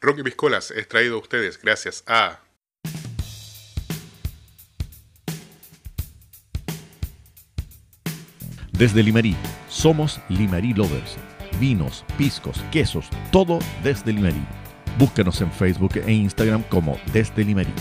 Rocky Piscolas es traído a ustedes gracias a Desde Limarí, somos Limarí Lovers. Vinos, piscos, quesos, todo desde Limarí. Búscanos en Facebook e Instagram como Desde Limarí.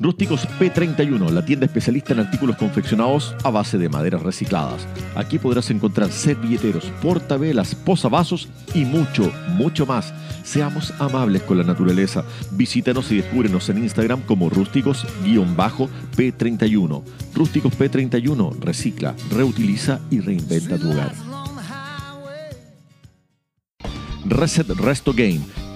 Rústicos P31, la tienda especialista en artículos confeccionados a base de maderas recicladas. Aquí podrás encontrar servilleteros, portavelas, posavasos y mucho, mucho más. Seamos amables con la naturaleza. Visítanos y descúbrenos en Instagram como rústicos-p31. Rústicos P31 recicla, reutiliza y reinventa tu hogar. Reset Resto Game,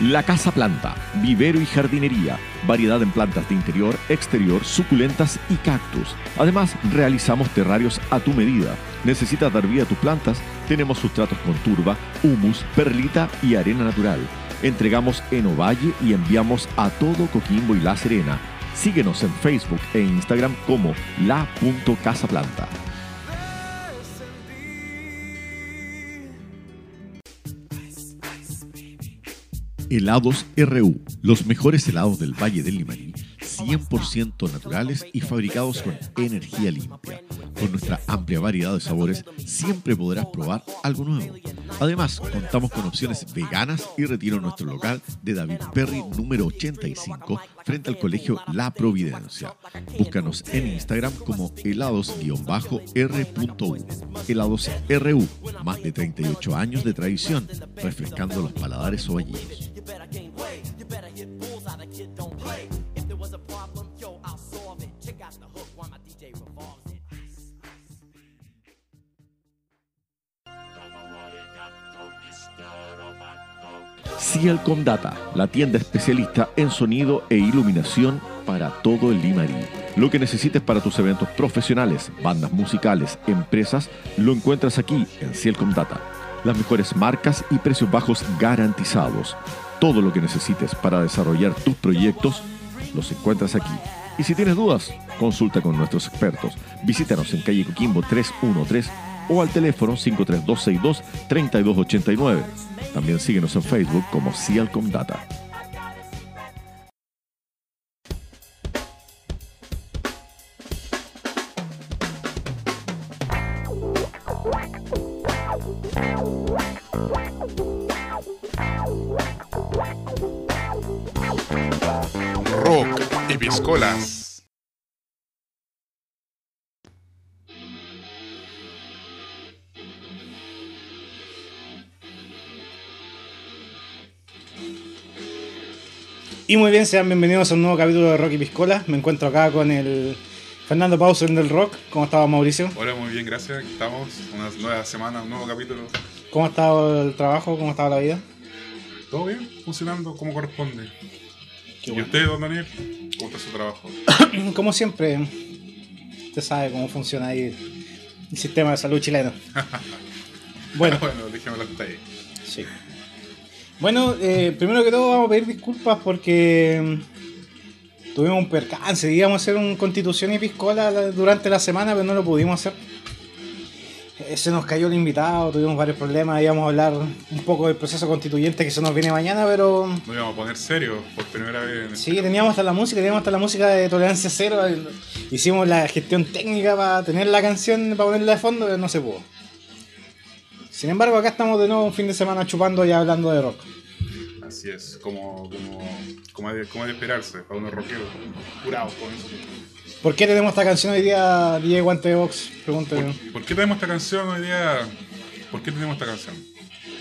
La Casa Planta, vivero y jardinería, variedad en plantas de interior, exterior, suculentas y cactus. Además, realizamos terrarios a tu medida. ¿Necesitas dar vida a tus plantas? Tenemos sustratos con turba, humus, perlita y arena natural. Entregamos en Ovalle y enviamos a todo Coquimbo y La Serena. Síguenos en Facebook e Instagram como la.casaplanta. Helados RU, los mejores helados del Valle del Limarí, 100% naturales y fabricados con energía limpia. Con nuestra amplia variedad de sabores, siempre podrás probar algo nuevo. Además, contamos con opciones veganas y retiro en nuestro local de David Perry número 85 frente al colegio La Providencia. Búscanos en Instagram como helados-r.u. Helados RU, más de 38 años de tradición, refrescando los paladares ovallinos. Cielcom Data, la tienda especialista en sonido e iluminación para todo el Limarí. Lo que necesites para tus eventos profesionales, bandas musicales, empresas, lo encuentras aquí en Cielcom Data. Las mejores marcas y precios bajos garantizados. Todo lo que necesites para desarrollar tus proyectos, los encuentras aquí. Y si tienes dudas, consulta con nuestros expertos. Visítanos en calle Coquimbo 313 o al teléfono 53262-3289. También síguenos en Facebook como Cialcom Data. Rock y Piscolas. Y muy bien, sean bienvenidos a un nuevo capítulo de Rocky Piscola. Me encuentro acá con el Fernando Pauser del Rock. ¿Cómo estaba Mauricio? Hola, muy bien, gracias. Aquí estamos. Una nueva semana, un nuevo capítulo. ¿Cómo ha estado el trabajo? ¿Cómo ha estado la vida? ¿Todo bien? Funcionando como corresponde. ¿Y bueno. usted, don Daniel? ¿Cómo está su trabajo? Como siempre, usted sabe cómo funciona ahí el sistema de salud chileno. Bueno, bueno, déjemelo hasta ahí. sí. Bueno, eh, primero que todo vamos a pedir disculpas porque mm, tuvimos un percance. Íbamos a hacer un constitución y piscola la- durante la semana, pero no lo pudimos hacer. Eh, Se nos cayó el invitado, tuvimos varios problemas. Íbamos a hablar un poco del proceso constituyente que se nos viene mañana, pero Nos íbamos a poner serios por primera vez en sí, teníamos hasta la música, teníamos hasta la música de Tolerancia Cero. Hicimos la gestión técnica para tener la canción, para ponerla de fondo, pero no se pudo. Sin embargo, acá estamos de nuevo un fin de semana chupando y hablando de rock. Así es, como, como, como, de, como de esperarse, para unos rockeros curados con eso. ¿Por qué tenemos esta canción hoy día, DJ Guante de Box? Pregúntale. ¿Por, por qué tenemos esta canción hoy día? ¿Por qué tenemos esta canción?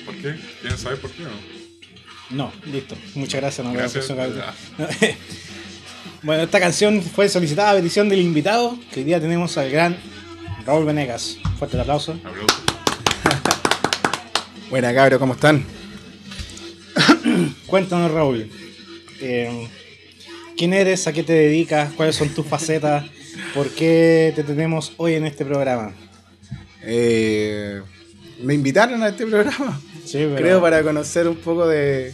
¿Por qué? ¿Quieren saber por qué o no? No, listo. Muchas gracias. no, Gracias. no, no, no. bueno, esta canción fue solicitada a petición del invitado, que hoy día tenemos al gran Raúl Venegas. Fuerte el aplauso. Aplausos. Buena cabros, ¿cómo están? Cuéntanos, Raúl. eh, ¿Quién eres? ¿A qué te dedicas? ¿Cuáles son tus facetas? ¿Por qué te tenemos hoy en este programa? Eh, me invitaron a este programa, Sí, pero- creo, para conocer un poco de,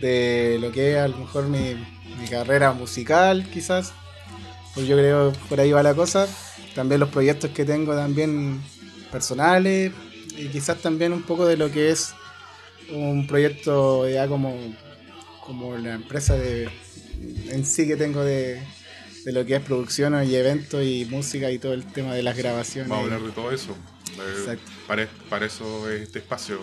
de lo que es a lo mejor mi, mi carrera musical, quizás. Pues yo creo por ahí va la cosa. También los proyectos que tengo también personales y quizás también un poco de lo que es un proyecto ya como, como la empresa de, en sí que tengo de, de lo que es producción y eventos y música y todo el tema de las grabaciones. Vamos a hablar de todo eso. Eh, Exacto. para, para eso es este espacio.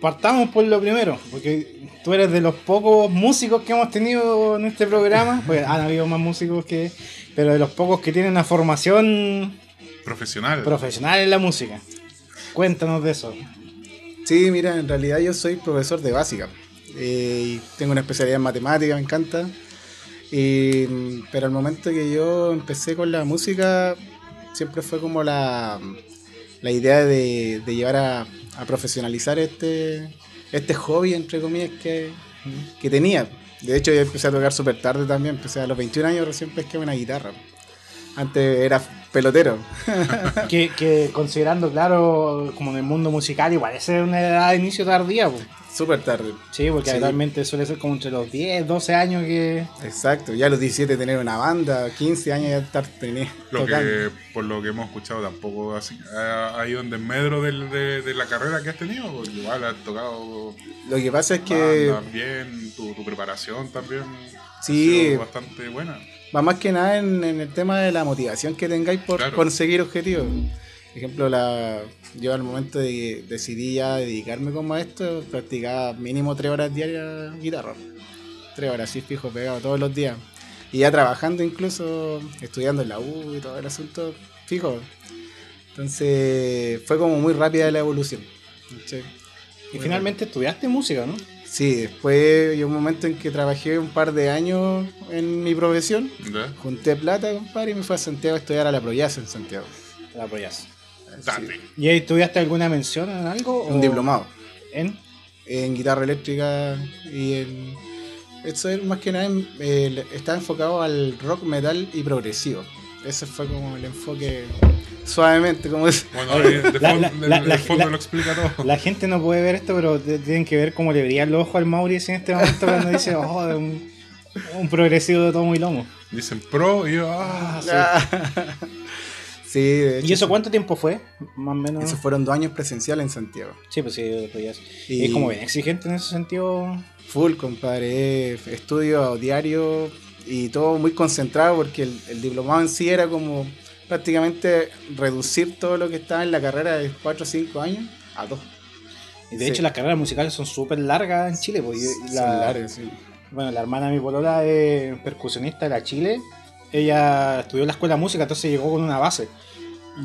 Partamos por lo primero, porque tú eres de los pocos músicos que hemos tenido en este programa. Pues han habido más músicos que. Pero de los pocos que tienen una formación Profesional. profesional en la música. Cuéntanos de eso. Sí, mira, en realidad yo soy profesor de básica. eh, y tengo una especialidad en matemática, me encanta. Y, pero al momento que yo empecé con la música, siempre fue como la, la idea de, de llevar a, a profesionalizar este, este hobby, entre comillas, que, que tenía. De hecho, yo empecé a tocar súper tarde también. Empecé a los 21 años, recién pesqué una guitarra. Antes era pelotero. que, que considerando, claro, como en el mundo musical, igual esa es una edad de inicio tardía. po. Súper tarde. Sí, porque Sí. actualmente suele ser como entre los 10, 12 años que. Exacto, ya a los 17 tener una banda, 15 años ya estar teni- Lo que, por lo que hemos escuchado, tampoco así, ha, ha ido en desmedro de, de la carrera que has tenido. porque Igual has tocado Lo que pasa es que tu, tu preparación también Sí. ha sido bastante buena. Va más que nada en, en el tema de la motivación que tengáis por Claro. conseguir objetivos. Por ejemplo, la, yo al momento de que decidí ya dedicarme como a esto, practicaba mínimo 3 horas diarias guitarra. 3 horas, así fijo, pegado todos los días. Y ya trabajando incluso, estudiando en la U y todo el asunto, fijo. Entonces fue como muy rápida la evolución. Y finalmente estudiaste música, ¿no? Sí, después llegó un momento en que trabajé un par de años en mi profesión. ¿Ya? Junté plata, compadre, y me fui a Santiago a estudiar a la Proyasa en Santiago. La apoyas. Date. ¿Y ahí estudiaste alguna mención en algo? Un o- diplomado ¿En? en guitarra eléctrica y en. Esto es más que nada, en- el- está enfocado al rock, metal y progresivo. Ese fue como el enfoque suavemente, como es. Bueno, ahí de, La- fon- la- de- la- de la- fondo la- lo explica todo. La gente no puede ver esto, pero tienen que ver cómo le brillan los ojos al Mauricio en este momento cuando dice, oh, un, un progresivo de tomo y lomo. Dicen pro y yo, ah, sí, de hecho. ¿Y eso cuánto tiempo fue? Más o menos. Esos fueron dos años presenciales en Santiago. Sí, pues sí, pues. Y- Es como bien exigente en ese sentido. Full, compadre. Estudio diario y todo muy concentrado porque el, el diplomado en sí era como prácticamente reducir todo lo que estaba en la carrera de 4 o 5 años a 2. Y de Sí. hecho las carreras musicales son súper largas en Chile. Y la, sí. Bueno, la hermana de mi polola es percusionista de la Chile. Ella estudió en la escuela de música, entonces llegó con una base.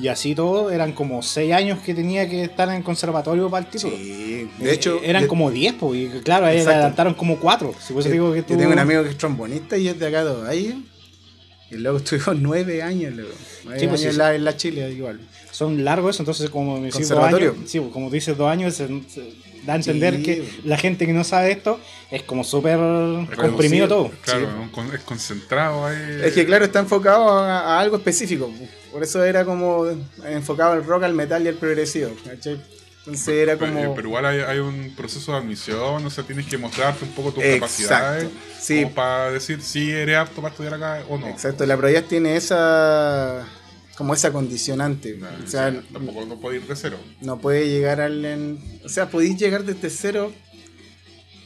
Y así todo, eran como 6 años que tenía que estar en el conservatorio para el título. Sí, Eh, de hecho, eran como 10, pues, y claro, ahí le Exacto. adelantaron como 4. Si eso yo, digo que yo tú... tengo un amigo que es trombonista y es de acá dos años. Y luego estuvo 9 años, luego. 9 Sí, pues, años sí, en, la, en la Chile, igual. son largos eso, entonces como me Conservatorio. años, sí, pues, como tú dices dos años, se, se da a entender Sí. que la gente que no sabe esto es como súper comprimido todo. Claro, Sí. un con- es concentrado ahí. Es que claro, está enfocado a, a algo específico. Por eso era como enfocado al rock, al metal y al progresivo. ¿cachai? Entonces era Pero, como... eh, pero igual hay, hay un proceso de admisión, o sea, tienes que mostrarte un poco tus Exacto, capacidades. sí. Como para decir si eres apto para estudiar acá o no. Exacto, la Proyas tiene esa como esa condicionante. No, o sea, sí, tampoco no puede ir de cero. no puede llegar al... en- o sea, podéis llegar desde cero,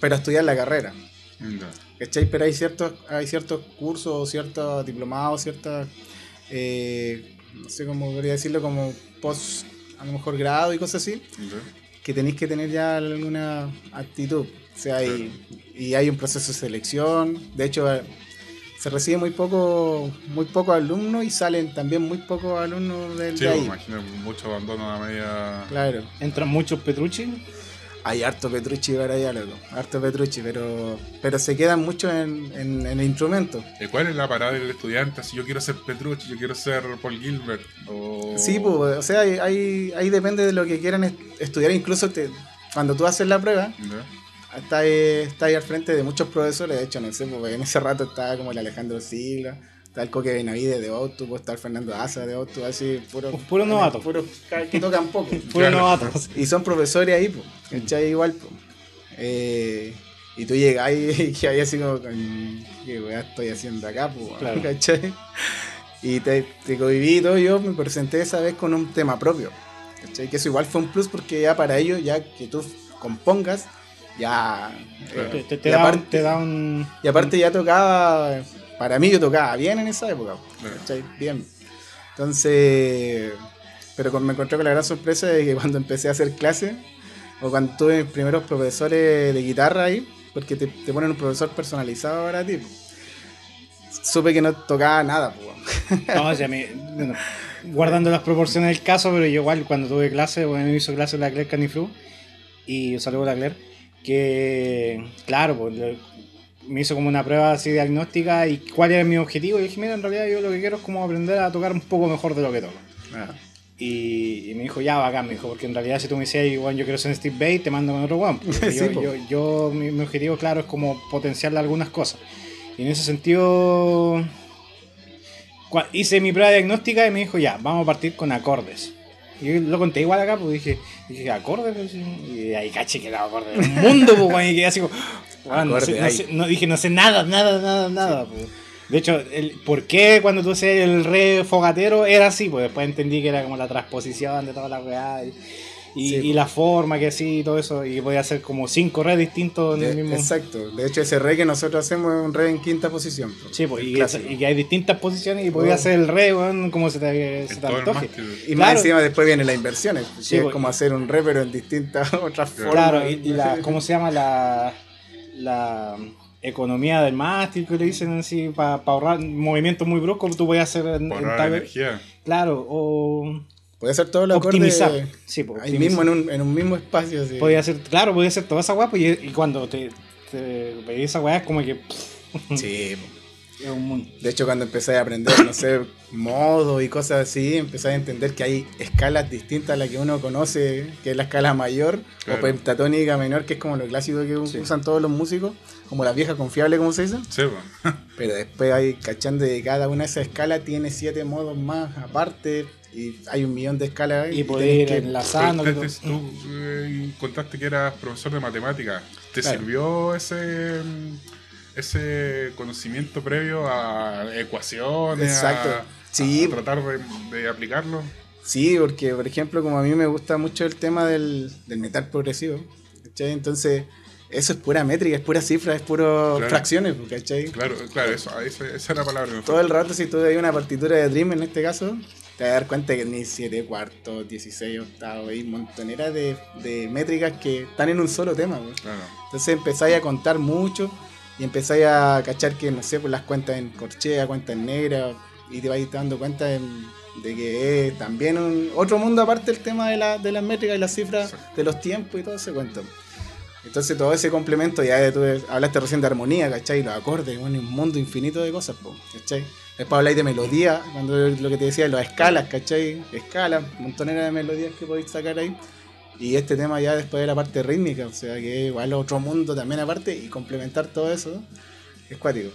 pero estudiar la carrera. Ya. ¿Cachai? Pero hay ciertos, hay ciertos cursos, ciertos diplomados, ciertas, eh, no sé cómo podría decirlo, como post, a lo mejor grado y cosas así, que tenéis que tener ya alguna actitud. O sea, y, y hay un proceso de selección. De hecho, eh, se recibe muy poco, muy pocos alumnos y salen también muy pocos alumnos de, Sí, de ahí. imagino mucho abandono a media. Claro. Entran muchos Petrucci. Hay harto Petrucci para allá, loco. Harto Petrucci, pero, pero se quedan mucho en, en- en el instrumento. ¿Y ¿Cuál es la parada del estudiante? Si yo quiero ser Petrucci, yo quiero ser Paul Gilbert. O... Sí, pues, o sea, ahí, ahí, ahí depende de lo que quieran est- estudiar. Incluso te, cuando tú haces la prueba, ¿Ya? está ahí, está ahí al frente de muchos profesores. De hecho, no sé, porque en ese rato estaba como el Alejandro Silva, está el Coque Benavides de Auto, está el Fernando Asa de Auto, así, puro, Puro novato. Puro que tocan poco. Puro Claro. novatos. Y son profesores ahí, pues, ¿cachai? Igual, pues. Eh, y tú llegas y que hay así como, con, ¿qué weá estoy haciendo acá, pues? Claro. ¿cachai? Y te, te cohibí y todo, yo me presenté esa vez con un tema propio, ¿cachai? Que eso igual fue un plus porque ya para ellos, ya que tú compongas, ya... eh, Te, te- te y, da, un- aparte, te da un. y aparte ya tocaba, para mí yo tocaba bien en esa época. Bien. Entonces, pero con- me encontré con la gran sorpresa de que cuando empecé a hacer clases, o cuando tuve mis primeros profesores de guitarra ahí, porque te, te ponen un profesor personalizado para ti, supe que no tocaba nada, pues. No, o sea, me- bueno, guardando las proporciones del caso, pero yo igual cuando tuve clase, bueno, me hizo clase la Claire Caniflu, y saludo a la Claire, que claro, pues, me hizo como una prueba así diagnóstica y cuál era mi objetivo. Y dije, mira, en realidad yo lo que quiero es como aprender a tocar un poco mejor de lo que toco. Ah, Y, y me dijo, ya, bacán, me dijo, porque en realidad si tú me decías, bueno, yo quiero ser Steve Bay, te mando con otro one. Sí, yo, yo, yo- mi, mi objetivo, claro, es como potenciarle algunas cosas. Y en ese sentido, hice mi prueba diagnóstica y me dijo, ya, vamos a partir con acordes. Yo lo conté igual acá, pues dije, dije acordes, pues, y ahí caché que era acorde del mundo, pues, weón, y quedé así como, weón, no sé- Acorde no sé- no, dije, no sé nada, nada, nada, nada, pues. De hecho, el, ¿por qué cuando tú hacías el re fogatero era así? Pues después entendí que era como la transposición de toda la weá y, y, Sí, y la forma que así y todo eso. Y podía hacer como cinco re distintos en de- el mismo. Exacto. De hecho, ese re que nosotros hacemos es un re en quinta posición. Sí, pues, y, que hay distintas posiciones y podía Oh. hacer el re, weón, como se te, se te antoje. Y más encima después vienen las inversiones, que Sí, es pues, como hacer un re pero en distintas otras formas. Claro, y, y la, ¿cómo se llama? La, la economía del mástil que le dicen así, para ahorrar movimientos muy bruscos, tú podías hacer en, en ahorrar tal- energía. Claro, o Puede ser todo lo optimizar. acorde Sí, pues, ahí optimizar. mismo en un, en un mismo espacio. así. Podía hacer, claro, podía hacer toda esa weá, pues, y, y cuando te, te veías esa weá es como que pff, Sí, es un mundo. De hecho, cuando empecé a aprender, no sé, modos y cosas así, empecé a entender que hay escalas distintas a las que uno conoce, que es la escala mayor Claro. o pentatónica menor, que es como lo clásico que Sí. usan todos los músicos, como la vieja confiable, como se dice. Sí, pues. Pero después hay, cachando de cada una de esas escalas, tiene siete modos más aparte y hay un millón de escalas. ahí, Y poder ir enlazando. que Tú, eh, contaste que eras profesor de matemáticas. ¿Te Claro. sirvió ese ese conocimiento previo a ecuaciones? Exacto. A, Sí. a tratar de, de aplicarlo. Sí, porque por ejemplo, como a mí me gusta mucho el tema del, del metal progresivo, ¿cachai? Entonces, eso es pura métrica, es pura cifra, es puro Claro. fracciones, ¿cachai? Claro, claro, eso, esa, esa es la palabra. Todo el rato, si tú hay una partitura de Dream en este caso, te vas a dar cuenta que ni 7 cuartos, 16 octavos, hay montoneras de, de métricas que están en un solo tema. Claro. Entonces empezáis a contar mucho y empezáis a cachar que, no sé, pues las cuentas en corchea, cuentas en negra, y te vais dando cuenta en- de que es también un, otro mundo aparte el tema de, la, de las métricas y las cifras, de los tiempos y todo ese cuento. Entonces todo ese complemento, ya de- tú hablaste recién de armonía, ¿cachai? Los acordes, bueno, un mundo infinito de cosas, po, ¿cachai? Después habláis de melodía, cuando lo que te decía, las escalas, ¿cachai? Escalas, montonera de melodías que podéis sacar ahí. Y este tema ya después de la parte rítmica, o sea que igual otro mundo también aparte y complementar todo eso es cuático.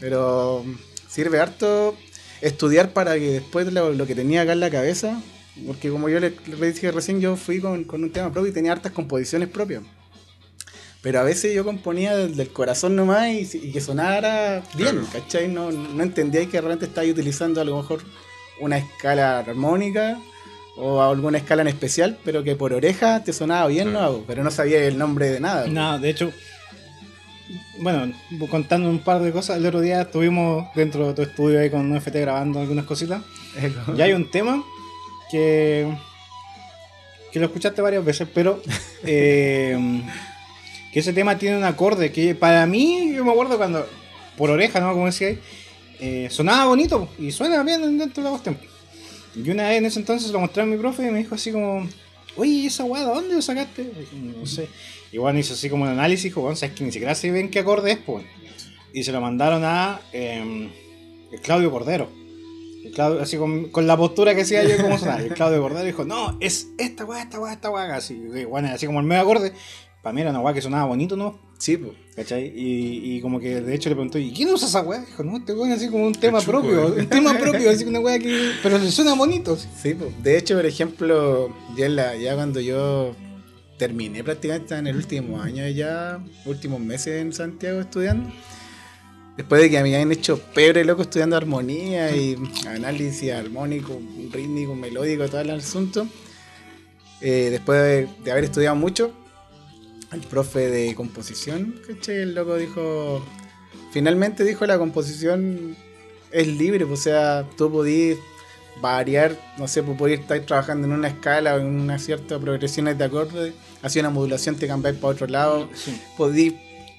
Pero mm, sirve harto estudiar para que después lo, lo que tenía acá en la cabeza, porque como yo le, le dije recién, yo fui con, con un tema propio y tenía hartas composiciones propias. Pero a veces yo componía del, del corazón nomás y, y que sonara bien, Claro. ¿cachai? No, no entendía que realmente estaba utilizando a lo mejor una escala armónica o alguna escala en especial, pero que por oreja te sonaba bien, Claro. ¿no? Pero no sabía el nombre de nada. No, de hecho, bueno, contando un par de cosas, el otro día estuvimos dentro de tu estudio ahí con UFT grabando algunas cositas. Y hay un tema que, que lo escuchaste varias veces, pero eh, que ese tema tiene un acorde que para mí, yo me acuerdo cuando, por oreja, ¿no? Como decía ahí, eh, sonaba bonito y suena bien dentro de la cuestión. Y una vez en ese entonces lo mostré a mi profe y me dijo así como, oye, ¿esa weá de dónde lo sacaste? No sé. Igual hizo así como un análisis, dijo, bueno, sabes que ni siquiera se ven qué acorde es, pues. Y se lo mandaron a eh, el Claudio Cordero. El Claudio, así con, con la postura que hacía yo como sonar. El Claudio Cordero dijo, no, es esta weá, esta weá, esta weá. Así, bueno, así como el medio acorde. Para mí era una weá que sonaba bonito, ¿no? Sí, pues. ¿Cachai? Y, y como que de hecho le preguntó, ¿y quién usa esa weá? Dijo, no, este weón así como un tema propio, eh. un tema propio, así una weá que. Pero le suena bonito. Sí, pues. De hecho, por ejemplo, ya, en la- ya cuando yo terminé prácticamente en el último año ya, últimos meses en Santiago estudiando, después de que me habían hecho pebre loco estudiando armonía y análisis armónico, rítmico, melódico, todo el asunto, eh, después de, de haber estudiado mucho, el profe de composición, ¿cachai? El loco dijo, finalmente dijo la composición es libre, pues, o sea, tú podías variar, no sé, pues podías estar trabajando en una escala o en una cierta progresiones de acordes, hacía una modulación, te cambiáis para otro lado, Sí. podías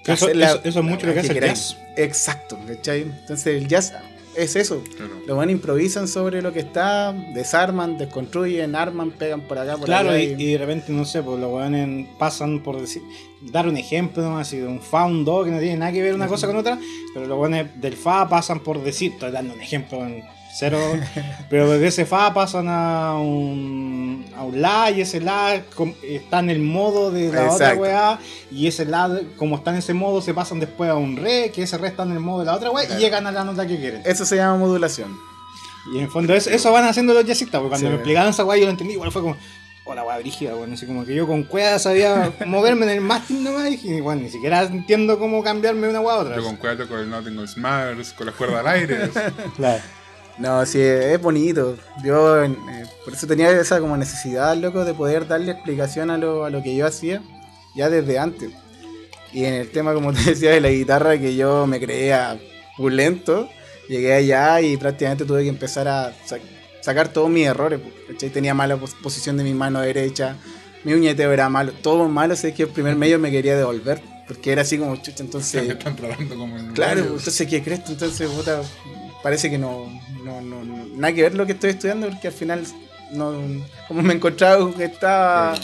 Eso, la- eso- eso es mucho lo que hace el queráis. jazz. Exacto, ¿cachai? Entonces el jazz es eso. Claro. Los buenos improvisan sobre lo que está, desarman, desconstruyen, arman, pegan por acá, por Claro, allá. y, y de repente, no sé, pues los weones pasan por decir, dar un ejemplo, así de un fa, un do, que no tiene nada que ver una cosa con otra, pero los weones del fa pasan por decir, estoy dando un ejemplo en cero, pero de ese fa pasan a un, a un la, y ese la está en el modo de la otra weá, y ese la, como está en ese modo, se pasan después a un re, que ese re está en el modo de la otra weá, Claro. y llegan a la nota que quieren. Eso se llama modulación. Y en el fondo eso, eso van haciendo los jazzistas, porque cuando Sí. me explicaban esa weá yo lo entendí, igual fue como, hola weá brígida, bueno, así como que yo con cueva sabía moverme en el mástil nomás, y dije, bueno, ni siquiera entiendo cómo cambiarme de una weá a otra. Yo con cuatro, con el no tengo smarts, con las cuerdas al aire. Claro. No, sí, es bonito. Yo eh, por eso tenía esa como necesidad, loco, de poder darle explicación a lo, a lo que yo hacía ya desde antes. Y en el tema, como te decía, de la guitarra, que yo me creía pulento, llegué allá y prácticamente tuve que empezar a sa- sacar todos mis errores. po, ¿cachai? Tenía mala pos- posición de mi mano derecha, mi uñeteo era malo, todo malo, sé que el primer medio me quería devolver, porque era así como chucha, me entonces... están como Claro, pues, entonces, ¿qué crees? tú? Entonces, puta, parece que no, no, no, nada que ver lo que estoy estudiando, porque al final, no, como me encontraba con que estaba,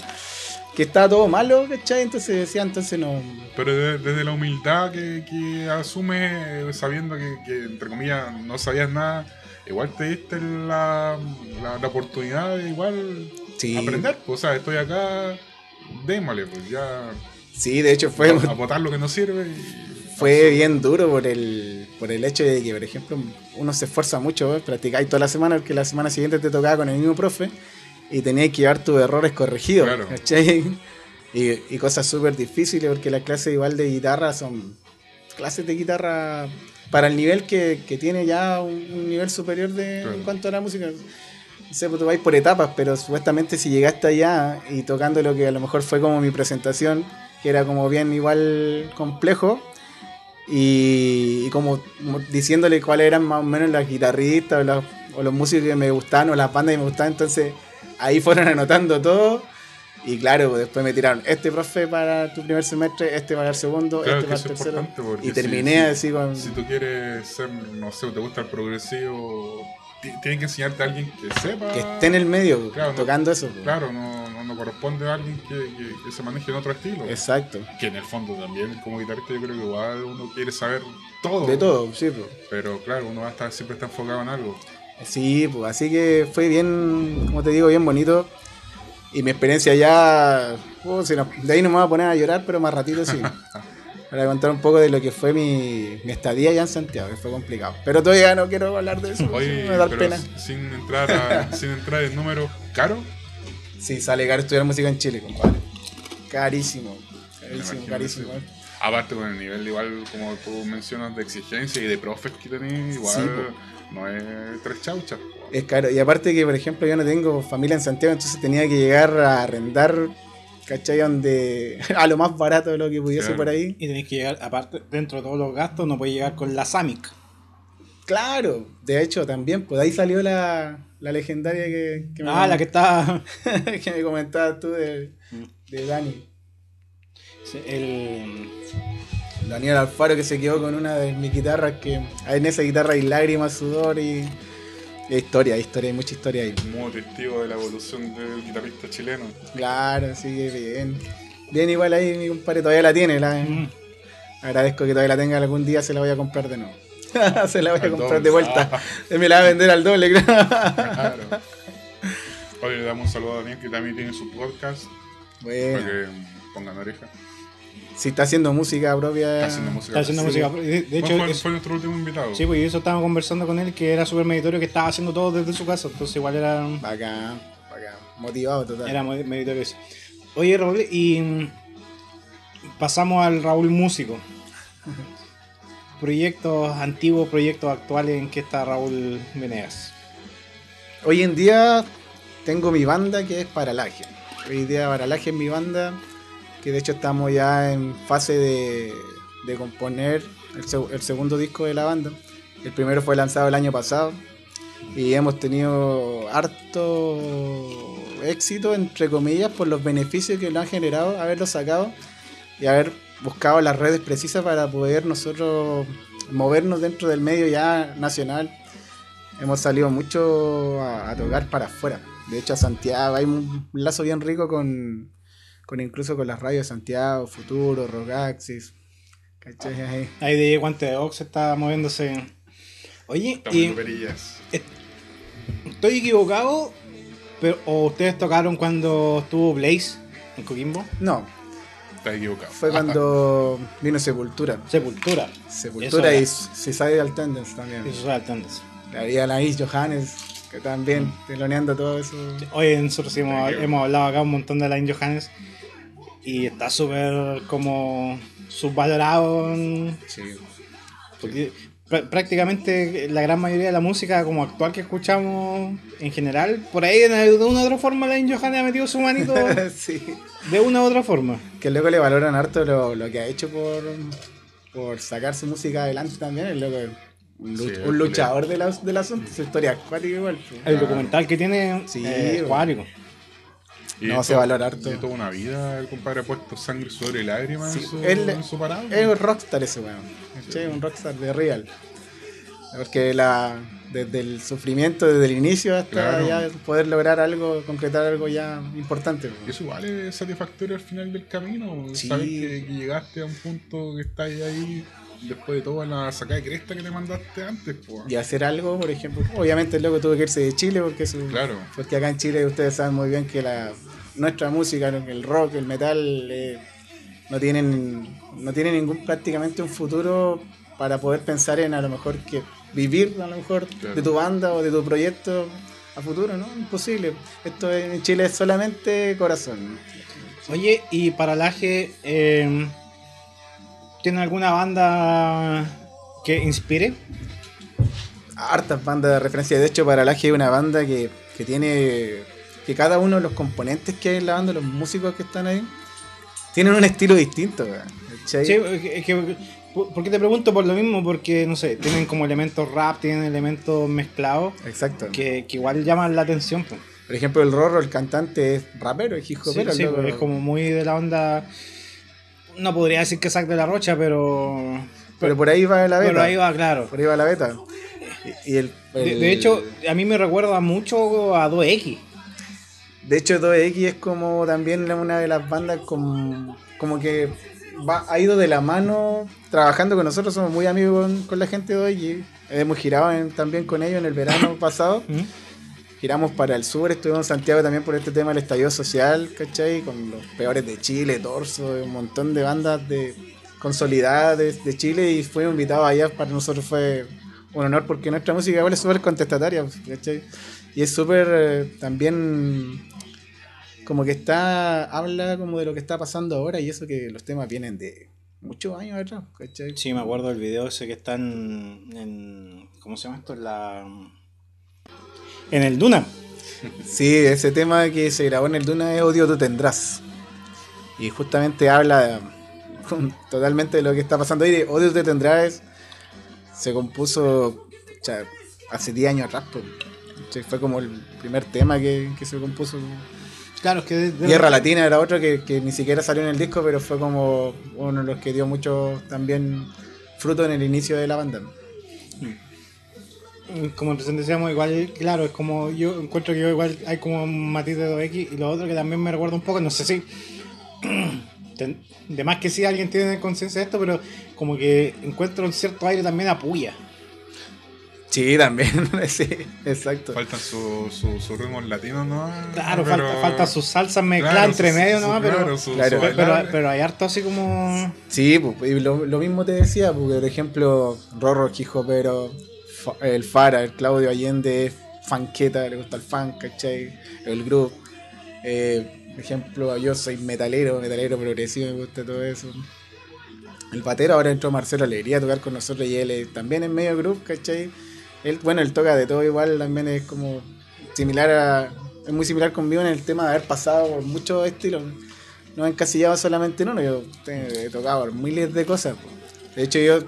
que estaba todo malo, ¿cachai? Entonces decía, entonces no. Pero de- desde la humildad que, que asumes, sabiendo que, que, entre comillas, no sabías nada, igual te diste la, la, la oportunidad de igual Sí, aprender. Pues, o sea, estoy acá, démosle, pues ya. sí, de hecho fue, a, a botar lo que no sirve y. fue bien duro por el, por el hecho de que, por ejemplo, uno se esfuerza mucho, ¿eh? practicáis toda la semana, porque la semana siguiente te tocaba con el mismo profe y tenías que llevar tus errores corregidos, Claro. Y, y cosas súper difíciles, porque las clases igual de guitarra son clases de guitarra para el nivel que, que tiene ya un, un nivel superior de, Claro. en cuanto a la música. No sé, pues tú vais por etapas, pero supuestamente si llegaste allá y tocando lo que a lo mejor fue como mi presentación, que era como bien igual complejo, y, y como mo- diciéndole cuáles eran más o menos las guitarristas o, los- o los músicos que me gustaban o las bandas que me gustaban, entonces ahí fueron anotando todo. Y claro, pues, después me tiraron este profe para tu primer semestre, este para el segundo, Claro este para el tercero. Y terminé si- así con... Si tú quieres ser, no sé, te gusta el progresivo, ti- tienen que enseñarte a alguien que sepa. que esté en el medio Claro, no- tocando eso. pues. Claro, no, no, corresponde a alguien que, que- que se maneje en otro estilo. Exacto. Que en el fondo también, como guitarrista, yo creo que igual uno quiere saber todo. De todo, sí, pues. Pero claro, uno va a estar, siempre está enfocado en algo. Sí, pues así que fue bien, como te digo, bien bonito. Y mi experiencia ya, si no- de ahí no me voy a poner a llorar, pero más ratito sí. Para contar un poco de lo que fue mi, mi estadía allá en Santiago, que fue complicado. Pero todavía no quiero hablar de eso, Oye, me da pena. sin entrar a- sin entrar en números caros, Sí, sale caro estudiar música en Chile, compadre. Carísimo, carísimo, carísimo. aparte con el nivel igual como tú mencionas de exigencia y de profes que tenés, igual Sí, no es tres chauchas. Es caro. Y aparte que, por ejemplo, yo no tengo familia en Santiago, entonces tenía que llegar a arrendar, ¿cachai? Donde, a lo más barato de lo que pudiese Claro. por ahí. Y tenéis que llegar, aparte, dentro de todos los gastos, no podéis llegar con la SAMIC. Claro, de hecho también, pues de ahí salió la, la legendaria que, que, me, Ah, la que está. que me comentabas tú de, de Dani. sí, el. Daniel Alfaro que se quedó con una de mis guitarras que en esa guitarra hay lágrimas, sudor y, Hay historia, hay historia, hay mucha historia ahí. Como testigo de la evolución del guitarrista chileno. Claro, sí, bien. Bien, igual ahí mi compadre todavía la tiene. La, Mm. Agradezco que todavía la tenga, algún día se la voy a comprar de nuevo. se la voy a Al comprar doble. de vuelta. Ah. Me la va a vender al doble, creo. Claro. Oye, le damos un saludo a Daniel que también tiene su podcast. Para bueno, que pongan oreja. si está haciendo música propia. Está haciendo música. Está haciendo música. De, de hecho, fue, es- fue nuestro último invitado. sí, pues y eso estábamos conversando con él, que era súper meditorio, que estaba haciendo todo desde su casa. Entonces, igual era, Bacán, bacán. Motivado total. era meditorio. eso. Oye, Raúl, y mm, pasamos al Raúl músico. Proyectos antiguos, proyectos actuales, ¿en qué está Raúl Venegas? Hoy en día tengo mi banda que es Paralaje. Hoy en día Paralaje es mi banda, que de hecho estamos ya en fase de, de componer el, el segundo disco de la banda. El primero fue lanzado el año pasado y hemos tenido harto éxito, entre comillas, por los beneficios que nos han generado haberlo sacado y haber buscado las redes precisas para poder nosotros movernos dentro del medio ya nacional hemos salido mucho a, a tocar para afuera. De hecho, a Santiago hay un lazo bien rico con, con incluso con las radios de Santiago, Futuro, Rogaxis. ¿Cachai? Ahí. Ahí de Guante de Ox está moviéndose. Oye, y estoy equivocado, pero ¿o ustedes tocaron cuando estuvo Blaze en Coquimbo? No, Está equivocado. fue cuando vino Sepultura. Sepultura. Sepultura y Suicidal Tendence también. Eso es Altanders. Había la Is Johannes, que también teloneando todo eso. Oye, nosotros sí hemos, Thank you. hemos hablado acá un montón de Line Johannes y está súper como subvalorado en- Sí. porque prá- prácticamente la gran mayoría de la música como actual que escuchamos en general, por ahí de una u otra forma Line Johannes ha metido su manito sí. de una u otra forma. Que luego le valoran harto lo, lo que ha hecho por, por sacar su música adelante también. El loco es un, lu- Sí, un luchador de la- del asunto, su historia acuática igual. El Ah. documental que tiene Sí, eh, es bueno. cuático. Y No, se valora harto. toda una vida el compadre ha puesto sangre, sudor y lágrimas Sí, en, su, él- en su parada. Es un rockstar ese weón. ¿cachai? Un rockstar de real. Porque la, desde el sufrimiento, desde el inicio hasta Claro. ya poder lograr algo, concretar algo ya importante. Y eso igual es satisfactorio al final del camino. Sí. Sabes que, que llegaste a un punto que estás ahí después de toda la sacada de cresta que te mandaste antes. po. Y hacer algo, por ejemplo, obviamente el loco tuvo que irse de Chile porque su, Claro. porque acá en Chile ustedes saben muy bien que la nuestra música, el rock, el metal, eh, no tienen no tienen ningún prácticamente un futuro para poder pensar en a lo mejor que vivir a lo mejor Claro. de tu banda o de tu proyecto a futuro, ¿no? Imposible. Esto en Chile es solamente corazón. Oye, y para Laje, eh, ¿tiene alguna banda que inspire? hartas bandas de referencia. De hecho, para la hay una banda que, que tiene. que cada uno de los componentes que hay en la banda, los músicos que están ahí, tienen un estilo distinto, ¿cachai? Sí, es que, ¿por qué te pregunto por lo mismo? Porque, no sé, tienen como elementos rap, tienen elementos mezclados Exacto. que, que igual llaman la atención. pues. Por ejemplo, el Rorro, el cantante, es rapero, es hip Sí, sí, loco. es como muy de la onda. No podría decir que sac de la rocha, pero. Pero por ahí va la beta. Pero ahí va, claro. Por ahí va la beta. Y, y el, De, el- de hecho, a mí me recuerda mucho a 2X. De hecho, 2X es como también una de las bandas con- como que va, ha ido de la mano trabajando con nosotros. Somos muy amigos con, con la gente de 2X. Hemos girado en- también con ellos en el verano pasado. Giramos para el sur, estuvimos en Santiago también por este tema del estallido social, ¿cachai? Con los peores de Chile, Torso, un montón de bandas de consolidadas de, Chile y fuimos invitados allá. Para nosotros fue un honor porque nuestra música igual es súper contestataria, ¿cachai? Y es súper eh, también como que está, habla como de lo que está pasando ahora y eso que los temas vienen de muchos años atrás, ¿cachai? Sí, me acuerdo del video ese que está en. ¿Cómo se llama esto? La. En el Duna. Sí, ese tema que se grabó en el Duna es Odio tú tendrás. Y justamente habla totalmente de lo que está pasando ahí. De Odio tú tendrás se compuso cha, hace 10 años atrás. pues. Fue como el primer tema que, que se compuso. Claro, es que. de- de- Guerra Latina era otro que, que ni siquiera salió en el disco, pero fue como uno de los que dio mucho también fruto en el inicio de la banda. Como recién decíamos, igual, claro, es como yo encuentro que yo igual hay como un matiz de 2X y lo otro que también me recuerda un poco, no sé si. De más que sí alguien tiene conciencia de esto, pero como que encuentro un cierto aire también a puya. Sí, también. sí, exacto. Faltan sus su, su ritmos latinos, ¿no? Claro, Pero- falta, falta sus salsas mezcladas claro, entre su- medio su- nomás, pero, claro, su- Claro. su pero, pero, pero hay harto así como. Sí, pues, y lo, lo mismo te decía, porque por ejemplo, Rorro Quijo, pero el Fara, el Claudio Allende es fanqueta, le gusta el funk, ¿cachai? El grupo. Eh, ejemplo, yo soy metalero, metalero progresivo, me gusta todo eso. El patero ahora entró Marcelo Alegría a tocar con nosotros y él también es medio grupo, ¿cachai? Bueno, él toca de todo igual, también es como similar a. Es muy similar conmigo en el tema de haber pasado por muchos estilos. No he encasillado solamente en uno, yo he tocado miles de cosas. De hecho, yo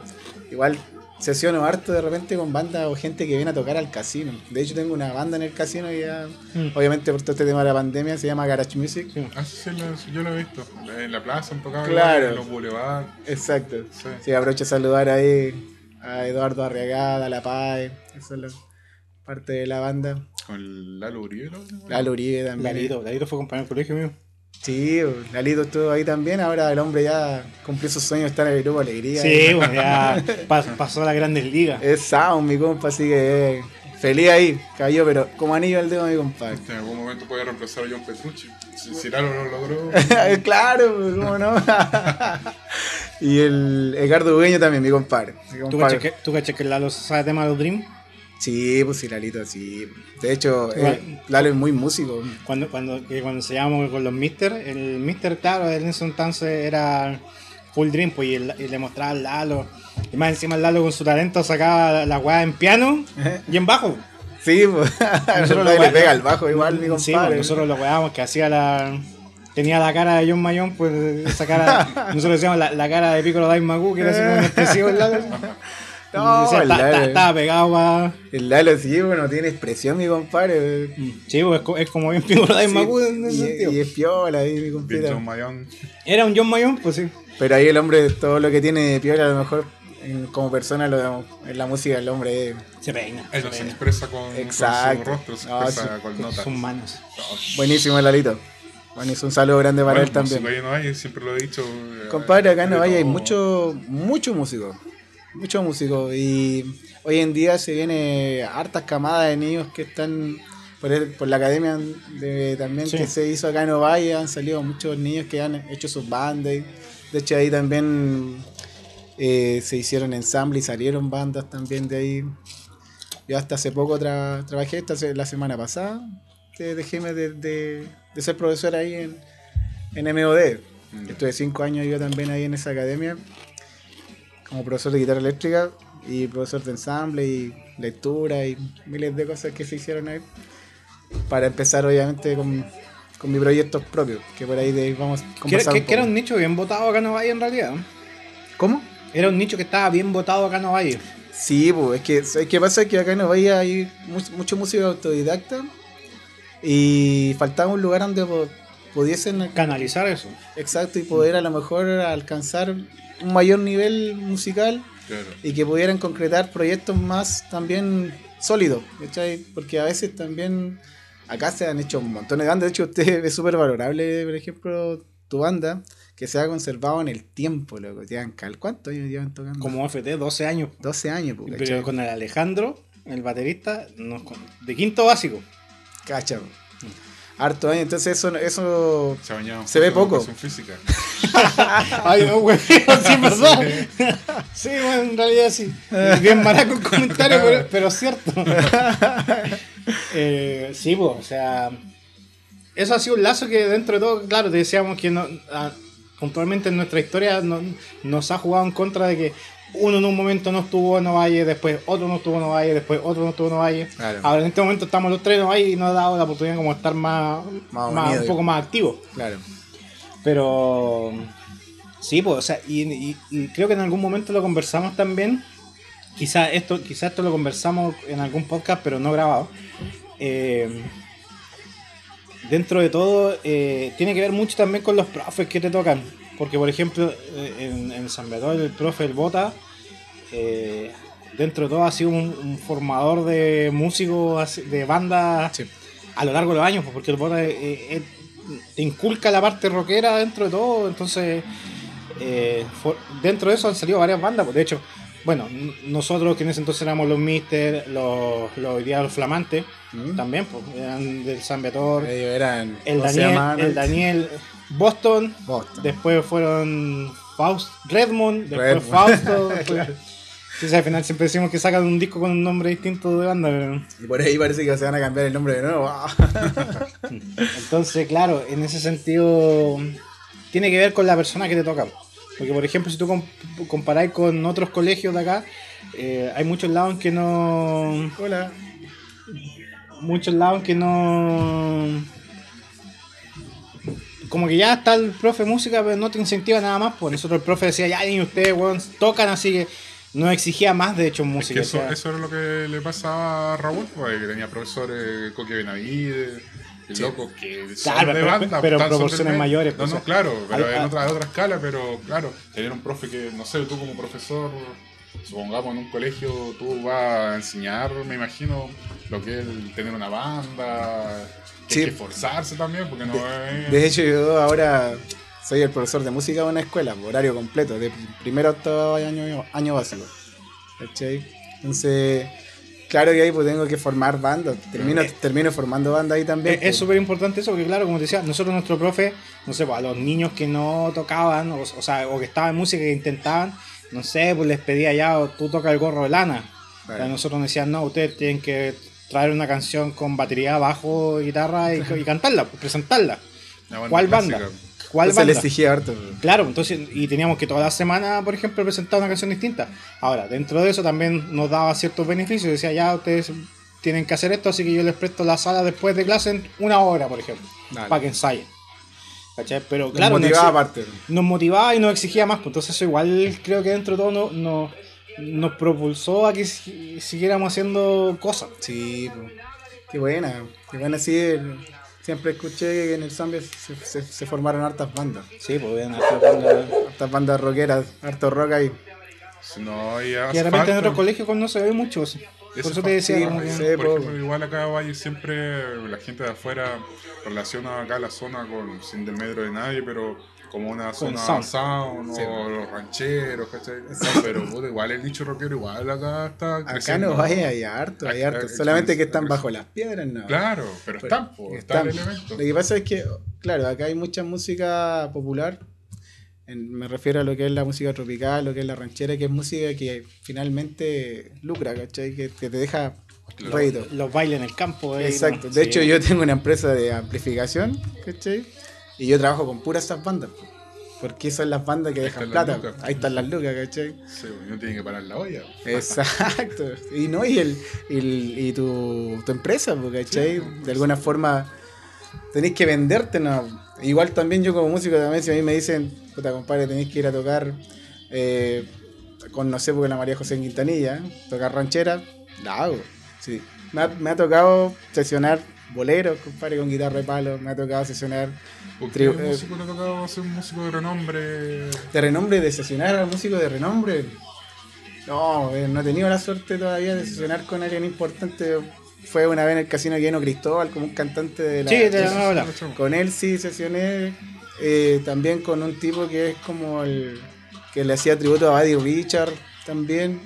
igual sesiono harto de repente con bandas o gente que viene a tocar al casino. De hecho, tengo una banda en el casino y ya, Mm. obviamente por todo este tema de la pandemia, se llama Garage Music. Sí. Ah, sí, yo lo he visto. En la plaza, un poco. Claro. En los boulevards. Exacto. Sí. Sí, aprovecho a saludar ahí a Eduardo Arriagada, a La Paz, esa es la parte de la banda. Con Lalo Uribe, ¿no? Lalo Uribe también. Lalito, Lalito fue compañero del colegio mío. Sí, Lalito estuvo ahí también. Ahora el hombre ya cumplió su sueño de estar en el grupo Alegría. Sí, bueno, ya pas- pasó a las grandes ligas. Es sound, mi compa, así que eh, feliz ahí, cayó, pero como anillo al dedo, mi compadre. En algún momento puede reemplazar a John Petrucci. Si, si Lalo lo logró. claro, pues, cómo no. y el Edgardo Bugueño también, mi compadre. Mi ¿Tú compadre. cachas que, tú cachas que Lalo sabe tema de los Dream? Sí, pues sí, Lalito, sí. De hecho, eh, Lalo es muy músico. Cuando, cuando, cuando se llamamos con los Mister, el Mister, claro, en ese entonces era full Dream, pues, y, el- y le mostraba al Lalo. Y más encima el Lalo con su talento sacaba la, weá en piano y en bajo. Sí, pues. Nosotros le lo wea- pega al bajo igual, mi Sí, compadre. pues, nosotros lo weábamos que hacía la. Tenía la cara de John Mayon, pues esa cara. nosotros decíamos la, la cara de Piccolo Dime Magu, que era así como expresivo el Lalo. No, decía, el "Ta- ta- Lalo. Estaba pegado pa- El Lalo sí, bueno, tiene expresión, mi compadre. Sí, pues es es como bien Piccolo Dime Sí, Magu en ese y, sentido. y es piola ahí, mi compita. John Mayón. Era un John Mayon, pues sí. Pero ahí el hombre, todo lo que tiene de piola, a lo mejor en- como persona, lo, en la música, el hombre Se peina. Él se no se peina. expresa con, con su rostro, se No, expresa sí, con Con notas. sus manos. buenísimo, el Lalito. Bueno, es un saludo grande para Bueno, él también. músico ahí no hay, siempre lo he dicho. eh, Compadre, acá en de Valle hay mucho, mucho músico. Mucho músico. Y hoy en día se viene hartas camadas de niños que están por, el- por la academia de, también Sí. que se hizo acá en Ovalle. Han salido muchos niños que han hecho sus bandas. De hecho, ahí también eh, se hicieron ensambles y salieron bandas también de ahí. Yo hasta hace poco tra- trabajé, esta la semana pasada, dejé de, de- de ser profesor ahí en, en MOD. Mm. Estuve cinco años yo también ahí en esa academia, como profesor de guitarra eléctrica y profesor de ensamble y lectura y miles de cosas que se hicieron ahí. Para empezar, obviamente, con, con mis proyectos propios, que por ahí de ahí vamos a Que era, conversar que- un que era poco. un nicho bien votado acá en Ovalle en realidad. ¿Cómo? Era un nicho que estaba bien votado acá en Ovalle. Sí, pues es que ¿sabes qué pasa? Que acá en Ovalle hay mu- mucho músico autodidacta y faltaba un lugar donde pudiesen Canalizar eso. exacto y poder a lo mejor alcanzar un mayor nivel musical Claro. y que pudieran concretar proyectos más también sólidos, ¿cachai? Porque a veces también acá se han hecho un montón de bandas, de hecho usted es súper valorable, por ejemplo, tu banda, que se ha conservado en el tiempo, loco, llevan cal, ¿cuántos años llevan tocando? Como FT, 12 años. 12 años, Pero con el Alejandro, el baterista, nos de quinto básico. Cacha. Harto años, entonces eso, eso Se, ve poco. física. Ay, no, güey. Sí, ¿verdad? Sí, bueno, en realidad sí. Bien maraco el comentario, pero, pero es cierto. Eh, sí, pues, o sea. Eso ha sido un lazo que dentro de todo, claro, te decíamos que no, ah, puntualmente en nuestra historia no- nos ha jugado en contra de que uno en un momento no estuvo en Ovalle, después otro no estuvo en Ovalle, después otro no estuvo en Ovalle. Claro. Ahora en este momento estamos los tres en Ovalle y nos ha dado la oportunidad como de estar más, Más más- unidos. un poco más activos. Claro. Pero sí, pues, o sea, y, y- y creo que en algún momento lo conversamos también. Quizá esto, quizá esto lo conversamos en algún podcast, pero no grabado. Eh, dentro de todo, eh, tiene que ver mucho también con los profes que te tocan. Porque, por ejemplo, eh, en, en San Bernardo, el profe, el Bota, eh, dentro de todo ha sido un, un formador de músicos, de bandas Sí. a lo largo de los años, porque el Bota eh, eh, te inculca la parte rockera dentro de todo, entonces eh, for- dentro de eso han salido varias bandas, pues, de hecho, bueno, nosotros que en ese entonces éramos los Mister, los, los los Flamantes, ¿Mm? también, pues, eran del San Betor, eran. el. Daniel Boston, Boston. después fueron Faust, Redmond, después Redmond. Fausto, después- sí, al final siempre decimos que sacan un disco con un nombre distinto de banda, pero... Y por ahí parece que se van a cambiar el nombre de nuevo. Entonces, claro, en ese sentido tiene que ver con la persona que te toca. Porque, por ejemplo, si tú com- comparáis con otros colegios de acá, eh, hay muchos lados en que no. Hola. Muchos lados que no. Como que ya está el profe música, pero no te incentiva nada más. Pues nosotros el profe decía, ya, y ustedes, weón, tocan, así que no exigía más, de hecho, en Es música. que eso, eso era lo que le pasaba a Raúl, pues, que tenía profesores Coque Benavides, el loco que son Claro, de pero- banda, pero son proporciones mayores, No, pues, no, sea, claro, pero en otra, otra escala, pero claro, tener un profe que, no sé, tú como profesor, supongamos en un colegio, tú vas a enseñar, me imagino, lo que es tener una banda, que Sí. hay que esforzarse también, porque no es... De hecho, yo ahora soy el profesor de música de una escuela, horario completo, de primero a octavo año, año básico. ¿Cachai? Entonces, claro que ahí pues tengo que formar bandas. Termino, termino formando bandas ahí también. Es- pues. Es súper importante eso, porque claro, como te decía, nosotros nuestro profe, no sé, pues, a los niños que no tocaban, o, o sea, o que estaban en música que intentaban, no sé, pues les pedía ya, tú toca el gorro de lana. O sea, nosotros nos decían, no, ustedes tienen que traer una canción con batería, bajo, guitarra y, y cantarla, pues, presentarla. banda ¿Cuál clásica. banda? ¿Cuál Entonces le banda? exigía harto. pues. Claro, entonces, y teníamos que toda la semana, por ejemplo, presentar una canción distinta. Ahora, dentro de eso también nos daba ciertos beneficios. Decía, ya ustedes tienen que hacer esto, así que yo les presto la sala después de clase en una hora, por ejemplo, Dale. para que ensayen. ¿Cachai? Pero claro, nos motivaba aparte. nos motivaba y nos exigía más. Pues entonces, eso igual creo que dentro de todo no- no- nos propulsó a que si- siguiéramos haciendo cosas. Sí, pues. qué buena. Qué buena, sí. el- Siempre escuché que en el Zambia se, se- se formaron hartas bandas. Sí, pues bien, hasta cuando- Hartas bandas rockeras, harto rock ahí. Si no, y Y de repente en otros colegios no se ve mucho. eso. Por Eso te decía. Por po. ejemplo, igual acá Valle siempre la gente de afuera relaciona acá la zona con sin desmedro de nadie, pero como una zona sound. sound, Sí. o los rancheros, ¿cachai? Pero igual el dicho rockero igual acá está Acá no vaya, hay harto, hay harto. acá- Solamente que están bajo las piedras, no. Claro, pero Pero están, po, está el elemento. Lo que pasa es que, claro, acá hay mucha música popular. En- me refiero a lo que es la música tropical, lo que es la ranchera, que es música que finalmente lucra, ¿cachai? Que, que te deja rédito. los bailes en el campo. eh, Exacto. ¿no? De Sí. hecho, yo tengo una empresa de amplificación, ¿cachai? Y yo trabajo con puras esas bandas. po. Porque son las bandas que Ahí dejan están las plata. Ahí están las lucas, ¿cachai? Sí, no tiene que parar la olla. Exacto. Y no, y el, y, el- y tu, tu empresa, po, ¿cachai? De alguna forma tenéis que venderte, ¿no? Igual también yo como músico también, si a mí me dicen, puta compadre, tenéis que ir a tocar eh, con, no sé, porque la María José en Quintanilla, tocar ranchera, la hago. Sí. Me ha, me ha tocado sesionar boleros, compadre, con guitarra de palo, me ha tocado sesionar ¿Por qué Tribu- un músico le ha tocado ser un músico de renombre? de renombre, de sesionar a músicos de renombre. No, eh, no he tenido la suerte todavía de sesionar con alguien importante. Fue una vez en el Casino Lleno Cristóbal, como un cantante de la... Sí, la. Con él sí sesioné. eh, también con un tipo que es como el... que le hacía tributo a Buddy Richard también.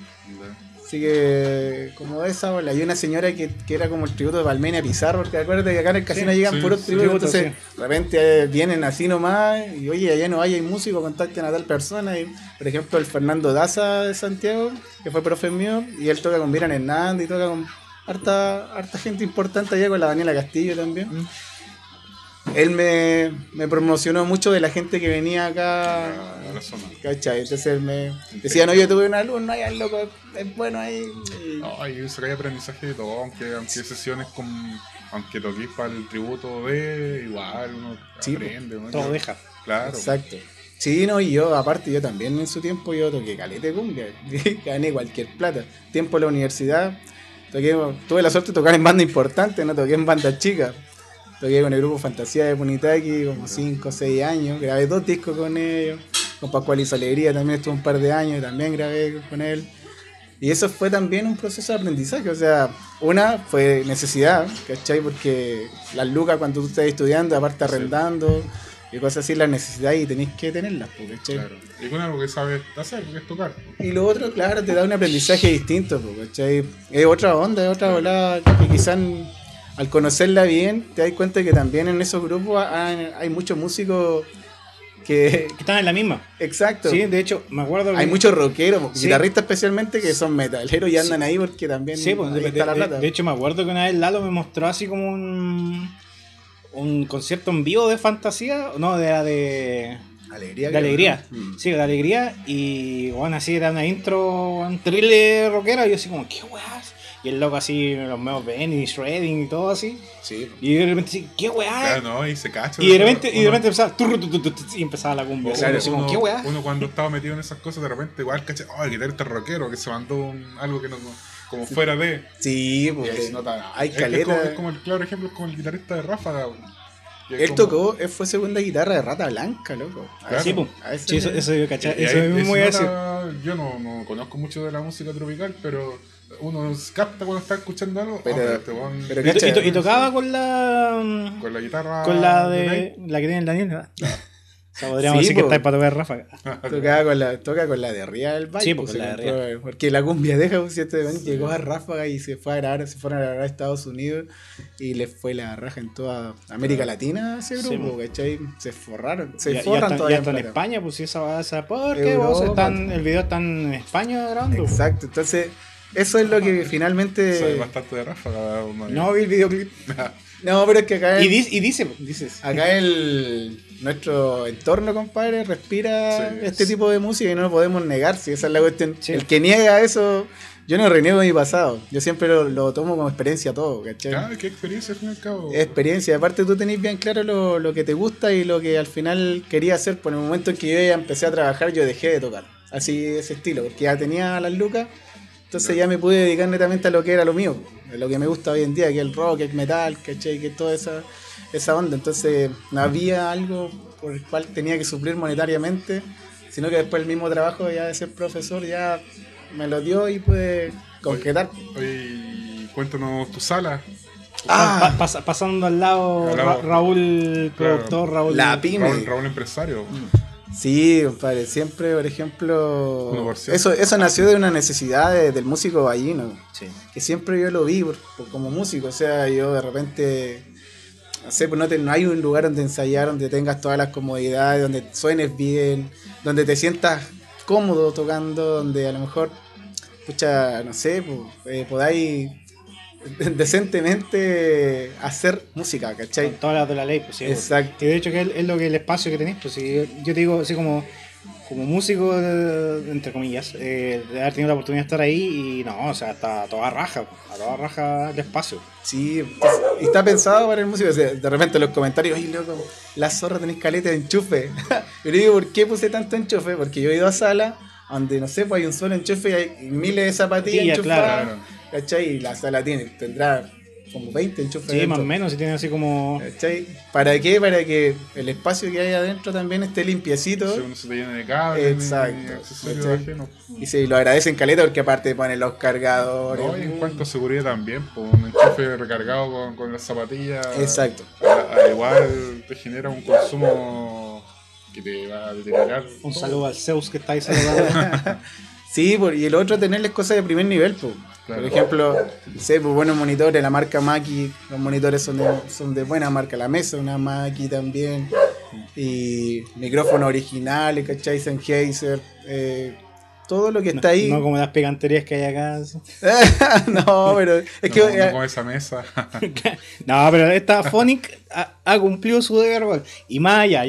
Así que, como de esa ola. Y una señora que, que era como el tributo de Palmenia Pizarro, porque acuérdate que acá en el casino llegan sí, puros tributos, Tributos, entonces de repente eh, vienen así nomás, y oye, allá no hay, hay músico, contacten a tal persona. Y, por ejemplo, el Fernando Daza de Santiago, que fue profe mío, y él toca con Miran Hernández y toca con harta, harta gente importante allá, con la Daniela Castillo también. Mm. Él me, me promocionó mucho de la gente que venía acá A la zona. ¿Cachai? Entonces él me decía, no, yo tuve un alumno ahí, el loco, es bueno ahí. y- No, saca aprendizaje de todo, aunque, aunque sesiones con. Aunque toquéis para el tributo de. Igual uno Sí, aprende, ¿no? Todo deja. Claro. Exacto. Sí, no, y yo, aparte, yo también en su tiempo yo toqué calete cumbia, gané cualquier plata. Tiempo en la universidad, toqué, tuve la suerte de tocar en bandas importantes, no toqué en bandas chicas. Toqué con el grupo Fantasía de Punitaki como 5 o 6 años, grabé dos discos con ellos. Con Pascual hizo Alegría también estuve un par de años, también grabé con él. Y eso fue también un proceso de aprendizaje. O sea, una fue necesidad, ¿cachai? Porque las lucas cuando tú estás estudiando, aparte arrendando y cosas así, las necesidades y tenéis que tenerlas, ¿cachai? Claro. Y con algo que sabes hacer, que es tocar. Y lo otro, claro, te da un aprendizaje distinto, ¿cachai? Es otra onda, es otra volada que quizás al conocerla bien te das cuenta que también en esos grupos hay, hay muchos músicos que... Que están en la misma. Exacto. Sí, de hecho, me acuerdo que. Hay muchos rockeros, Sí. guitarristas especialmente, que son metaleros y andan ahí porque también Sí, pues, de, está la plata. de hecho me acuerdo que una vez Lalo me mostró así como un un concierto en vivo de fantasía, no, de la de, alegría. de alegría. Mm. sí, de alegría y bueno, así era una intro, un thriller rockera y yo así como, ¿qué weás? Y el loco así, los medios Benny, Shredding y todo así, Sí. y de repente ¿qué weá? Claro, no, y se cacha. Y de repente, y de Uno- repente empezaba, turru, tu, tu, tu, tu, y empezaba la cumbia, Claro, como, uno, ¿qué weá? uno cuando estaba metido en esas cosas, de repente igual caché, oh, el guitarrista rockero que se mandó un- algo que no, como fuera de. Sí, Y porque nota. hay Es es como, caleta. es como el claro ejemplo, es como el guitarrista de Ráfaga. Él como- tocó, él fue segunda guitarra de Rata Blanca, loco. Claro. Sí, eso- pues. eso Sí, eso, eso yo caché, Y eso ahí- es ahí muy se así. nota- Yo no, no conozco mucho de la música tropical, pero uno capta cuando está escuchando algo. Pero- oh, pero este pero Y, to- cacha, y to- y tocaba con la con la guitarra. con la de de la que tiene el Daniel, ¿verdad? O sea, podríamos Sí, decir que está ahí para tocar ráfaga. Tocaba con la, toca con la de arriba del baile. Sí, pues, con la de se compró- Porque la cumbia deja, pues, este weón llegó a Ráfaga y se fue a grabar, se fueron a grabar a Estados Unidos y le fue la raja en toda América Latina a ese Sí, grupo, pues. ¿cachai? Se forraron, se Ya, ya forran están, ya todavía. están en. España, pues si esa va a ser porque vos están, el video está en España grabando. Exacto, entonces eso es lo que finalmente... bastante de Ráfaga. uno- No vi el videoclip. No, pero es que acá... Y, el- dice, y dice, dices. Acá el nuestro entorno, compadre, respira Sí. este tipo de música y no lo podemos negar. Si esa es la cuestión. Sí. El que niega eso, yo no reniego mi pasado. Yo siempre lo, lo tomo como experiencia todo, ¿cachai? Ah, qué experiencia al fin y al cabo. Experiencia. Aparte, tú tenés bien claro lo, lo que te gusta y lo que al final quería hacer. Por el momento en que yo ya empecé a trabajar, yo dejé de tocar. Así de ese estilo, porque ya tenía las lucas. Entonces ya me pude dedicar netamente a lo que era lo mío, a lo que me gusta hoy en día, que es el rock, el metal, ¿cachai? Que toda esa, esa onda. Entonces no había algo por el cual tenía que suplir monetariamente, sino que después el mismo trabajo ya de ser profesor ya me lo dio y pude concretar. Oye, cuéntanos tu sala. Ah. Pa- pas- pasando al lado, Al lado. Ra- Raúl, Claro. productor, Raúl. La pyme. Raúl, Raúl empresario. Sí, compadre, siempre, por ejemplo, 1%. eso, eso nació de una necesidad de- del músico ballino. Sí. que siempre yo lo vi por- por- como músico, o sea, yo de repente, no sé, pues no, te- no hay un lugar donde ensayar, donde tengas todas las comodidades, donde suenes bien, donde te sientas cómodo tocando, donde a lo mejor, pucha, no sé, pues, eh, podáis decentemente hacer música, ¿cachai? Con todas las de la ley, pues sí. pues. Exacto. Que de hecho que es, lo que el espacio que tenéis, pues si yo, yo te digo así como, como músico, entre comillas, eh, de haber tenido la oportunidad de estar ahí y no, o sea, está a toda raja, pues, a toda raja el espacio. Sí, pues, y está pensado para el músico. o sea, de repente en los comentarios, oye, loco, la zorra tenés caleta de enchufe. Yo le digo, ¿por qué puse tanto enchufe? Porque yo he ido a sala donde, no sé, pues hay un solo enchufe y hay miles de zapatillas Sí, ya, enchufadas. claro. ¿Cachai? Y la sala tiene, tendrá como 20 enchufes. Sí, más o menos, si tiene así como... ¿Cachai? ¿Para qué? Para que el espacio que hay adentro también esté limpiecito. Si uno se te llena de cables, Exacto. y se lo agradecen caleta porque aparte ponen los cargadores. No, y en cuanto a seguridad también, pues, un enchufe recargado con, con las zapatillas. Exacto. a- a igual te genera un consumo que te va a deteriorar. Un saludo al Zeus que está ahí saludando. Sí, por- y el otro tenerles cosas de primer nivel, pues. Por ejemplo, sé, pues, buenos monitores, la marca Maki, los monitores son de, son de buena marca, la mesa, una Maki también, y micrófonos originales, ¿cachai? Sennheiser, eh, todo lo que está ahí. No como las peganterías que hay acá. no, pero es que no, no eh, con esa mesa. No, pero esta Phonic ha, ha cumplido su deber, y más allá,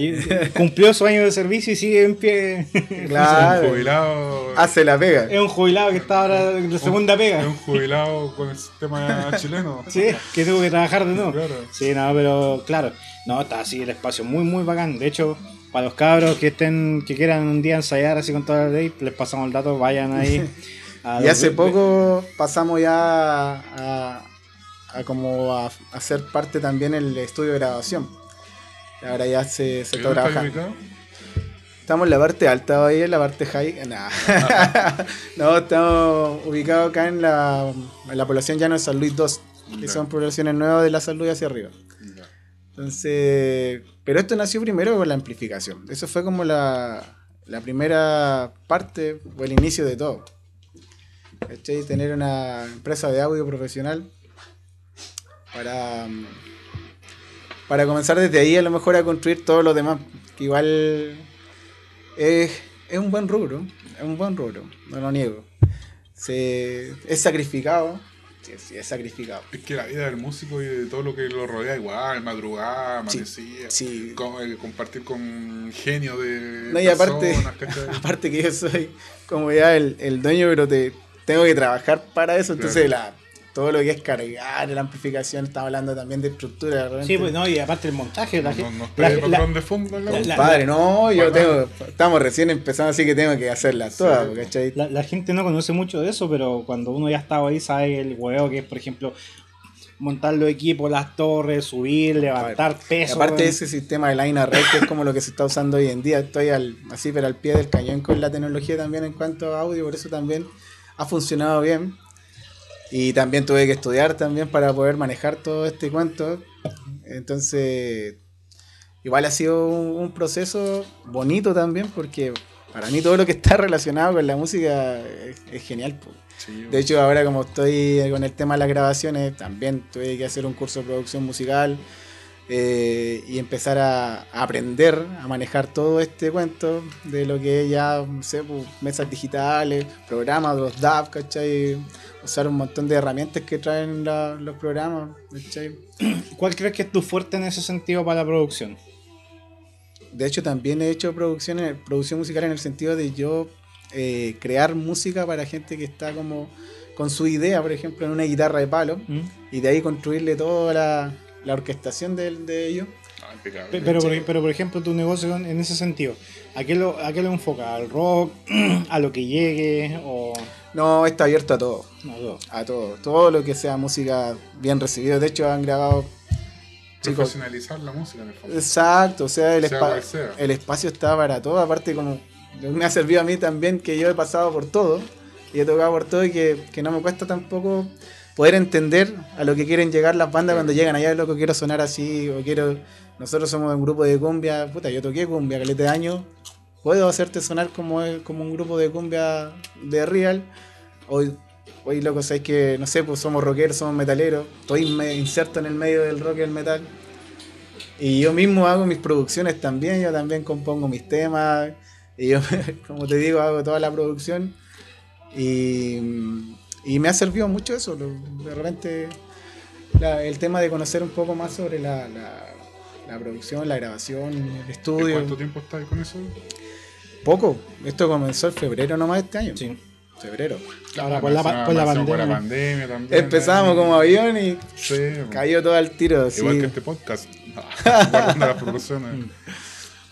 cumplió su año de servicio y sigue en pie. Claro. un jubilado. hace la pega. Es un jubilado que está ahora de segunda Es pega. un jubilado con el sistema chileno. Sí, que tuvo que trabajar de nuevo. Claro. Sí, no, pero claro, no, está así el espacio muy, muy bacán. De hecho, para los cabros que estén, que quieran un día ensayar así con toda la ley, les pasamos el dato, vayan ahí. a Y hace poco pasamos ya a, a como a, a ser parte también el estudio de grabación. Ahora ya se, se ¿Y está trabajando. Estamos en la parte alta ahí, en la parte high. Nah. no, estamos ubicados acá en la, en la población llano de San Luis 2, que son poblaciones nuevas de la San Luis hacia arriba. Entonces, pero esto nació primero con la amplificación. Eso fue como la, primera parte o el inicio de todo. Tener una empresa de audio profesional para, para comenzar desde ahí a lo mejor a construir todo lo demás. Que igual es, es un buen rubro, es un buen rubro, no lo niego. Se, es sacrificado, es sacrificado. Es que la vida del músico y de todo lo que lo rodea igual, madrugada, amanecía, sí. co- eh, compartir con genio de No, y aparte, aparte que yo soy como ya el, el dueño, pero te, tengo que trabajar para eso. Entonces, Claro. la, todo lo que es cargar, la amplificación, estamos hablando también de estructura. de repente. Sí, pues no, y aparte el montaje, la no, gente. no, no la- esté la- patrón de fondo en la la- voz. la- Padre, no, yo tengo. Estamos recién empezando, así que tengo que hacerlas todas, Sí. ¿cachai? La, la gente no conoce mucho de eso, pero cuando uno ya estaba ahí sabe el huevo que es, por ejemplo, montar los equipos, las torres, subir, levantar peso. aparte de ese sistema de line array, que es como lo que se está usando hoy en día, estoy al, así pero al pie del cañón con la tecnología también en cuanto a audio, por eso también ha funcionado bien. Y también tuve que estudiar también para poder manejar todo este cuento. Entonces, igual ha sido un, un proceso bonito también, porque para mí todo lo que está relacionado con la música es, es genial. Sí, De hecho, ahora como estoy con el tema de las grabaciones, también tuve que hacer un curso de producción musical eh, y empezar a, a aprender a manejar todo este cuento de lo que es ya, no sé, pues, mesas digitales, programas, los DAV, ¿cachai? Usar un montón de herramientas que traen la- los programas, ¿cachai? ¿Cuál crees que es tu fuerte en ese sentido para la producción? De hecho, también he hecho producción, producción musical en el sentido de yo eh, crear música para gente que está como con su idea, por ejemplo, en una guitarra de palo. ¿Mm? y de ahí construirle toda la, la orquestación de, de ello. Ah, impecable. Pe- Pero, por, pero por ejemplo, tu negocio en ese sentido, ¿a qué lo, a qué lo enfoca? ¿Al rock? ¿A lo que llegue? ¿O No, está abierto a todo, no, todo? a todo, todo lo que sea música bien recibida. De hecho, han grabado chicos. Profesionalizar la música en el fondo. Exacto, o sea, el, Sea espa- cual sea. el espacio está para todo. Aparte, como me ha servido a mí también que yo he pasado por todo y he tocado por todo y que, que no me cuesta tampoco poder entender a lo que quieren llegar las bandas cuando llegan allá, loco, quiero sonar así o quiero. Nosotros somos un grupo de cumbia, puta, yo toqué cumbia, caleta de años. Puedo hacerte sonar como, como un grupo de cumbia de real. Hoy, hoy loco, sabes que, no sé, pues somos rockeros, somos metaleros. Estoy me- inserto en el medio del rock y el metal. Y yo mismo hago mis producciones también, yo también compongo mis temas. Y yo, como te digo, hago toda la producción. Y, y me ha servido mucho eso. lo- De repente, la- el tema de conocer un poco más sobre la, la- la producción, la grabación, el ¿Y estudio. ¿Cuánto tiempo estás con eso? Poco. Esto comenzó en febrero nomás este año. Sí. Febrero. Ahora con la, pandemia. pandemia también. Empezamos como avión y Sí, cayó todo al tiro. así. Igual que este podcast. Guardando las producciones Mm.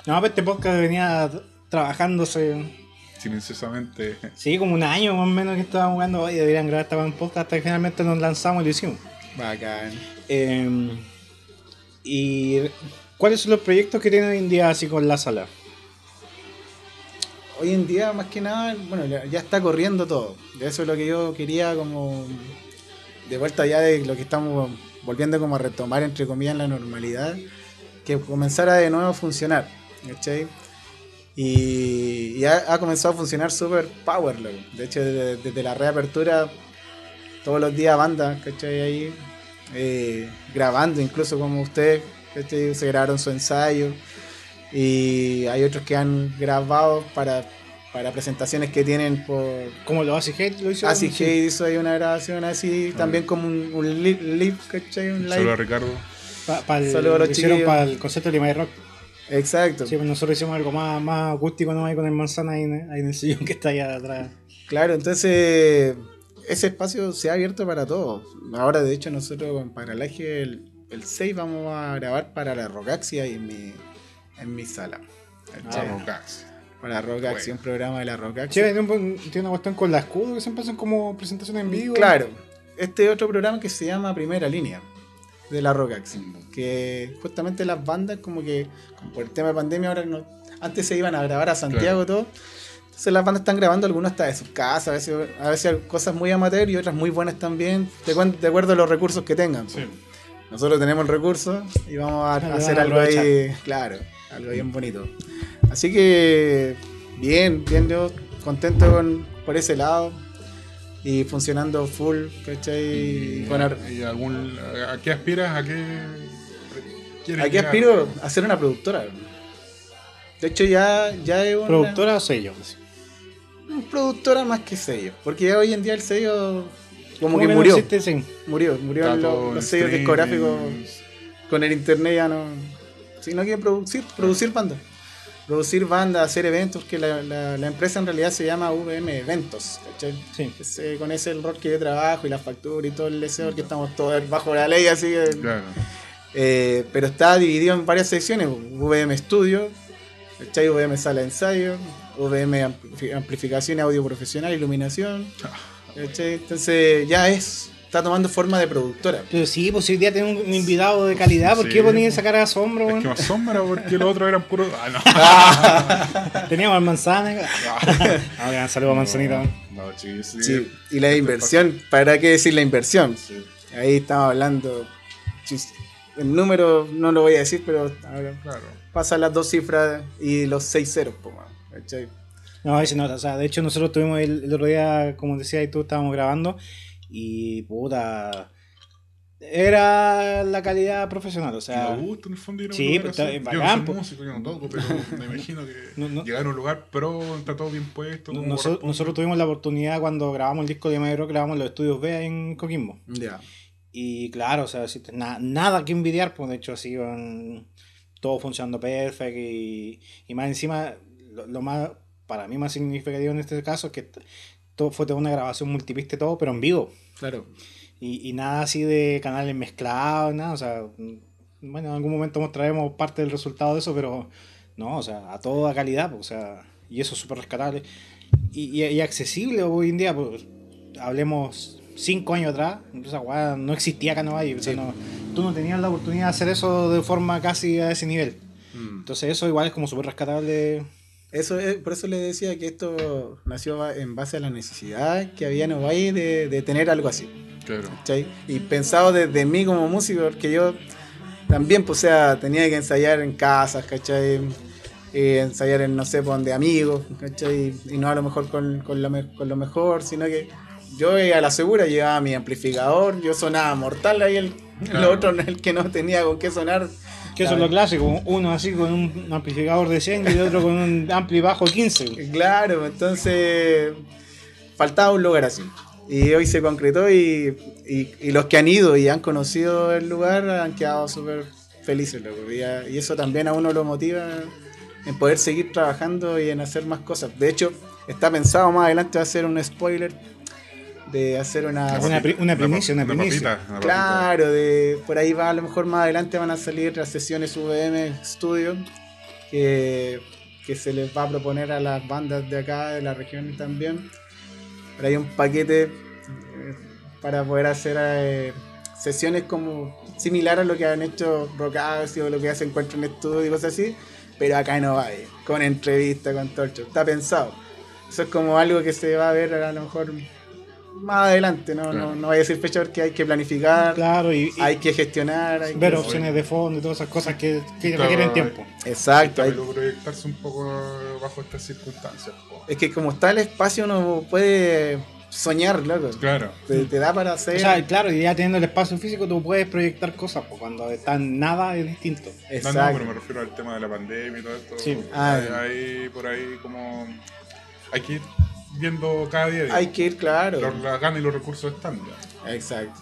No, pero este podcast venía trabajándose, silenciosamente. sí, como un año más o menos que estábamos jugando. Oye, deberían grabar este podcast hasta que finalmente nos lanzamos y lo hicimos. Bacán. Eh, ¿Y cuáles son los proyectos que tienen hoy en día así con la sala? Hoy en día, más que nada, bueno, ya ya está corriendo todo. De eso es lo que yo quería como de vuelta ya de lo que estamos volviendo como a retomar, entre comillas, en la normalidad, que comenzara de nuevo a funcionar, ¿cachai? Y, y ha, ha comenzado a funcionar súper power, loco. De hecho, desde, desde la reapertura, todos los días bandas, ¿cachai? Ahí, eh, grabando, incluso como ustedes, ¿cachai? Se grabaron su ensayo. Y hay otros que han grabado para, para presentaciones que tienen por... Como lo hace Hate lo hizo. Así sí. que hizo ahí una grabación así, también como un, un li- live, ¿cachai? Un Solo a live. Ricardo. Pa- pa el- Saludos a los lo hicieron para el concierto de Lima Rock. Exacto. Sí, pues nosotros hicimos algo más, más acústico nomás ahí con el manzana ahí, en- ahí en el sillón que está allá atrás. Claro, entonces ese espacio se ha abierto para todos. Ahora, de hecho, nosotros con Paralaje el, el 6 vamos a grabar para la Rocaxia ahí en mi, en mi sala. Vamos, Gax. Para Rocaxia, Bueno. un programa de la Sí, Rocaxia. tiene, un- tiene una cuestión con la escudo que siempre hacen como presentación en vivo. Claro, este otro programa que se llama Primera Línea de la Rocaxia. Que justamente las bandas, como que como por el tema de pandemia, ahora no, antes se iban a grabar a Santiago y todo. Entonces las bandas están grabando algunas hasta de sus casas, a veces, a veces cosas muy amateur y otras muy buenas también, de, acuerdo a los recursos que tengan. Sí. Nosotros tenemos el recurso y vamos a Ah, hacer algo ahí, claro, algo bien bonito. Así que bien, bien yo contento con, por ese lado y funcionando full, ¿cachai? Con ar- ¿Y algún, ¿A qué aspiras? ¿A qué quieres Aquí llegar? aspiro a ser una productora. De hecho ya, ya es una ¿Productora o sello? una productora más que sello, porque ya hoy en día el sello como ¿Cómo que murió, existe? Sí. murió, murió los, los sellos discográficos con el internet ya no. Si no quiere producir, producir bandas. Producir bandas, hacer eventos, que la, la- la empresa en realidad se llama VM Eventos, ¿cachai? Sí. Ese- con ese el rol que yo trabajo y la factura y todo el deseo, porque estamos todos bajo la ley, así que. Claro. Eh, pero está dividido en varias secciones: VM Studio, ¿cachai? VM Sala de Ensayo, VM Ampli- Amplificación y Audio Profesional, Iluminación. ¿cachai? Entonces ya es. Está tomando forma de productora. Pero sí, pues si hoy día tenemos un invitado de calidad, ¿por Sí. qué ponía esa cara de asombro? Es weón? que me asombra porque los otros eran puros. Ah, no. Teníamos al manzana. Ah, gran saludo a Manzanita. No, sí, sí. Sí, y la inversión, ¿para qué decir la inversión? Sí. Ahí estamos hablando. El número no lo voy a decir, pero ahora Claro. pasa las dos cifras y los seis ceros, po. No, ese no, o sea, de hecho nosotros tuvimos el, el otro día, como decía y tú, estábamos grabando y puta, era la calidad profesional, o sea, me gusta en el fondo ir a un sí, lugar pero está así. bien Yo no soy músico, yo no toco, pero me imagino que No, no. llegar a un lugar pro, está todo bien puesto. como nosotros, corresponde. nosotros tuvimos la oportunidad cuando grabamos el disco de Madero, grabamos en los estudios B en Coquimbo. Ya. Y claro, o sea, si te- na- nada que envidiar, pues de hecho así iban todo funcionando perfecto y, y más encima, lo, lo más, para mí más significativo en este caso es que t- todo, fue toda una grabación multipiste todo, pero en vivo. Claro. Y, y nada así de canales mezclados, nada, o sea, bueno, en algún momento mostraremos parte del resultado de eso, pero no, o sea, a toda calidad, pues, o sea, y eso es súper rescatable. Y, y, y accesible hoy en día, pues, hablemos cinco años atrás, esa weá no existía acá en Nueva York, o sea, Sí. no- tú no tenías la oportunidad de hacer eso de forma casi a ese nivel. Mm. Entonces eso igual es como súper rescatable. Eso es, por eso le decía que esto nació en base a la necesidad que había en Ovalle de, de tener algo así. Claro. ¿cachai? Y pensado desde mí como músico, porque yo también, pues, o sea, tenía que ensayar en casas, ¿cachai? Eh, ensayar en, no sé, pues, donde amigos, ¿cachai? Y no a lo mejor con, con lo, me- con lo mejor, sino que yo eh, a la segura llevaba mi amplificador, yo sonaba mortal, ahí el, el Claro. otro, el que no tenía con qué sonar. Que eso es lo clásico, uno así con un amplificador de 100 y otro con un ampli bajo 15. Claro, entonces faltaba un lugar así. Y hoy se concretó y, y- los que han ido y han conocido el lugar han quedado súper felices, loco. Y, y eso también a uno lo motiva en poder seguir trabajando y en hacer más cosas. De hecho, está pensado más adelante ser un spoiler de hacer una... Una una primicia, una papita, primicia. una papita. Claro, de por ahí va, a lo mejor más adelante van a salir las sesiones VM Studio que, que se les va a proponer a las bandas de acá, de la región también. Pero hay un paquete eh, para poder hacer eh, sesiones como similar a lo que han hecho Rockhouse o lo que hacen Encuentro en Estudio y cosas así, pero acá no va, con entrevista, con show. Está pensado. Eso es como algo que se va a ver a lo mejor más adelante, no, Claro. no, no voy a decir fecha porque hay que planificar, Claro, y, y hay que gestionar, hay ver que- opciones de fondo y todas esas cosas que, que Claro, requieren tiempo. Exacto, hay- Pero proyectarse un poco bajo estas circunstancias. po. es que como está el espacio uno puede soñar, loco. Claro. Te, te da para hacer. O sea, claro, y ya teniendo el espacio físico tú puedes proyectar cosas, pues cuando está en nada es distinto. No, no, Exacto. pero me refiero al tema de la pandemia y todo esto. Sí. Ah, hay, hay por ahí como. Hay que ir viendo cada día. Hay que ir, claro. Los, las ganas y los recursos están ya. Exacto.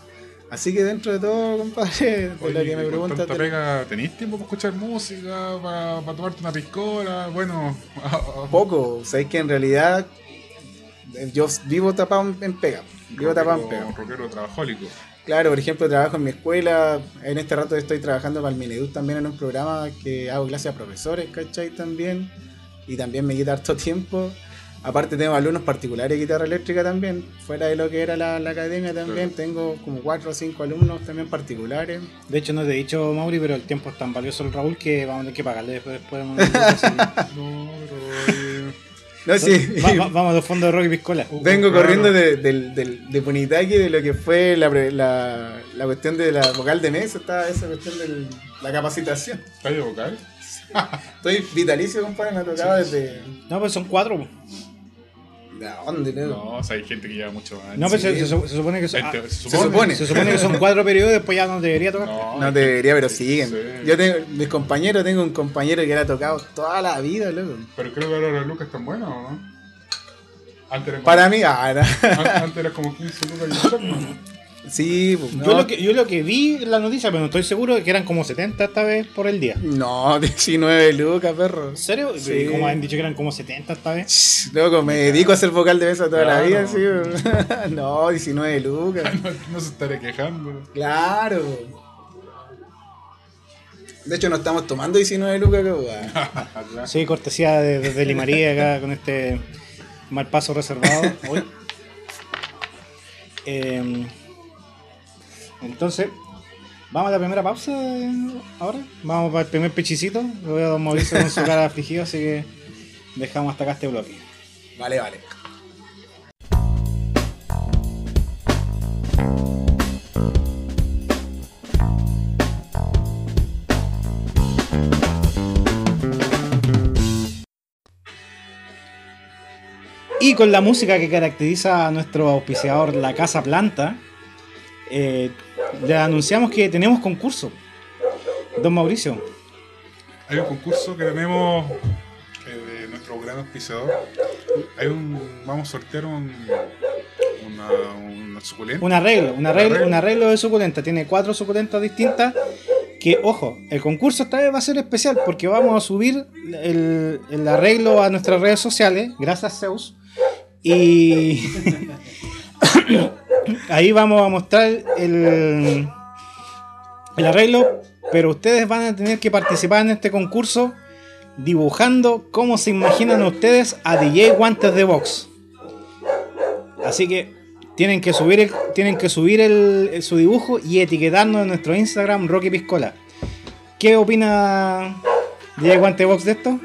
Así que dentro de todo, compadre, de lo Oye, que me preguntas. te- pega, ¿Tenéis tiempo para escuchar música? ¿Para, para tomarte una piscola? Bueno, Poco. Sabéis que en realidad yo vivo tapado en- pega. Vivo tapado en pega. Un rockero trabajólico. Claro, por ejemplo, trabajo en mi escuela. En este rato estoy trabajando para el Mineduc también en un programa que hago clases a profesores, ¿cachai? También. Y también me quita harto tiempo. Aparte tengo alumnos particulares de guitarra eléctrica también, fuera de lo que era la, la academia también, Claro. tengo como cuatro o cinco alumnos también particulares. De hecho, no te he dicho, Mauri, pero el tiempo es tan valioso el Raúl que vamos a tener que pagarle después. después No, pero. eh, No, sí, Va- va- vamos a los fondos de rock y piscola. vengo Claro. corriendo de, de Punitaki, de lo que fue la, pre- la, la cuestión de la vocal de mesa, está esa cuestión de la capacitación. ¿Estás de vocal? Estoy vitalicio, compadre, me ha tocado desde... No, pues son cuatro. ¿De dónde, no? No, o sea, hay gente que lleva mucho más. No, pues Sí. se, se su- se supone que son, Gente- ah, se Se supone. se supone que son cuatro periodos, después ya no debería tocar. No, No debería, pero siguen. sí. Yo tengo, mis compañeros, tengo un compañero que le ha tocado toda la vida, loco. Pero creo que ahora las lucas están buenas, ¿o no? Antes era como, Para mí, ah, no. an- antes era como 15 lucas y. sí, pues, Yo, no, lo que, yo lo que vi en la noticia, pero no estoy seguro, que eran como 70 esta vez por el día. no, 19 lucas, perro. ¿En serio? Sí. Como han dicho que eran como 70 esta vez. Loco, me dedico a hacer vocal de mesa toda la vida, sí. no, 19 lucas. No, no se estaré quejando. Claro. De hecho, no estamos tomando 19 lucas, weón. Sí, cortesía de, de, de Limarí acá con este mal paso reservado. Uy. Eh, entonces, vamos a la primera pausa ahora. Vamos para el primer pechicito. Lo veo a Don Mauricio con su cara afligido, así que dejamos hasta acá este bloque. Vale, vale. Y con la música que caracteriza a nuestro auspiciador La Casa Planta, eh, le anunciamos que tenemos concurso. Don Mauricio, Hay un concurso que tenemos eh, de nuestro gran auspiciador. Hay un. Vamos a sortear un. Una, una suculenta. un arreglo, un arreglo, arreglo. un arreglo de suculenta. Tiene cuatro suculentas distintas. Que, ojo, el concurso esta vez va a ser especial porque vamos a subir el, el arreglo a nuestras redes sociales. Gracias, Zeus. Y ahí vamos a mostrar el, arreglo. Pero ustedes van a tener que participar en este concurso dibujando cómo se imaginan ustedes a DJ Guantes de Box. Así que tienen que subir, tienen que subir su dibujo y etiquetarnos en nuestro Instagram, Rocky Piscola. ¿Qué opina DJ Guante Box de esto?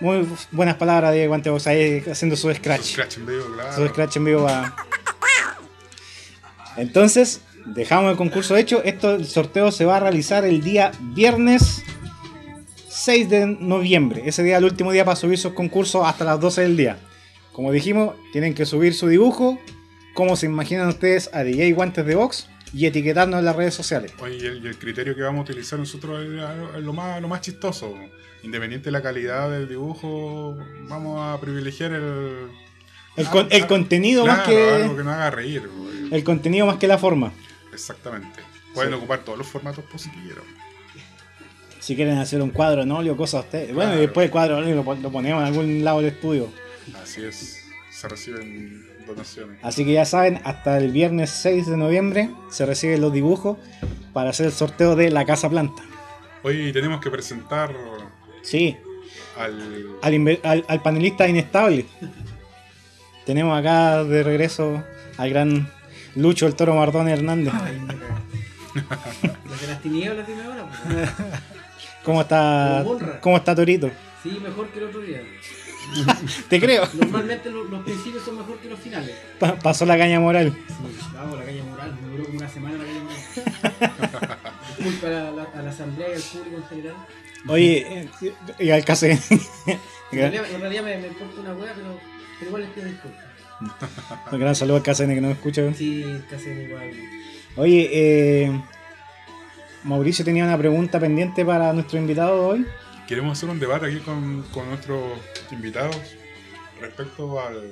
Muy buenas palabras de Guante Box ahí haciendo su scratch. Scratch en vivo, claro. Su scratch en vivo va. Entonces, dejamos el concurso hecho. Esto, el sorteo se va a realizar el día viernes 6 de noviembre. Ese día, el último día para subir sus concursos hasta las 12 del día. Como dijimos, tienen que subir su dibujo, cómo se imaginan ustedes a DJ Guantes de Box y etiquetarnos en las redes sociales. Oye, y el, y el criterio que vamos a utilizar nosotros es, lo, más, lo más chistoso. Independiente de la calidad del dibujo, vamos a privilegiar el. El, con- el contenido más que algo que nos haga reír. güey. el contenido más que la forma. Exactamente. Pueden ocupar todos los formatos posibles. Si quieren hacer un cuadro en óleo, cosas ustedes. Bueno, y después el cuadro en óleo lo, lo ponemos en algún lado del estudio. Así es. Se reciben donaciones. Así que ya saben, hasta el viernes 6 de noviembre se reciben los dibujos para hacer el sorteo de la Casa Planta. Hoy tenemos que presentar Sí, al. al, inve- al- al panelista inestable. Tenemos acá de regreso al gran Lucho el Toro Mardón Hernández. De las tinieblas dime ahora. ¿Cómo está. ¿Cómo está Torito? Sí, mejor que el otro día. Te creo. Normalmente los, los principios son mejor que los finales. Pa- pasó la caña moral. Sí, vamos, la calle moral. Me duró como una semana la calle moral. Disculpa a la, a asamblea y al público en general. Oye, eh, y al case. En realidad, en realidad me, me importa una hueá, pero, pero igual les pido disculpas. Un gran saludo al CACN que nos escucha. Sí, casi igual. Oye, eh, Mauricio tenía una pregunta pendiente para nuestro invitado de hoy. Queremos hacer un debate aquí con, con nuestros invitados respecto al,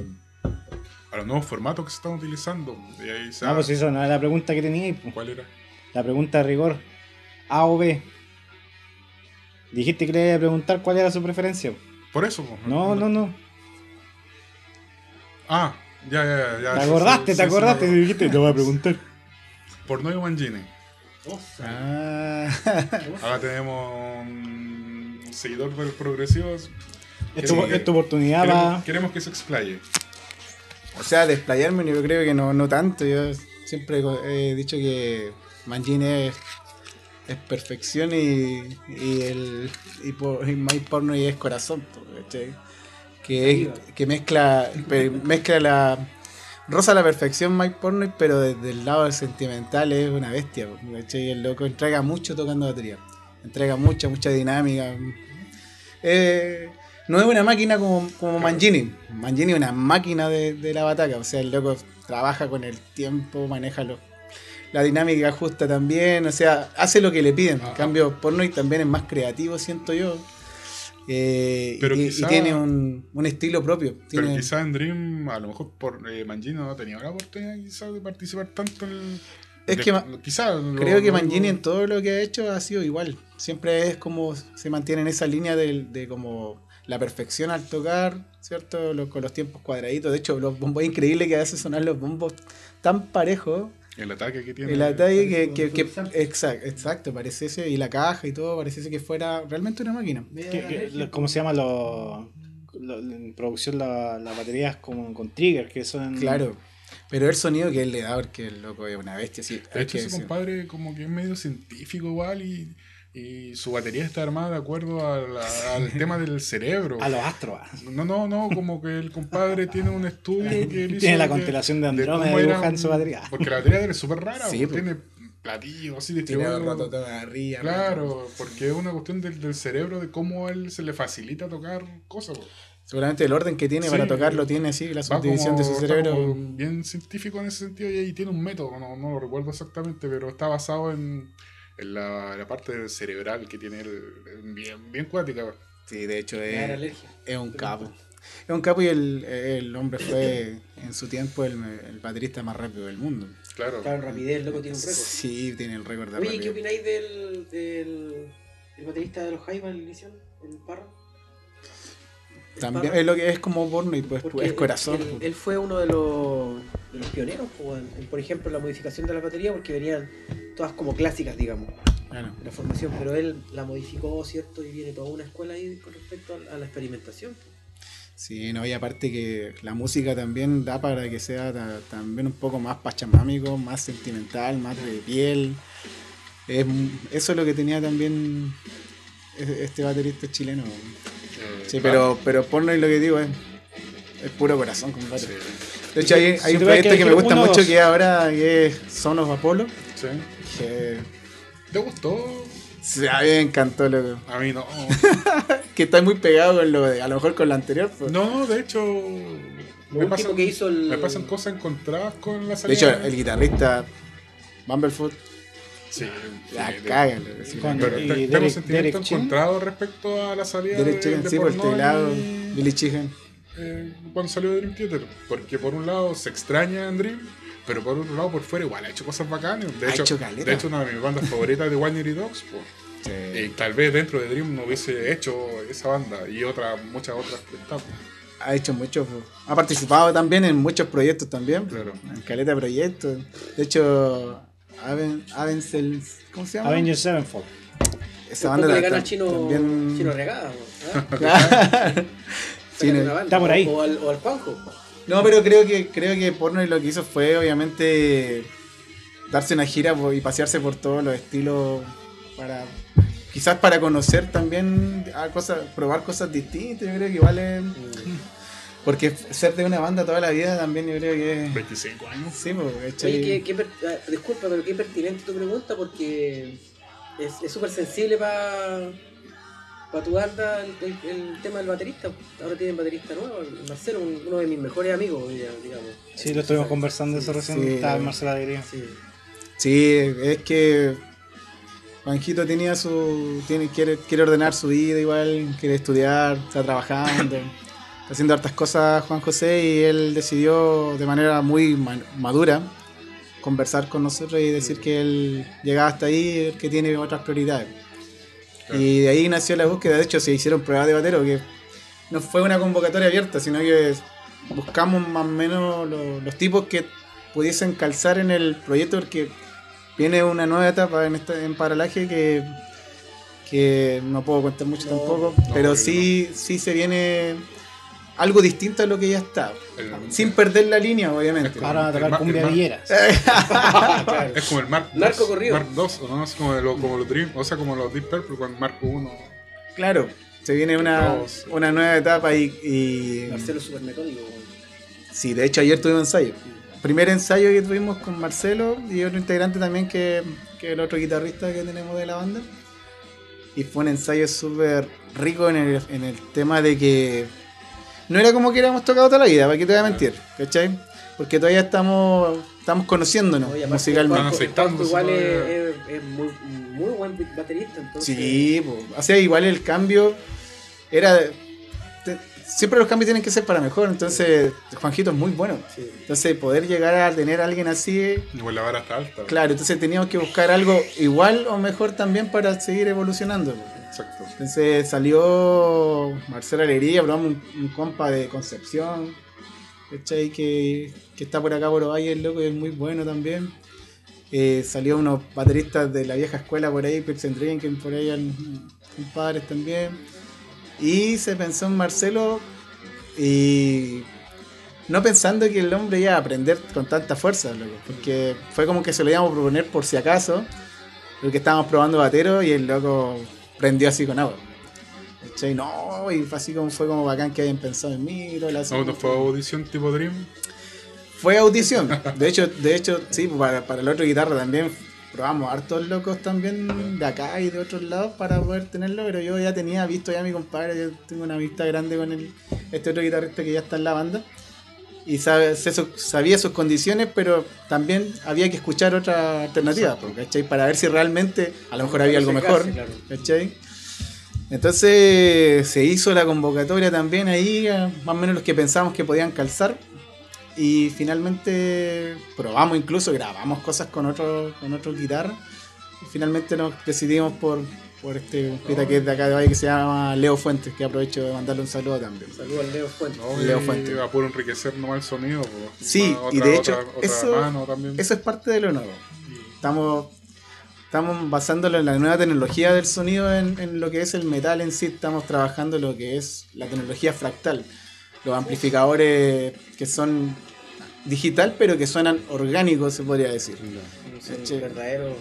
a los nuevos formatos que se están utilizando. Y ahí se Ah, pues eso no era la pregunta que tenía. ¿Cuál era? La pregunta de rigor. A o B. Dijiste que le iba a preguntar cuál era su preferencia. Por eso. pues. No, no, no. Ah, ya, ya, ya. ya. ¿Te acordaste? sí, ¿Te acordaste? sí, dijiste, te voy a preguntar. Porno y Mangini. Ah, Ahora tenemos seguidor del progresivo. Es tu, Queremos- es tu oportunidad Queremos, que se explaye. O sea, desplayarme yo creo que no, no tanto. Yo siempre he dicho que Mangin es, es perfección y, y el y, por, y My Porno y es corazón. Que, es- que mezcla, mezcla la... Rosa la perfección Mike Pornoy, pero desde el lado sentimental es una bestia. ¿cachai? El loco entrega mucho tocando batería. Entrega mucha, mucha dinámica. Eh, no es una máquina como, como Mangini. Mangini es una máquina de, de la bataca. O sea, el loco trabaja con el tiempo, maneja los, la dinámica justa también. O sea, hace lo que le piden. En Ajá. cambio, Pornoy también es más creativo, siento yo. Eh, y Pero y, quizá- tiene un, un estilo propio. Pero quizás en Dream, a lo mejor por eh, Mangini no tenía la oportunidad quizás de participar tanto en Es de- que lo- Creo que lo- Mangini en todo lo que ha hecho ha sido igual. Siempre es como se mantiene en esa línea de, de como la perfección al tocar, ¿cierto? Lo- con los tiempos cuadraditos. De hecho, los bombos es increíble que hace sonar los bombos tan parejos. el ataque que tiene. El ataque que, parece exacto, exacto, pareciese, y la caja y todo, pareciese que fuera realmente una máquina. La ¿Cómo se llama? Lo, lo- en producción la- las baterías como con trigger, que son. Claro. Pero el sonido que él le da, porque el loco es una bestia, sí. De hecho, ese compadre como que es medio científico igual y, y su batería está armada de acuerdo a la- al tema del cerebro. A los astros. ah. No, no, no, como que el compadre tiene un estudio que él hizo Tiene la de- constelación de de Andrómeda en un- su batería. Porque la batería de él es súper rara, Sí, pues, pues. tiene platillos así Tiene distribuidos. el rototón arriba. Claro, porque es una cuestión del, del cerebro de cómo a él se le facilita tocar cosas. pues. Seguramente el orden que tiene Sí. para tocarlo tiene así, la subdivisión de su cerebro. bien científico en ese sentido y tiene un método, no, no lo recuerdo exactamente, pero está basado en, en la, la parte cerebral que tiene él, bien, bien cuática. Sí, de hecho es, es un capo. Es un capo y el, el hombre fue en su tiempo el, el baterista más rápido del mundo. Claro. Claro, en rapidez, el loco tiene un récord. Sí, tiene el récord de Oye, ¿qué rapidez. opináis del, del el baterista de los Jaivas, el Elysian, el Parra? También es lo que es como porno y pues Porque es corazón. Él, él fue uno de los, de los pioneros, en, por ejemplo, en la modificación de la batería, porque venían todas como clásicas, digamos, Claro. la formación, pero él la modificó, ¿cierto? Y viene toda una escuela ahí con respecto a, a la experimentación. po. Sí, no, y aparte que la música también da para que sea ta- también un poco más pachamámico, más sentimental, más de piel. Es eso es lo que tenía también e- este baterista chileno. Eh, Sí, pero, pero porno y lo que digo es, es puro corazón, compadre. Sí, De hecho, hay, un proyecto que que me gusta uno mucho dos. que ahora que es Son of Apollo. sí. Que ¿Te gustó? sí, a mí me encantó, loco. A mí no. Que está muy pegado con lo de, a lo mejor con lo anterior. pues. No, de hecho. Lo último que hizo el. me pasan cosas encontradas con la De salida. hecho, el guitarrista Bumblefoot Sí, la sí, caga. loco, sí. Y tengo Chin. encontrados respecto a la salida Derek de, de sí, por el teclado, Billy Chicken. eh, cuando salió Dream Theater. Porque por un lado se extraña en Dream, pero por otro lado por fuera igual ha hecho cosas bacanas. De, Ha hecho, hecho de hecho, una de mis bandas favoritas de Winery Dogs. pues. Y tal vez dentro de Dream no hubiese hecho esa banda y otras, muchas otras pues. Ha hecho mucho. Ha participado también en muchos proyectos también. Claro. En caleta de proyectos. De hecho, Aven, Avengers- ¿Cómo se llama? Avengers Sevenfold. Esa banda le gana chino, también- chino regada. Está por ahí. O al, o al Juanjo. No, pero creo que creo que Porno lo que hizo fue obviamente darse una gira y pasearse por todos los estilos para quizás para conocer también a cosas, probar cosas distintas, yo creo que vale porque ser de una banda toda la vida también yo creo que es 25 años. sí, pues, ¿cachai? Oye, qué, qué per- ah, disculpa, pero qué pertinente tu pregunta porque es es súper sensible para tu banda el, el- el tema del baterista. Ahora tienen baterista nuevo, el Marcelo, un- uno de mis mejores amigos, ya, digamos. Sí, lo estuvimos conversando eso recién. Sí. Estaba en Marcela Alegría. Sí. Sí, es que Juanjito tenía su. Tiene, quiere, quiere ordenar su vida igual, quiere estudiar, está trabajando, haciendo hartas cosas Juan José y él decidió de manera muy ma- madura conversar con nosotros y decir que él llegaba hasta ahí, que tiene otras prioridades. Claro. Y de ahí nació la búsqueda, de hecho se hicieron pruebas de batero, que no fue una convocatoria abierta, sino que buscamos más o menos lo- los tipos que pudiesen calzar en el proyecto porque viene una nueva etapa en, esta, en paralaje que, que no puedo contar mucho No, tampoco, no, pero sí, sí se viene algo distinto a lo que ya está, El- sin perder la línea, obviamente. Ahora va a tocar cumbia. Claro. Es como el Mark Narco 2, corrido. Mark 2, ¿o no? Es como, lo- como los Dream, o sea, como los Deep Purple con Mark 1. Claro, se viene una, Dos. una nueva etapa y, y Marcelo super metódico. sí, de hecho ayer tuvimos ensayo. Primer ensayo que tuvimos con Marcelo y otro integrante también que, que el otro guitarrista que tenemos de la banda. Y fue un ensayo súper rico en el, en el tema de que no era como que hubiéramos tocado toda la vida, para qué te voy a mentir, ¿cachai? Porque todavía estamos, estamos conociéndonos Oye, musicalmente. Igual es, es- es muy, muy buen baterista. Entonces, Sí, po. o sea, igual el cambio era. te- siempre los cambios tienen que ser para mejor, entonces Juanjito es muy bueno. sí. Entonces, poder llegar a tener a alguien así, Igual la vara está alta. claro, entonces teníamos que buscar algo igual o mejor también para seguir evolucionando. Entonces salió Marcelo Alegría, probamos un, compa de Concepción, ¿cachai? Que, que está por acá por Ovalle, el loco, es muy bueno también. Eh, salió unos bateristas de la vieja escuela por ahí, Pix and Drinking, por ahí, compadres también. Y se pensó en Marcelo y no pensando que el hombre iba a aprender con tanta fuerza, loco, porque fue como que se lo íbamos a proponer por si acaso, porque estábamos probando batero y el loco prendió así con agua. ¿Cachai? No, y fue así como fue como bacán que hayan pensado en mí fue audición tipo Dream. Fue audición. De hecho, de hecho, sí, pues, para, para el otro guitarra también probamos hartos locos también de acá y de otros lados para poder tenerlo, pero yo ya tenía visto ya a mi compadre, yo tengo una amistad grande con el, este otro guitarrista que ya está en la banda. Y sabe, su- sabía sus condiciones, pero también había que escuchar otra alternativa. ¿cachai? Para ver si realmente a lo mejor había algo mejor. Entonces se hizo la convocatoria también ahí, a más o menos los que pensábamos que podían calzar. Y finalmente probamos incluso, grabamos cosas con otro, con otro guitarra. Y finalmente nos decidimos por, por este compita que es de acá de Valle que se llama Leo Fuentes, que aprovecho de mandarle un saludo también. Saludos al Leo Fuentes. No, Leo y Fuente. a puro enriquecer nomás el sonido. Sí, Otra- y de hecho, otra- otra eso-. Eso es parte de lo nuevo. Estamos, estamos basándolo en la nueva tecnología del sonido en, en lo que es el metal en sí. Estamos trabajando lo que es la tecnología fractal. Los amplificadores que son digital, pero que suenan orgánicos, se podría decir. Son Che. verdaderos.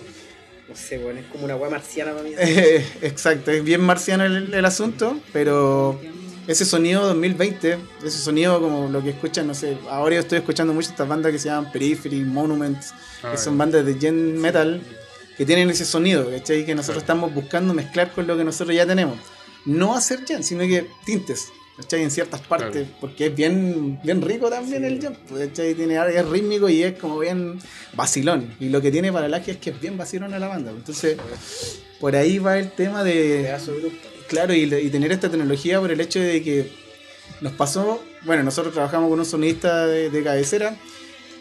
No sé, bueno, es como una weá marciana para mí. Eh, exacto, es bien marciano el, el asunto, pero ese sonido 2020, ese sonido como lo que escuchan, no sé, ahora yo estoy escuchando mucho estas bandas que se llaman Periphery, Monuments, Ah, que ya. son bandas de gen metal que tienen ese sonido, ¿cachai? Que nosotros Claro. estamos buscando mezclar con lo que nosotros ya tenemos. No hacer gen, sino que tintes, ¿cachai? En ciertas partes, Claro. porque es bien, bien rico también el pues, ¿cachai? Tiene, es rítmico y es como bien vacilón. Y lo que tiene para la que es que es bien vacilón a la banda. Entonces, por ahí va el tema de... Claro, y, y tener esta tecnología por el hecho de que nos pasó, bueno, nosotros trabajamos con un sonidista de, de cabecera,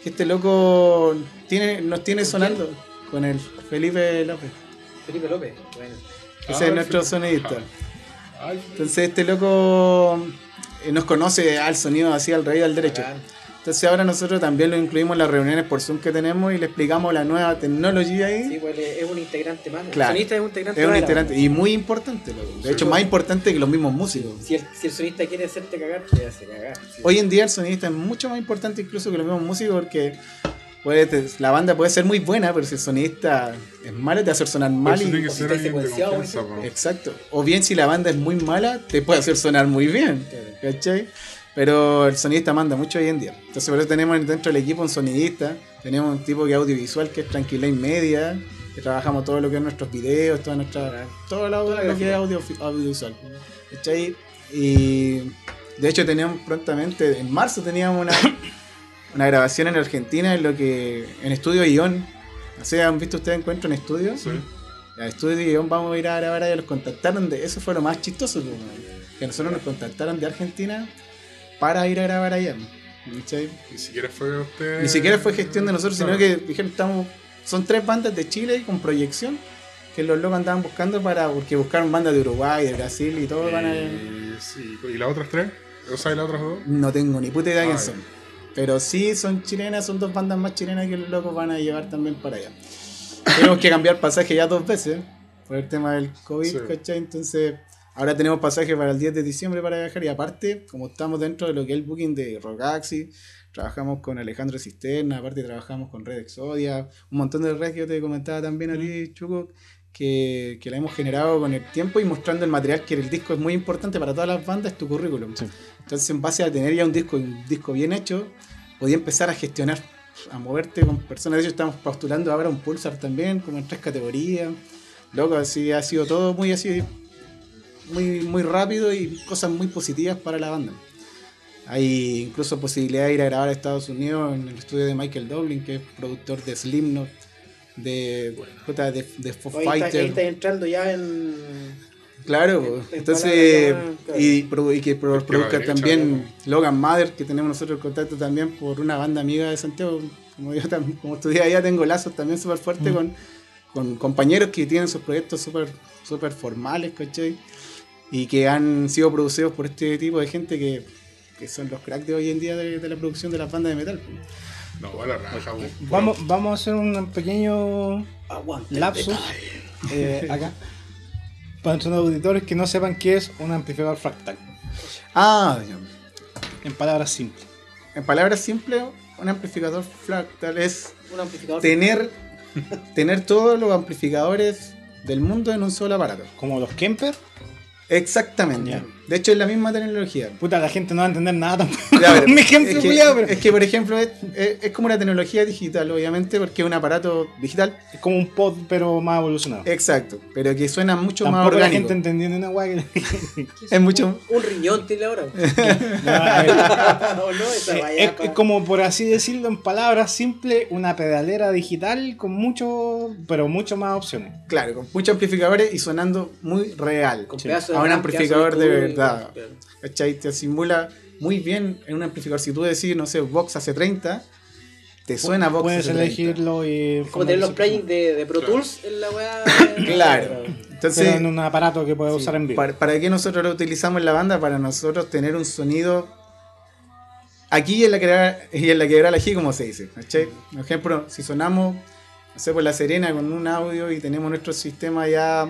que este loco tiene, nos tiene ¿Con sonando con el Felipe López. Felipe López. Bueno. Ese Ah, es nuestro Felipe. sonidista. Entonces este loco eh, nos conoce al sonido así al rey al derecho. Entonces ahora nosotros también lo incluimos en las reuniones por Zoom que tenemos y le explicamos la nueva tecnología ahí. Sí, pues es un integrante más. Claro. El sonista es un integrante es un integrante y muy importante, loco. De Sí, hecho, pues. más importante que los mismos músicos. Si el, si el sonista quiere hacerte cagar, te hace cagar. Sí. Hoy en día el sonidista es mucho más importante incluso que los mismos músicos porque puede la banda puede ser muy buena, pero si el sonidista es malo te hacer sonar mal. y- tiene que ser secuenciado, confianza. Exacto. O bien si la banda es muy mala, te puede hacer sonar muy bien. ¿Cachai? Pero el sonidista manda mucho hoy en día. Entonces por eso tenemos dentro del equipo un sonidista, tenemos un tipo que es audiovisual que es Tranquilane Media, que trabajamos todo lo que es nuestros videos, toda nuestra, todo lo, que es audio, audiovisual. ¿Cachai? Y de hecho teníamos prontamente, en marzo teníamos una, una grabación en Argentina en lo que, en Estudio Guión. Sea, ¿han visto ustedes encuentro en estudio? Sí. Al estudio guion vamos a ir a grabar allá, los contactaron de, eso fue lo más chistoso, pues, weón. que nosotros nos contactaron de Argentina para ir a grabar allá. ¿cachai? Ni siquiera fue usted. Ni siquiera fue gestión de nosotros, sino que dijeron, estamos, son tres bandas de Chile con proyección que los locos andaban buscando para, porque buscaron bandas de Uruguay, de Brasil y todo, van a- Y, sí, ¿y las otras tres? O sea, ¿y las otras dos? no tengo ni puta idea quién Ay. son. Pero sí son chilenas, son dos bandas más chilenas que los locos van a llevar también para allá. Tenemos que cambiar pasaje ya dos veces. por el tema del COVID, Sí. ¿cachai? Entonces, ahora tenemos pasaje para el 10 de diciembre para viajar y aparte, como estamos dentro de lo que es el booking de Rogaxi, trabajamos con Alejandro Cisterna, aparte trabajamos con Red Exodia, un montón de redes que yo te comentaba también a ti, Chuco, que, que la hemos generado con el tiempo y mostrando el material que el disco es muy importante para todas las bandas, es tu currículum. Sí. Entonces, en base a tener ya un disco, un disco bien hecho, podía empezar a gestionar, a moverte con personas. De hecho, estamos postulando ahora un Pulsar también, como en tres categorías. Loco, así ha sido todo muy así, muy, muy rápido y cosas muy positivas para la banda. Hay incluso posibilidad de ir a grabar a Estados Unidos en el estudio de Michael Doblin, que es productor de Slipknot, de, puta, de, de Foo Hoy está, está entrando ya en. Claro, En- pues. en entonces, claro. y, y que pro- produzca también. Logan Mother, que tenemos nosotros contacto también por una banda amiga de Santiago. Como yo tam- como estudié allá, tengo lazos también súper fuertes Mm. con, con compañeros que tienen sus proyectos súper súper formales, ¿cachai? Y que han sido producidos por este tipo de gente que, que son los cracks de hoy en día de, de la producción de las bandas de metal. pues. No, a la raja. Vamos, vamos a hacer un pequeño lapsus detalle. eh, acá. Para nuestros auditores que no sepan qué es un amplificador fractal. Ah. En palabras simples. en palabras simples, un amplificador fractal es Un amplificador. tener, tener todos los amplificadores del mundo en un solo aparato. Como los Kemper. Exactamente. De hecho, es la misma tecnología. Puta, la gente no va a entender nada tampoco. Ya, pero Un ejemplo, es, que, pero- es que, por ejemplo, es, es- es como una tecnología digital, obviamente, porque es un aparato digital. Es como un pod, pero más evolucionado. Exacto. Pero que suena mucho más Tampoco la orgánico. gente entendiendo una guay que... Es mucho. Un riñón tiene ahora. No, a ver, ¿O no? Vaya es, como por así decirlo en palabras simples, una pedalera digital con mucho, pero mucho más opciones. Claro, con muchos amplificadores y sonando muy real. Con Sí. pedazos A un amplificador de verdad. Claro. ¿Cachai? Te simula muy bien en un amplificador. Si tú decís, no sé, Vox hace 30, te suena Vox Puedes hace 30. elegirlo y... Como tener los plugins de, de Pro Tools en la weá. Claro. Pero Entonces, en un aparato que puedes usar en vivo. ¿para, para qué nosotros lo utilizamos en la banda? Para nosotros tener un sonido aquí en la quebrada, y en la quebrada la G, como se dice. ¿cachai? Por ejemplo, si sonamos, no sé, por La Serena con un audio y tenemos nuestro sistema ya.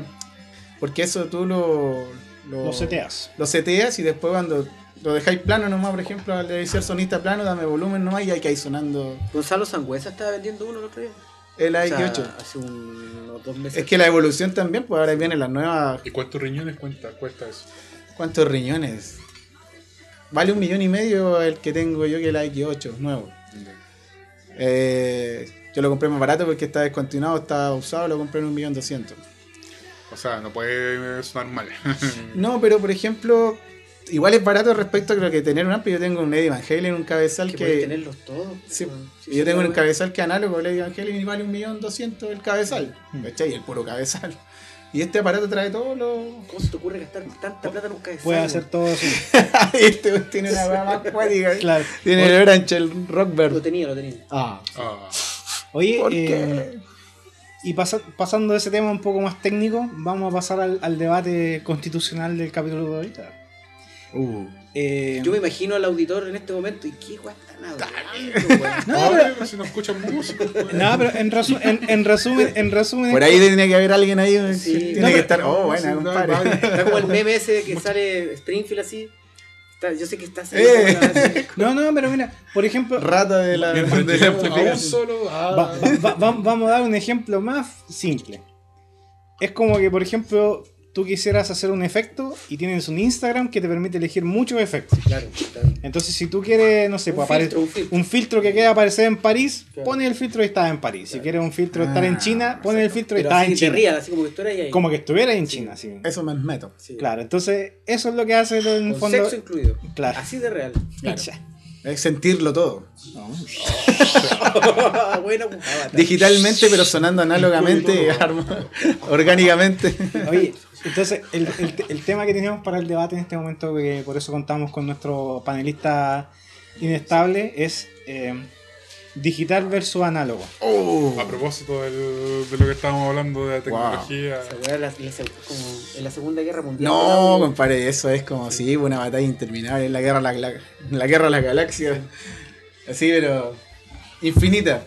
Porque eso tú lo. Lo, Los seteas. Lo seteas y después cuando lo dejáis plano nomás, por ejemplo, al decir sonista plano, dame volumen nomás y hay que ir sonando Gonzalo Sangüesa estaba vendiendo uno el otro día. el O sea, AX8. hace un- unos dos meses. Es que la evolución también, pues ahora vienen las nuevas. ¿Y cuántos riñones cuenta, cuesta eso? ¿Cuántos riñones? Vale un millón y medio el que tengo yo que el AX8 nuevo. Eh, yo lo compré más barato porque está descontinuado, está usado, lo compré en un millón doscientos. O sea, no puede sonar mal. No, pero por ejemplo, igual es barato respecto a lo que tener un ampli. Yo tengo un Eddie Van Halen, un cabezal que que. tenerlos todos. Sí, weón. Sí, yo sí, tengo un cabezal que análogo, el Eddie Van Halen y vale un millón doscientos el cabezal. Mm. ¿Cachai? El puro cabezal. Y este aparato trae todo lo. ¿Cómo se te ocurre gastar tanta plata en un cabezal? Puedes weón? hacer todo eso. este tiene una weá más cuática. Claro. Tiene el Orange, el Rockbird. Lo tenía, lo tenía. Ah. Ah, Oye, ¿Por eh, qué? Y pasa- pasando de ese tema un poco más técnico, vamos a pasar al, al debate constitucional del capítulo de ahorita. Uh. Eh, Yo me imagino al auditor en este momento y qué weá están no, pero, si no escuchan música. no, pero en, resu- en, en resumen, en resumen Por ahí tiene que haber alguien ahí. Sí. tiene No, que pero- estar. Oh, buena, compadre. Está como el meme ese que sale Springfield así. Yo sé que está así. Eh. No, no, pero mira, por ejemplo, Rata de la, de solo. ah, va- va- va- vamos a dar un ejemplo más simple. Es como que, por ejemplo, tú quisieras hacer un efecto y tienes un Instagram que te permite elegir muchos efectos. Claro, claro. Entonces, si tú quieres, no sé, Un pues, filtro, un filtro. un filtro que queda aparecer en París, Claro. pones el filtro y estás en París. Si quieres un filtro de estar en Ah, China, pones el filtro y estás en China. real, así como que estuvieras ahí. Como que estuvieras en Sí. China, sí. Eso me meto. Sí. Claro, entonces eso es lo que hace en el Con fondo. sexo incluido. Claro. Así de real. Claro. Es sentirlo todo. No. bueno, pues. Digitalmente, pero sonando análogamente, orgánicamente. Oye, entonces el, el- el tema que teníamos para el debate en este momento, que por eso contamos con nuestro panelista inestable, es eh, digital versus análogo. Oh. A propósito del- de lo que estábamos hablando de la tecnología. Weá, la- como en la Segunda Guerra Mundial. No, compadre, eso es como si una batalla interminable, la guerra, la, la, la guerra de las galaxias. Así, pero infinita.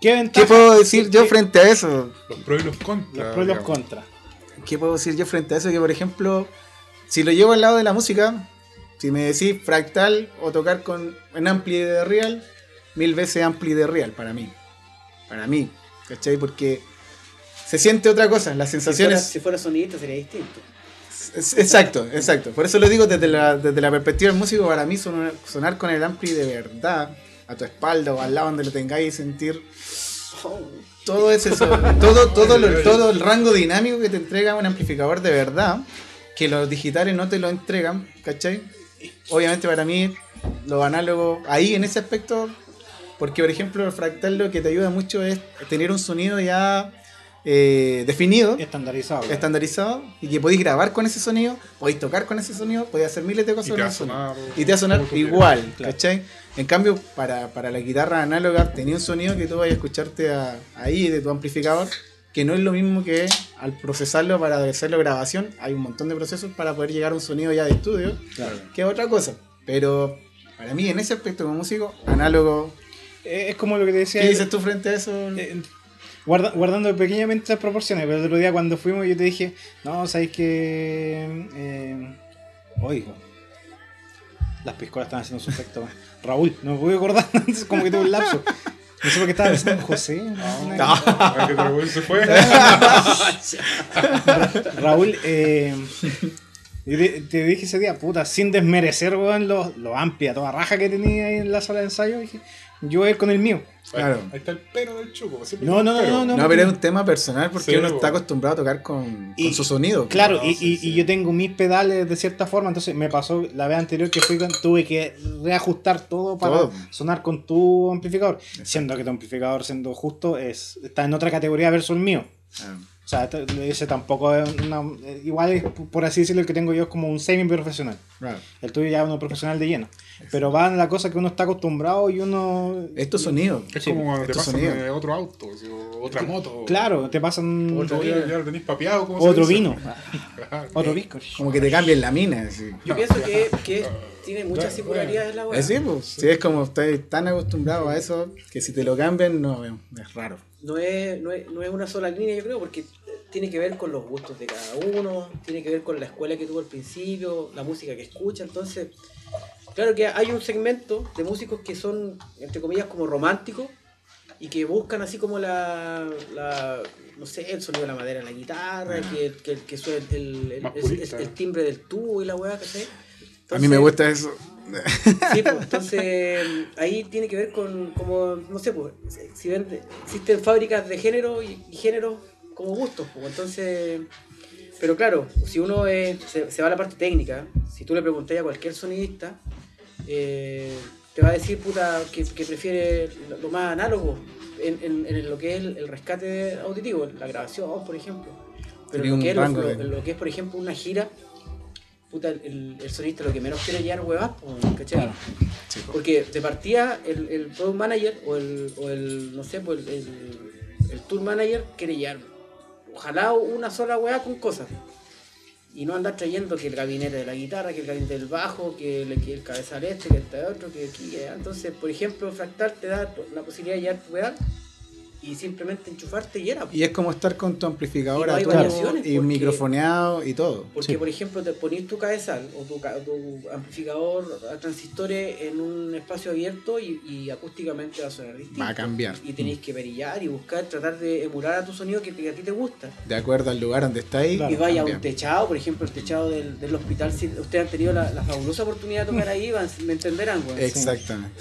¿Qué puedo decir yo ¿Qué- frente a eso? Los pros y los contras. Los pros y los contras. ¿Qué puedo decir yo frente a eso? Que por ejemplo, si lo llevo al lado de la música, si me decís fractal o tocar con un ampli de real, mil veces ampli de real para mí. Para mí, ¿cachai? Porque se siente otra cosa, las Si fuera, sensaciones... si fuera sonidista sería distinto. Exacto, exacto. Por eso lo digo desde la, desde la perspectiva del músico, para mí sonar, sonar con el ampli de verdad, a tu espalda o al lado donde lo tengáis y sentir Oh, todo ese so- todo, todo, lo- todo el rango dinámico que te entrega un amplificador de verdad, que los digitales no te lo entregan, ¿cachai? Obviamente para mí, los análogos, ahí en ese aspecto, porque por ejemplo el fractal lo que te ayuda mucho es tener un sonido ya eh, definido, Estandarizado. estandarizado, y que podéis grabar con ese sonido, podéis tocar con ese sonido, podéis hacer miles de cosas Y con te va a ese sonido. sonar. Y te va a sonar igual, Claro. ¿cachai? En cambio, para, para la guitarra análoga tenía un sonido que tú vayas a escucharte a- ahí de tu amplificador, que no es lo mismo que al procesarlo para hacerlo grabación. Hay un montón de procesos para poder llegar a un sonido ya de estudio, Claro. que es otra cosa. Pero para mí, en ese aspecto como músico, análogo. Eh, Es como lo que te decía. ¿Qué dices tú frente a eso? Eh, guarda- guardando pequeñamente las proporciones, pero el otro día cuando fuimos yo te dije, no, sabéis que... Eh, oigo, las piscolas están haciendo su efecto. Raúl, no me pude acordar, antes como que tuve un lapso. No sé por qué estaba pensando, José. una- Ah, que Raúl se fue. Raúl, eh, te dije ese día, puta, sin desmerecer, weón, lo, lo amplia, toda raja que tenía ahí en la sala de ensayo, dije, yo voy a ir con el mío. Claro. Ahí está el pero del chuco. siempre No, no, no, pero. no, No, pero es un tema personal porque Sí, uno po. está acostumbrado a tocar con, Y- con su sonido. Claro, No, y, sí, y- sí. y yo tengo mis pedales de cierta forma, entonces me pasó la vez anterior que fui con, tuve que reajustar todo para Todo. sonar con tu amplificador, siendo que tu amplificador, siendo justo, es está en otra categoría versus el mío. Ah, O sea, ese tampoco es una, igual es, por así decirlo, el que tengo yo es como un semi profesional. claro. El tuyo ya es uno profesional de lleno. Pero va en la cosa que uno está acostumbrado y uno... Esto es sonido. Es Sí, como te estos pasan sonidos. de otro auto, otra moto. Claro, te pasan Otro otro, ya, ya lo tenéis papeado. como se otro dice. vino, Claro. otro pisco. Como que te cambien la mina. Así. Yo pienso que, que tiene muchas Bueno, singularidades la weá. Eh, sí, pues, sí, es como estás tan acostumbrado a eso que si te lo cambian, no, es raro. No es, no, es, no es una sola línea, yo creo, porque tiene que ver con los gustos de cada uno, tiene que ver con la escuela que tuvo al principio, la música que escucha, entonces, claro que hay un segmento de músicos que son, entre comillas, como románticos y que buscan así como la, la no sé, el sonido de la madera en la guitarra, que, que, que suene el, el, el- el timbre del tubo y la weá, ¿cachai? a mí me Entonces- gusta eso. Sí, pues, entonces ahí tiene que ver con, como, no sé, pues, si ven, existen fábricas de género y, y género como gustos, pues, entonces, pero claro, si uno es- se, se va a la parte técnica, si tú le preguntas a cualquier sonidista, eh, te va a decir, puta, que, que prefiere lo, lo más análogo en, en- en lo que es el, el rescate auditivo, la grabación, por ejemplo. Pero lo que, es, lo que es, por ejemplo, una gira, puta, el, el sonista lo que menos quiere llevar huevas, pues, ¿cachai? Claro. Porque de partida el, el product manager o el, o el no sé, pues el, el, el tour manager quiere llevar ojalá una sola weá con cosas. Y no andar trayendo que el gabinete de la guitarra, que el gabinete del bajo, que el, que el cabezal este, que este otro, que aquí. Entonces, por ejemplo, Fractal te da la posibilidad de llevar tu weá y simplemente enchufarte y era. Y es como estar con tu amplificador Y no variaciones, y porque- microfoneado y todo. Porque, Sí. por ejemplo, te ponís tu cabezal o tu, ca- tu amplificador a transistores en un espacio abierto y, y acústicamente va a sonar distinto. Va a cambiar. Y tenéis que perillar y buscar, tratar de emular a tu sonido que, que a ti te gusta. De acuerdo al lugar donde está ahí. Claro, y vaya a un techado, por ejemplo, el techado del, del hospital. Si ustedes han tenido la, la fabulosa oportunidad de tocar ahí, van- me entenderán. Exactamente.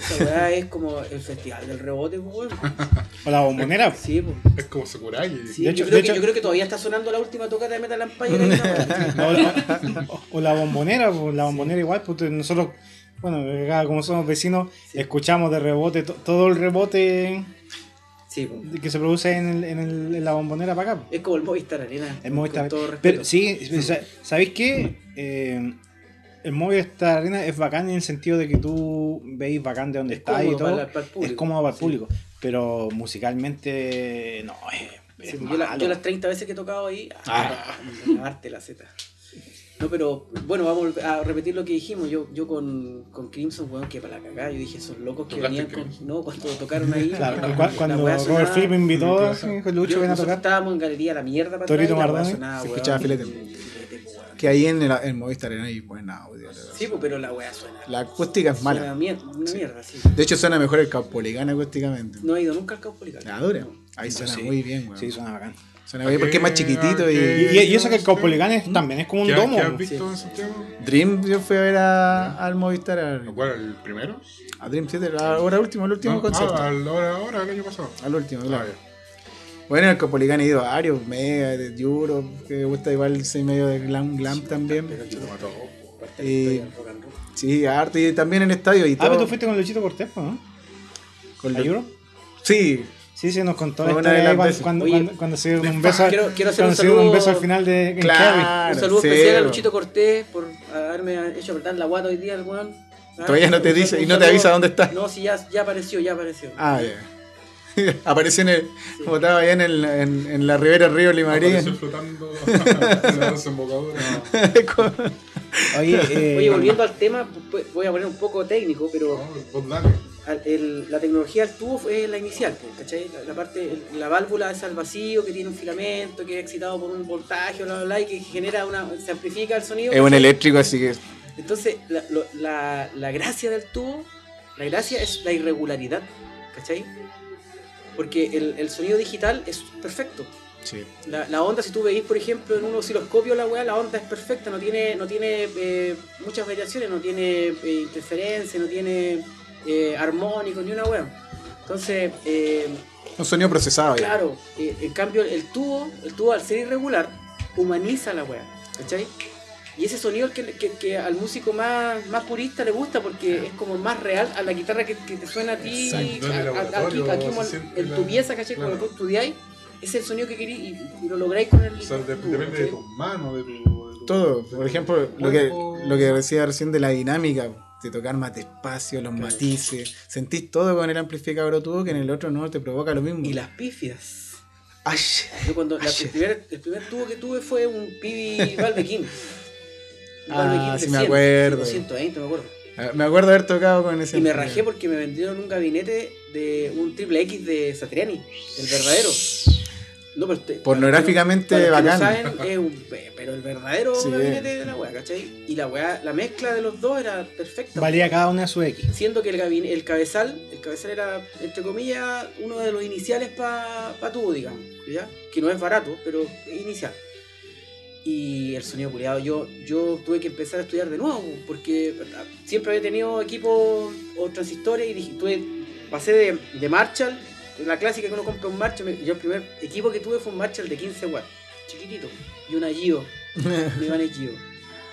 Es como el festival del rebote. O Sí, pues. Es como Sakurai. Sí, De hecho- yo, creo de que, hecho- yo creo que todavía está sonando la última tocata de Metal Empire. ¿no? O la, o- o la bombonera, pues, la bombonera igual, pues nosotros, bueno, acá como somos vecinos, escuchamos de rebote to- todo el rebote Sí, que se produce en, el- en el- en la bombonera para acá. Es como el Movistar Arena. El Movistar. Con todo respeto. Pero sí, sa- ¿sabéis qué? Eh, el Movistar Arena es bacán en el sentido de que tú veis bacán de dónde Es está y todo. para- para el público. es cómodo para el Sí. Pero musicalmente, no, es, es Sí, yo, la- yo las 30 veces que he tocado ahí, Ah. ah, arte la Z. No, pero bueno, vamos a repetir lo que dijimos. Yo, yo con, con Crimson, weón, que para la cagada. Yo dije, esos locos que ¿Tocaste venían con. No, cuando tocaron ahí. Claro, la- cu- la cuando Robert sonaba- Fripp me invitó, Lucho Yo- ven a tocar. estábamos en Galería La Mierda para Torito sonaba, Se escuchaba filete. Que ahí en el, en Movistar Arena hay buen audio. Sí, pues, pero la weá suena. La acústica es Suena mala. mierda, sí. De hecho, suena mejor el Caupolicán acústicamente. No he ido nunca al Caupolicán. La dura. No. Ahí suena sí. muy bien, weón. Sí, suena bacán. Suena bien porque es más chiquitito Y, y. y- eso que el Caupolicán es- también es como un ¿Qué, domo. ¿Qué has visto Sí. en Santiago? Dream, yo fui a ver a- al Movistar Arena. ¿Cuál? ¿El primero? A Dream Theater, ahora último, el último No, concierto. Ah, al- ahora, ahora, el año pasado. Al último, Ah, claro. Bueno, en el Copolicán he ido a varios, Mega, de Europe, que me gusta igual soy medio de glam glam también. Roll. Sí, y también en estadio y Ah, todo. pero tú fuiste con Luchito Cortés, pues, ¿no? con ¿A lo- Euro? Sí, Sí, sí, nos contó la historia cuando, veces. cuando, Oye, cuando, cuando se dieron un beso, quiero- quiero hacer un dieron un saludo- beso al final de Claro. Un saludo especial a. Luchito Cortés por haberme hecho apretar la guata hoy día, el weón. Ah, Todavía no te un dice saludo- y no te avisa saludo- dónde está. No, sí, ya, ya apareció, ya apareció. Ah, ya. Apareció en el. Como estaba allá en, el, en, en la ribera del río Limarí. Apareció flotando en la desembocadura. Oye, eh, Oye, volviendo al tema, pu- voy a poner un poco técnico, pero No, el- la tecnología del tubo fue la inicial, pues, ¿cachai? La, la parte, el- la válvula es al vacío, que tiene un filamento, que es excitado por un voltaje, bla, bla, bla, y que genera una. se amplifica el sonido. Es un eléctrico, así que. Entonces, la, lo- la- la gracia del tubo, la gracia es la irregularidad, ¿cachai? Porque el, el sonido digital es perfecto. Sí. La, la onda, si tú veis, por ejemplo, en un osciloscopio la weá, la onda es perfecta, no tiene, no tiene eh, muchas variaciones, no tiene eh, interferencia, no tiene eh, armónico, ni una weá. Entonces, eh, Un sonido procesado claro, eh, en cambio el tubo, el tubo al ser irregular, humaniza la weá, ¿cachai? Y ese sonido es que, que- que al músico más, más purista le gusta porque es como más real a la guitarra que, que te suena a ti, Exacto. a- a- En el aquí, aquí como en, la- tu pieza, ¿cachai? claro. Cuando tú estudiáis, es el sonido que queréis y, y lo lográis con el O sea, de- tubo, depende de ¿cachai? tus manos, de tu. de tu- Todo. de Por ejemplo, lo que, lo que decía recién de la dinámica, de tocar más despacio, los Claro. matices. Sentís todo con el amplificador tubo que en el otro no te provoca lo mismo. Y las pifias. Ay, Yo cuando la- Ay. el, primer, el primer tubo que tuve fue un Pibi. Un Ah, sí me 100, acuerdo. 220, me acuerdo. me acuerdo haber tocado con ese. Y me rajé porque me vendieron un gabinete de un triple X de Satriani, el verdadero. No, pero te- Pornográficamente para los que no bacán. saben, es un- pero el verdadero Sí. gabinete de la weá, ¿cachai? Y la weá, la mezcla de los dos era perfecta. valía cada una su X. Siendo que el, gabine- el cabezal, el cabezal era, entre comillas, uno de los iniciales para pa tubo, digamos, ¿ya? Que no es barato, pero es inicial. Y el sonido culiado, yo, yo tuve que empezar a estudiar de nuevo, porque siempre había tenido equipos o transistores y dije, tuve, pasé de, de Marshall, la clásica que uno compra un Marshall, yo el primer equipo que tuve fue un Marshall de 15 watts, chiquitito, y una Gio, Ibanez Gio.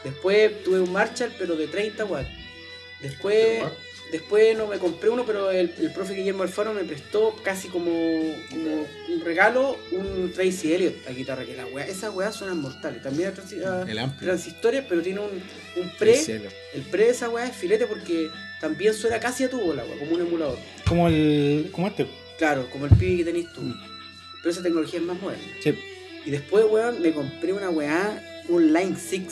Después tuve un Marshall, pero de 30 watts. Después, después no me compré uno, pero el, el profe Guillermo Alfaro me prestó casi como, como un regalo un Tracy Elliot a guitarra, que la weá, esas weas suenan mortales. También a transi- a El amplio. transistores, pero tiene un, un pre. El pre de esa weá es filete porque también suena casi a tubo la weá, como un emulador. Como el. como este. Claro, como el pibi que tenés tú. Pero esa tecnología es más moderna. Sí. Y después, weón, me compré una weá, un Line 6.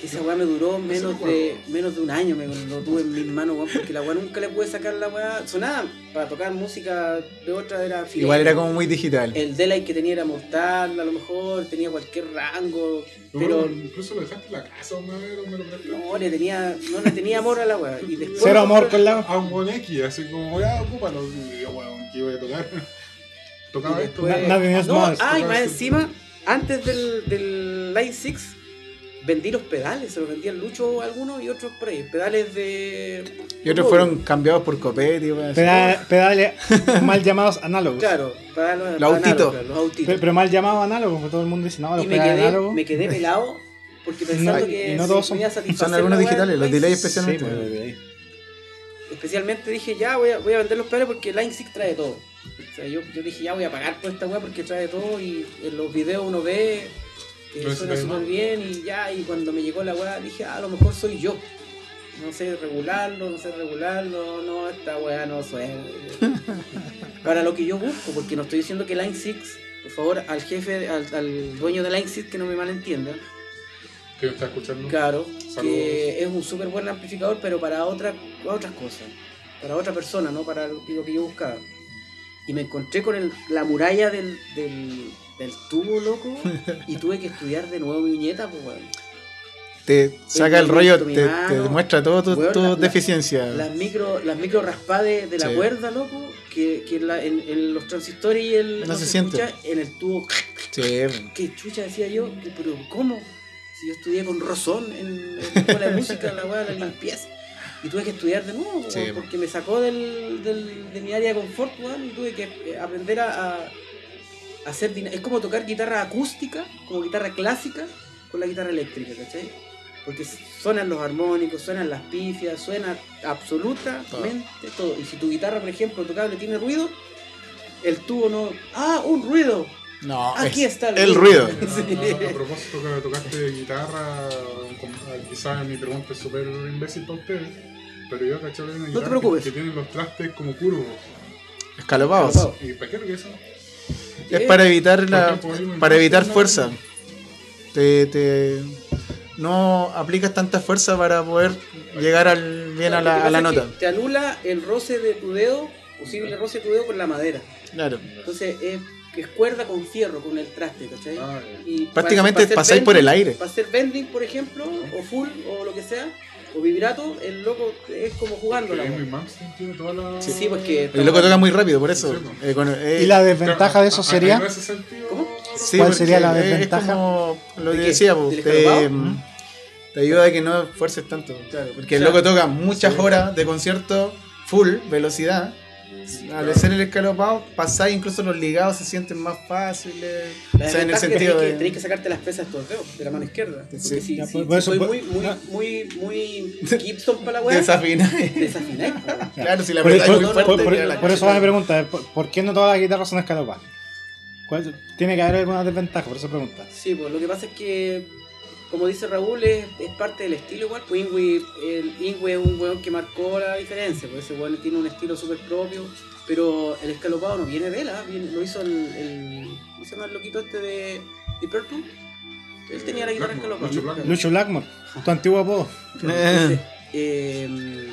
Que esa weá me duró menos de, menos de un año, me lo tuve en mis manos, weón, porque la weá nunca le pude sacar la weá. Sonaba para tocar música de otra, era filete. Igual era como muy digital. El delay que tenía era mortal, a lo mejor tenía cualquier rango, pero Pero incluso lo dejaste en la casa una vez, o me lo no le tenía, no le tenía amor a la weá. Y después Cero amor con la. A un buen X, así como, ya, ocúpalo. Weón, ¿qué voy a tocar? Tocaba esto. después- Na- Nothing else no, matters. ah, y más esto. encima, antes del, del Line 6, vendí los pedales, se los vendía el Lucho algunos y otros por ahí. Pedales de. Y otros fueron cambiados por Copetti. weón, así. Peda- pedales mal llamados análogos. Claro, pedales Los autitos. análogos, claro, los autitos. Pe- Pero mal llamados análogos, porque todo el mundo dice, no, los y me pedales quedé, análogos. me quedé pelado porque pensando no- que no todos son- algunos digitales, los delays 6. especialmente. Sí, pues. Especialmente dije, ya voy a, voy a vender los pedales porque Line 6 trae todo. O sea, yo, yo dije, ya voy a pagar por esta weá porque trae todo y en los videos uno ve que No suena súper bien y ya, y cuando me llegó la weá dije, ah, a lo mejor soy yo. No sé regularlo, no sé regularlo, no, esta weá no suena. Para lo que yo busco, porque no estoy diciendo que Line 6, por favor, al jefe, al, al dueño de Line 6 que no me malentienda, que me está escuchando. Claro, Saludos. que es un súper buen amplificador, pero para otra, otras cosas. Para otra persona, no para lo que lo que yo buscaba. Y me encontré con el- la muralla del, del, del tubo, loco, y tuve que estudiar de nuevo mi viñeta, pues, weón. Te saca el rollo, te, te demuestra todo tu, Weón, tu la- la- deficiencia. Las micro, las micro raspadas de la Sí. cuerda, loco, que, que la- en, en los transistores y el No se siente. escucha, en el tubo. Sí, ¿Qué chucha decía yo? Que, Pero ¿cómo? Si yo estudié con Rosón en, en la escuela de música, la weá la limpieza. Y tuve que estudiar de nuevo, Sí. porque me sacó del, del- de mi área de confort, weón, y tuve que eh, aprender a, a hacer... Es como tocar guitarra acústica, como guitarra clásica, con la guitarra eléctrica, ¿cachai? Porque suenan los armónicos, suenan las pifias, suena absolutamente todo. Y si tu guitarra, por ejemplo, tocable tiene ruido, el tubo no... ¡Ah, un ruido! no, Aquí es está el el ruido. ruido. Sí. A, a propósito que tocaste guitarra, com- quizás mi pregunta es súper imbécil para ustedes, pero yo caché que una guitarra preocupes. que, que tienen los trastes como curvos. Escalopados. Escalopado. ¿Y para qué es eso? Es para evitar la, para evitar fuerza. ¿no? Te, te- no aplicas tanta fuerza para poder llegar al, bien a la, a la nota. Te anula el roce de tu dedo, posible roce de tu dedo con la madera. Claro. Entonces es, es cuerda con fierro, con el traste, ¿cachai? Ah, Y Prácticamente para- pasáis por el aire. Para hacer bending, por ejemplo, o full, o lo que sea, o vibrato, el loco es como jugando la tiene toda. Sí, sí, porque- El loco toca muy rápido, por eso. Sí. Eh, con- eh, Y la desventaja de eso sería. ese ¿Cómo? sí, ¿Cuál sería la es desventaja? como lo ¿De que decía, ¿Del te, ayuda a que no esfuerces tanto. Claro. Porque el loco toca muchas Sí. horas de concierto full velocidad. Al hacer el escalopado, pasáis incluso los ligados se sienten más fáciles. La O sea, en el desventaja es que sentido de. tenés que sacarte las pesas de estos dedos, de la mano izquierda. Porque Sí. si, Ya, si- por- si por eso- soy muy, muy, no. muy, muy Gibson para la weá, desafináis, weón. claro, si la Por, verdad por- es muy por- fuerte. por- queda la por eso va mi pregunta, ¿por, por qué no todas las guitarras son escalopadas? ¿Cuál- Tiene que haber alguna desventaja, por eso pregunta. Sí, pues lo que pasa es que, como dice Raúl, es, es parte del estilo igual. Pues Ingui, el Ingui es un weón que marcó la diferencia, pues ese weón tiene un estilo súper propio, pero el escalopado no viene de él, ¿ah? Viene- lo hizo el, el. ¿Cómo se llama el loquito este de, de Purple? Él tenía la guitarra escalopada. Lucho Blackmore. Lucho Blackmore, tu antiguo apodo. Entonces, eh,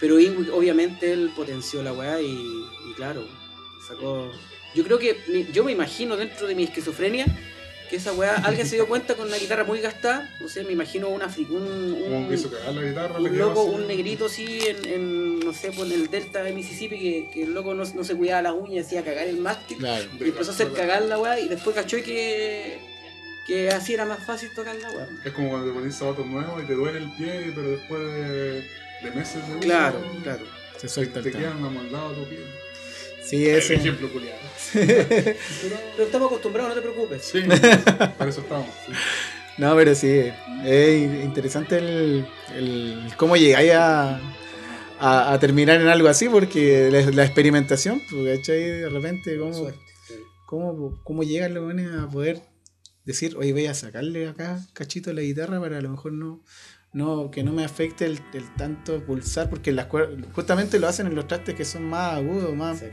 pero Ingui, obviamente, él potenció la weá y, y claro, sacó. Yo creo que, yo me imagino dentro de mi esquizofrenia que esa weá, alguien se dio cuenta con una guitarra muy gastada, no sé, me imagino un, afri- un, un, la guitarra. un loco, un negrito así en, en, no sé, pues en el delta de Mississippi que, que el loco no, no se cuidaba las uñas, hacía cagar el mástil. Claro. Y empezó a hacer cagar la weá y después cachó que, que así era más fácil tocar la weá. Es como cuando te pones zapatos nuevos y te duele el pie, pero después de, de meses de uso, Claro, claro. Se te, suelta te quedan amoldados tu pie. Sí, ese. Ejemplo culiado. Pero estamos acostumbrados, no te preocupes. Sí, para eso estamos. sí. No, pero sí, es interesante el, el cómo llegáis a, a, a terminar en algo así, porque la, la experimentación, pues, ¿cachai? De repente, cómo, Suerte. cómo, cómo llegan los buenos a poder decir, oye, voy a sacarle acá cachito a la guitarra para a lo mejor no, no que no me afecte el, el tanto pulsar, porque las justamente lo hacen en los trastes que son más agudos, más... Sí.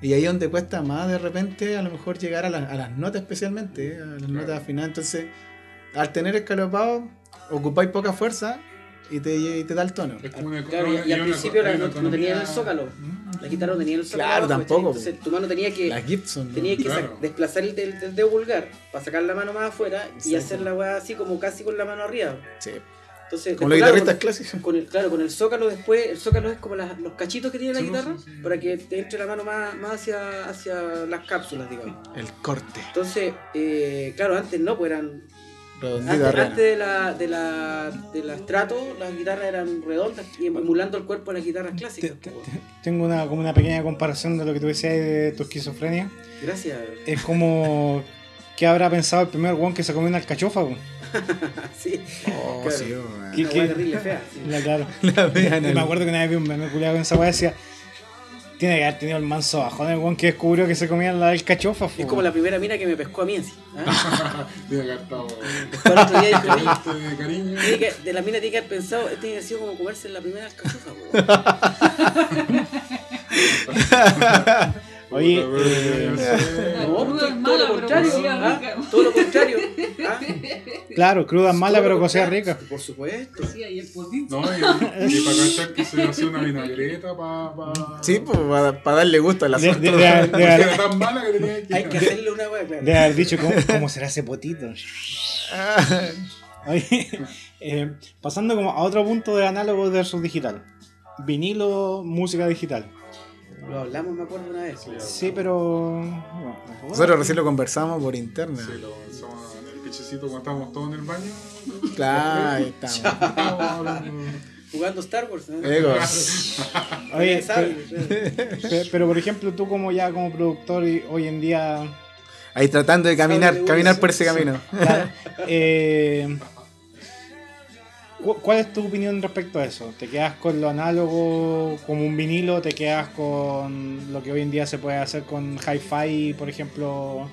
Y ahí es donde cuesta más de repente a lo mejor llegar a, la- a las notas especialmente, ¿eh? a las notas afinadas. Entonces, al tener escalopado, ocupáis poca fuerza y te, y te da el tono. Es como una Claro, y, y al principio la- no, no tenía el zócalo. La guitarra no tenía el zócalo. Claro, abajo, tampoco. Entonces tu mano tenía que, La Gibson. ¿no? tenía que Claro. desplazar el, del- del dedo vulgar para sacar la mano más afuera y Exacto. hacer la weá así como casi con la mano arriba. Sí. Entonces, Como los después, guitarristas claro, clásicos. con el, claro, con el zócalo después, el zócalo es como las- los cachitos que tiene la Sí, guitarra sí, sí. para que te entre la mano más, más hacia, hacia las cápsulas, digamos. El corte. Entonces, eh, claro, antes no, pues eran Redondita Antes, antes de la, de la, de la Strato, las guitarras eran redondas y emulando el cuerpo de las guitarras clásicas. Te- te- po. Tengo una, como una pequeña comparación de lo que tú decías de tu esquizofrenia. Gracias. Es como que habrá pensado el primer one que se comió una alcachofa. po? sí. Oh, Claro. sí, weón. ¿Qué- Una qué? terrible fea. sí. La, claro. La me acuerdo que una vez vi un meme culiado con esa weá decía. Tiene que haber tenido el manso bajón el one que descubrió que se comía la alcachofa. Es como la primera mina que me pescó a mí en sí. Tiene que haber estado. Después el otro día dije, oye, cariño. tiene que- de la mina tiene que haber pensado, este tiene que haber sido como comerse la primera alcachofa. Oye, eh, No, Cruda es todo mala, lo pero contrario. ¿ah? Todo lo contrario. ¿ah? claro, cruda es mala, Todo pero cocida rica. Por supuesto. Sí, ahí el potito. No, y, y para cachar que se hace una vinagreta para. Pa, Sí, pues para darle gusto De, asunto. de- de- de- Porque era tan mala que tenía que. Hay que hacerle una hueá, claro. de haber dicho cómo, cómo será ese potito. Ah, Oye, eh, pasando como a otro punto de análogo versus digital. Vinilo, música digital. Lo hablamos, me acuerdo una vez. Sí, pero. no, no. Nosotros recién lo conversamos por interna. Sí, lo pensamos en el pichecito cuando estábamos todos en el baño. Claro, ahí estamos. Jugando Star Wars. ¿no? Ego. Oye, pero, pero- pero, por ejemplo, tú como ya como productor y hoy en día Ahí tratando de caminar, caminar por ese camino. Claro. Eh, ¿Cuál es tu opinión respecto a eso? ¿Te quedas con lo análogo como un vinilo? ¿Te quedas con lo que hoy en día se puede hacer con hi-fi, por ejemplo?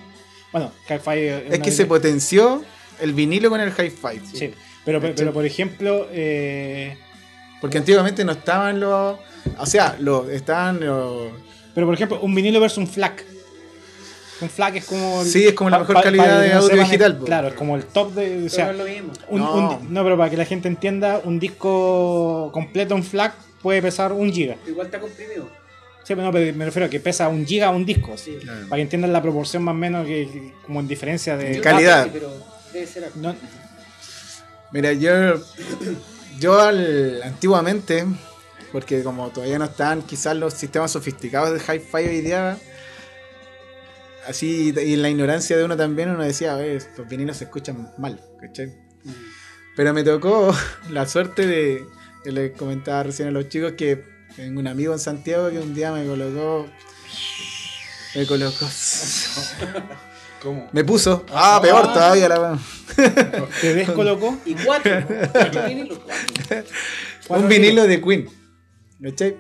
Bueno, hi-fi Es que se potenció el vinilo con el hi-fi. Sí, pero, pero, pero, por ejemplo, eh, Porque antiguamente no estaban los. O sea, los, estaban los. pero por ejemplo, un vinilo versus un FLAC. Un FLAC es como... el- Sí, es como la mejor calidad de no audio digital. Claro, es como el top de... O Pero sea, no es lo mismo. Un- No. un- no, pero para que la gente entienda, un disco completo, un FLAC, puede pesar un giga. Igual está comprimido. Sí, pero no, pero me refiero a que pesa un giga un disco. Sí. Para que entiendan la proporción más o menos que, como en diferencia de... Cal- Calidad. Sí, pero debe ser. No, Mira, yo. Yo al, antiguamente. Porque como todavía no están quizás los sistemas sofisticados de hi-fi hoy día. Así, y en la ignorancia de uno también, uno decía, a ver, los vinilos se escuchan mal, ¿cachai? Pero me tocó la suerte de, les comentaba recién a los chicos que tengo un amigo en Santiago que un día me colocó, me colocó, ¿Cómo? me puso, ah, peor todavía la ¿Te descolocó? Y cuatro. Cuatro vinilos, cuatro. un vinilo de Queen, ¿cachai?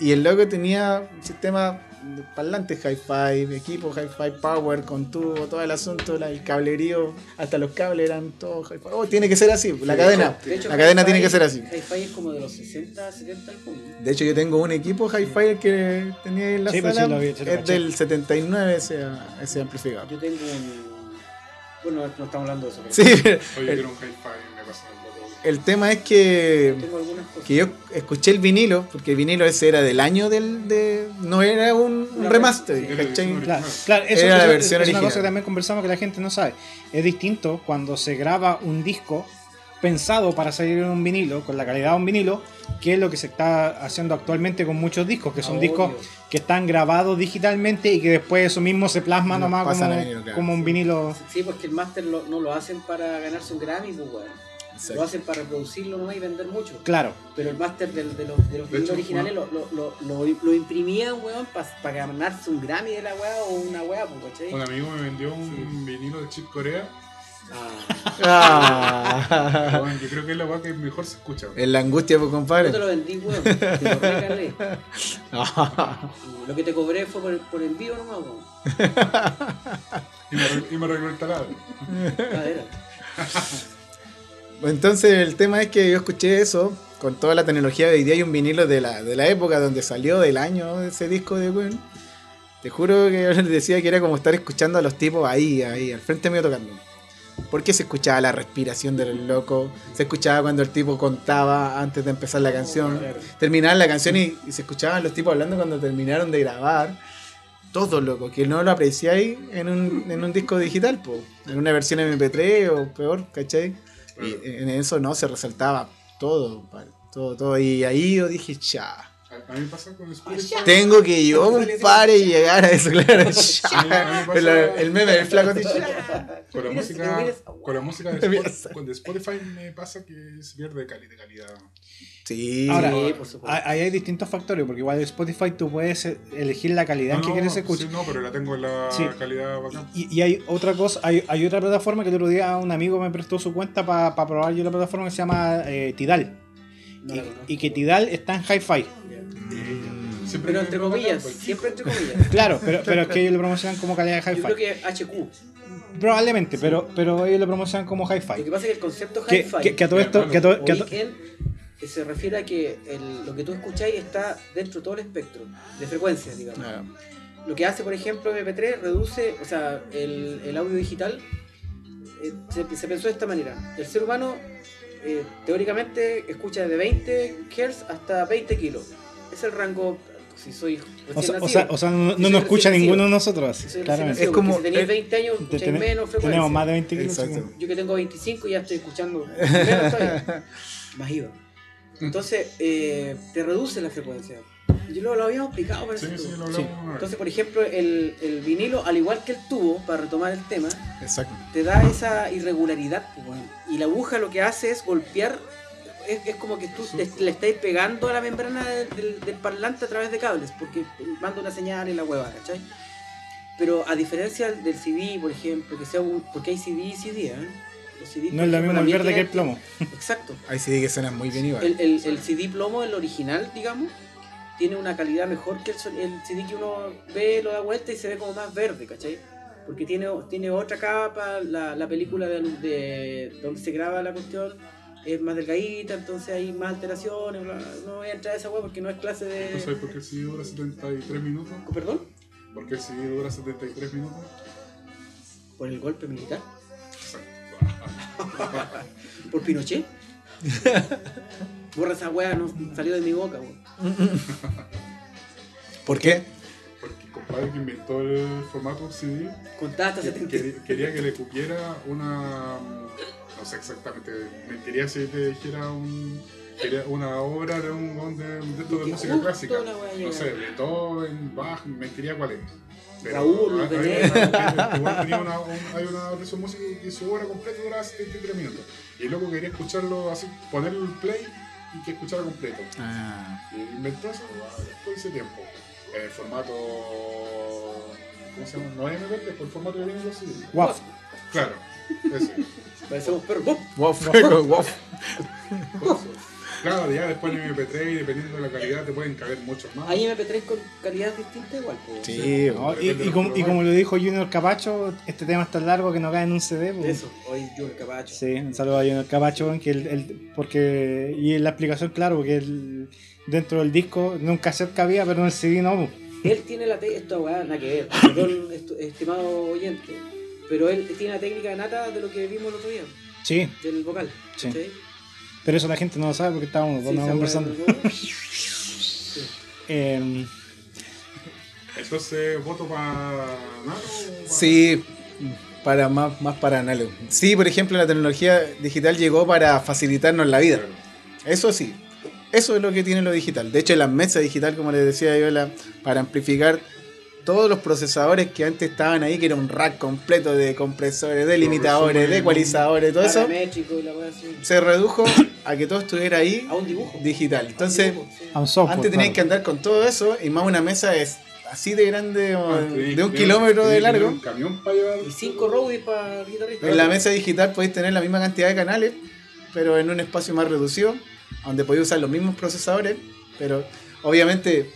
Y el loco tenía un sistema parlantes hi-fi, equipo hi-fi power con tubo, todo el asunto, el cablerío, hasta los cables eran todos hi-fi. Oh, tiene que ser así, la cadena, De hecho, la cadena tiene que ser así. Hi-Fi es como de los 60, 70 al. De hecho, yo tengo un equipo hi-fi que tenía ahí en la Sí, pues sala. sí, lo vi, sí lo es caché. del 79 ese, ese amplificador. Yo tengo un. Bueno, no estamos hablando de eso. Pero Sí, Oye, el, quiero un hi-fi, me todo. El tema es que, que yo escuché el vinilo, porque el vinilo ese era del año del. De, no era un, remaster, Era la ¿cachai? versión Claro, claro, eso, Era la versión es una original. cosa que también conversamos que la gente no sabe. Es distinto cuando se graba un disco pensado para salir en un vinilo, con la calidad de un vinilo, que es lo que se está haciendo actualmente con muchos discos, que son Obvio. discos que están grabados digitalmente y que después eso mismo se plasma nomás como, a vinilo, claro. como un vinilo. Sí, porque el máster lo- no lo hacen para ganarse un Grammy, pues, weón. Exacto. Lo hacen para reproducirlo nomás y vender mucho. Claro, Pero el máster de, los, de los De vinilos hecho, originales lo, lo, lo, lo, lo imprimían, weón, para ganarse un Grammy de la weá o una weá, pues, ¿cachai? Un amigo me vendió un vinilo de Chip Corea. Ah, Ah, Bueno, yo creo que es la weá que mejor se escucha. en la angustia, pues, yo te compadre. lo vendí, weón. Te lo regalé. Lo que te cobré fue por, por envío nomás, weón. Y me, y me el taladro. Era. Entonces, el tema es que yo escuché eso con toda la tecnología de hoy día y un vinilo de la, de la época donde salió del año ese disco de Queen. Te juro que yo les decía que era como estar escuchando a los tipos ahí, ahí, al frente mío tocando. Porque se escuchaba la respiración del loco, se escuchaba cuando el tipo contaba antes de empezar la canción, terminaban la canción y, y se escuchaban los tipos hablando cuando terminaron de grabar. Todo loco, que no lo apreciáis en un, en un disco digital, po, en una versión MP3 o peor, ¿cachai? Y en eso no, se resaltaba todo, todo, todo. Y ahí yo dije, cha, A, mí pasa con Spotify. tengo que yo, compadre, llegar a eso, claro. el, el meme del flaco. Con la música, con la música de. Spotify, con de Spotify me pasa que se pierde de calidad. Sí, Ahora, Sí, por supuesto. ahí hay distintos factores, porque igual en Spotify tú puedes elegir la calidad en que no, quieres sí, escuchar. no, pero la tengo en la Sí. calidad bacán. Y, y hay otra cosa, hay, hay otra plataforma que el otro día un amigo me prestó su cuenta para probar yo la plataforma que se llama eh, Tidal. No y, que Tidal está en hi-fi. Siempre Pero entre comillas, siempre entre comillas. Claro, pero, pero es que ellos lo promocionan como calidad de Yo creo hi-fi. que HQ. Probablemente, pero, pero ellos lo promocionan como Lo que hi-fi. pasa es que el concepto Que, hi-fi que- que a todo esto, que a todo- que a to- eh, se refiere a que el- lo que tú escucháis está dentro de todo el espectro de frecuencias, digamos. Ah, lo que hace, por ejemplo, MP3 reduce, o sea, el, el audio digital eh, se, se pensó de esta manera. El ser humano eh, teóricamente escucha desde 20 Hz hasta 20 kilos. Es el rango, si soy O sea, o sea, o sea, no, Si no nos escucha recién ninguno de nosotros, así, claramente. Es como- si tenéis eh, 20 años, escucháis tenemos- menos frecuencia. tenemos más de 20 kilos. Yo que tengo 25 ya estoy escuchando menos todavía. Más iba. Entonces, eh, te reduce la frecuencia. Yo lo, lo habíamos explicado, parece. Sí, tú. sí, lo vez. Entonces, por ejemplo, el, el vinilo, al igual que el tubo, para retomar el tema, Exacto. te da esa irregularidad. pues. Y la aguja lo que hace es golpear, es, es como que tú te- le estáis pegando a la membrana del, del- del parlante a través de cables, porque manda una señal en la hueva, ¿cachai? Pero a diferencia del CD, por ejemplo, que sea un, porque hay CD y CD, ¿eh? CD, No es ejemplo, mismo el verde que el plomo. Exacto. Ahí sí que suenan muy bien igual. El, el, el CD plomo, el original, digamos, tiene una calidad mejor que el, el CD que uno ve, lo da vuelta y se ve como más verde, ¿cachai? Porque tiene, tiene otra capa, la, la película de, de donde se graba la cuestión es más delgadita, entonces hay más alteraciones, bla, bla. no voy a entrar a esa web porque no es clase ¿Tú sabes de... por qué el CD dura 73 minutos? ¿Perdón? ¿Por qué el CD dura 73 minutos? ¿Por el golpe militar? ¿Por Pinochet? Borra esa wea, no salió de mi boca, weón. ¿Por qué? Porque el compadre que inventó el formato CD Contá hasta que- 70. quería, quería que le cupiera una. No sé exactamente. Me quería si te dijera un. Quería una obra de un weón de, de esto de Que música justo clásica. la No sé. Beethoven, Bach, me quería cuál es. Raúl, hay- Benet. hay- igual tenía una, un- hay una de sus músicas y su obra completa duraba 73 minutos. Y el loco quería escucharlo así, ponerle el play y que escuchara completo. Ah, Y inventó eso ah, después de ese tiempo. En el formato. ¿Cómo se llama? No es MP3, por el formato que viene CD. WAF. Claro, ese. Parecemos perros. Wow, wow. Claro, ya después en MP3 y dependiendo de la calidad te pueden caber muchos más. Hay MP3 con calidad distinta igual, pues. Sí, No, y, como, y como lo dijo Junior Capacho, este tema es tan largo que no cae en un CD. pues. Eso, hoy el capacho. Sí, un saludo a Junior Capacho, que el, el- porque, y la explicación, claro, porque el- dentro del disco, en un cassette cabía, pero en el CD no. Él tiene la técnica, esto weá, nada que ver, perdón, estimado oyente, pero él tiene la técnica nata de lo que vimos el otro día, Sí, del vocal. Sí. Pero eso la gente no lo sabe porque estábamos Sí, conversando. del- Eh, Entonces, voto para Nato. o pa- Sí, para más, más para análogo. Sí, por ejemplo, la tecnología digital llegó para facilitarnos la vida. Claro. Eso sí, eso es lo que tiene lo digital. De hecho, la mesa digital, como les decía yo, la- para amplificar todos los procesadores que antes estaban ahí, que era un rack completo de compresores, de limitadores, de ecualizadores, todo eso, se redujo a que todo estuviera ahí A un dibujo. digital. A un Entonces, dibujo, sí. a un software. antes tenían claro. que andar con todo eso, y más una mesa es así de grande, o Ah, de un kilómetro de largo. Un camión para llevar. Y cinco roadies para guitarrista. En la mesa digital podéis tener la misma cantidad de canales, pero en un espacio más reducido, donde podéis usar los mismos procesadores, pero obviamente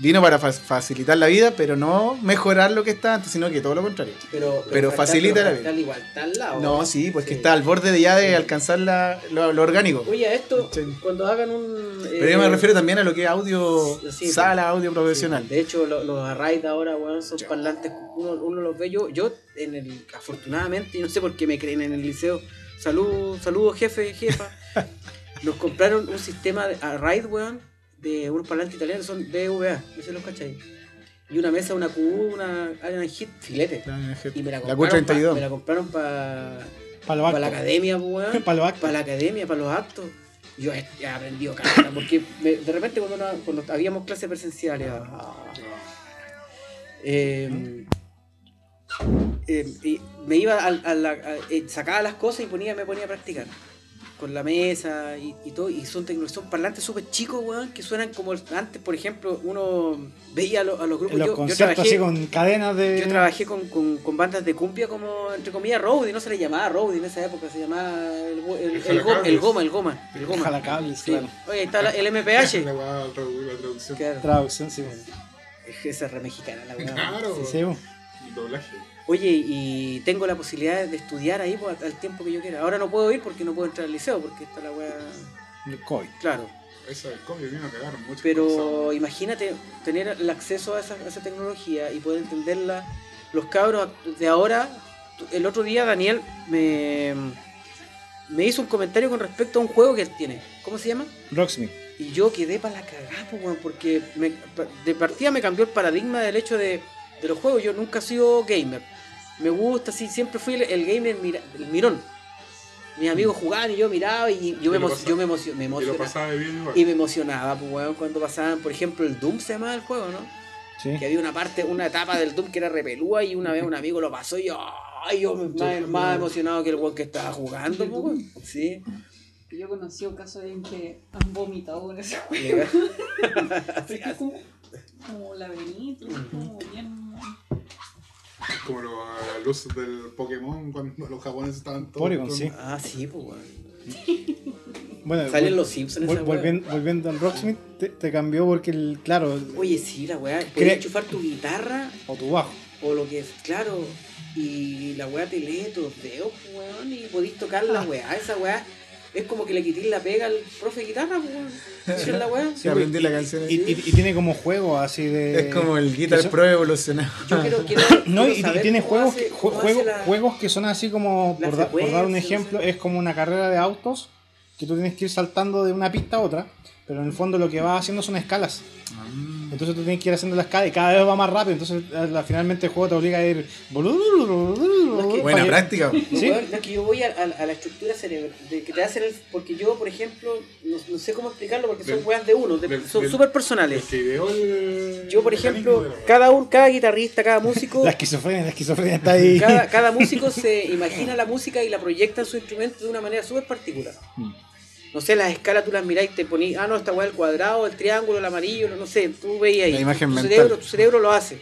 vino para fa- facilitar la vida, pero no mejorar lo que está antes, sino que todo lo contrario. Pero, pero facilita la fractal igual, está al lado. No, sí, pues que está al borde de ya de alcanzar la- lo, lo orgánico. Oye, a esto, Sí. cuando hagan un. Pero yo me refiero también a lo que es audio, sala, audio profesional. De hecho, lo- los Arraid ahora, weón, son parlantes. Uno, uno los ve yo. Yo, en el, afortunadamente, y no sé por qué me creen en el liceo. Saludos, saludos, jefe, jefa. Nos compraron un sistema de Arraid, weón, de unos parlantes italianos, son DVA, no sé los cachai. Y una mesa, una Q, una Iron Hit, filete. Y me la La compraron. pa- Q32. me la compraron para Para la academia, weón. Para la academia, para los actos. Yo he, aprendido caleta, porque me- de repente cuando, cuando habíamos clases presenciales, ah, eh, eh, y me iba a, a la, a- eh, sacaba las cosas y ponía, me ponía a practicar con la mesa y, y todo, y son, son parlantes súper chicos, weón, que suenan como el- antes, por ejemplo, uno veía a, lo- a los grupos, los yo, yo conciertos trabajé, así con cadenas de. yo trabajé con, con, con bandas de cumbia como, entre comillas, roadie, no se le llamaba roadie en esa época, se llamaba el, el, El el el goma, el goma, el goma. Jalacables, Sí. claro. Oye, ahí está la- el La MPH. la tradu- la traducción. Claro. Traducción, sí. Es que Esa es re mexicana la weá. Claro. Sí, sí. Y doblaje. Oye, y tengo la posibilidad de estudiar ahí pues, al tiempo que yo quiera. Ahora no puedo ir porque no puedo entrar al liceo porque está la weá El COVID. Claro. Eso del COVID vino a cagar mucho. Pero imagínate tener el acceso a esa, a esa tecnología y poder entenderla. Los cabros de ahora, el otro día Daniel me, me hizo un comentario con respecto a un juego que él tiene. ¿Cómo se llama? Rocksmith. Y yo quedé para la cagada, porque me- de partida me cambió el paradigma del hecho de, de los juegos. Yo nunca he sido gamer. Me gusta, sí, siempre fui el, el gamer mira- el mirón. Mis amigos jugaban y yo miraba y yo, Y me, emo- yo me, emocio- me Y emocionaba. de bien me emocionaba, pues, weón, cuando pasaban, por ejemplo, el Doom se llamaba el juego, ¿no? Sí. Que había una parte, una etapa del Doom que era repelúa y una vez un amigo lo pasó y yo, ay, yo me- más, más emocionado que el weón que estaba jugando, pues, weón. Sí. Yo he conocido casos en que han vomitado en ese juego. Es como, como laberinto, como bien. Como lo- la luz del Pokémon cuando los japoneses estaban todos. Porygon, con- sí. Ah, sí, pues, weón. Bueno, Salen los Simpsons vol- volviendo, volviendo al Rocksmith, te, te cambió porque, el, claro, Oye, sí, la weá. Podías enchufar tu guitarra o tu bajo. o lo que es, claro. Y la weá te lee tus dedos, pues, weón. Y podís tocar la weá. Esa weá es como que le quitís la pega al profe de guitarra, pues, la weá. Sí, aprendí la canción. Y, y- y tiene como juego así de. es como el Guitar Pro evolucionado. Yo quiero, quiero, No, quiero y, tiene juegos, hace- que, cómo jue- hace juegos, la- juegos que son así como, por, da- por dar un no ejemplo, sé. es como una carrera de autos que tú tienes que ir saltando de una pista a otra, pero en el fondo lo que vas haciendo son escalas. Ah. Entonces tú tienes que ir haciendo la escala y cada vez va más rápido, entonces la- finalmente el juego te obliga a ir... que- Buena práctica. No, Sí. weón, no, es que yo voy a, a- a la estructura cerebral, de que te hacen el, porque yo, por ejemplo, no, no sé cómo explicarlo porque son weas de uno, de- del- son súper personales. el. Yo, por ejemplo, cada un, cada guitarrista, cada músico, La esquizofrenia, la esquizofrenia está ahí. cada, cada músico se imagina la música y la proyecta en su instrumento de una manera súper particular. Mm. No sé, las escalas tú las mirás y te ponís, ah, no, esta weá el cuadrado, el triángulo, el amarillo, no, no sé, tú veías ahí. La imagen tu, mental. cerebro, tu cerebro lo hace.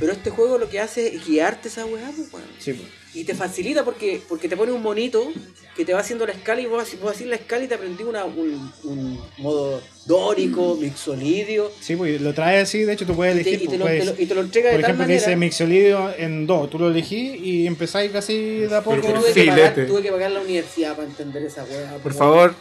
Pero este juego lo que hace es guiarte esa weá, pues, weón. Sí, pues. Y te facilita porque, porque te pone un monito que te va haciendo la escala y vos, vos haces la escala y te aprendí una, un, un modo dórico, mixolidio. Sí, pues lo trae así, de hecho tú puedes Y te, elegir. y te pues, lo, te puedes- lo- y te lo entrega por de tal ejemplo, te manera dice mixolidio en do, tú lo elegís y empezáis casi de a poco. que tuve, que Filete. pagar, tuve que pagar la universidad para entender esa weá. Por pues, favor,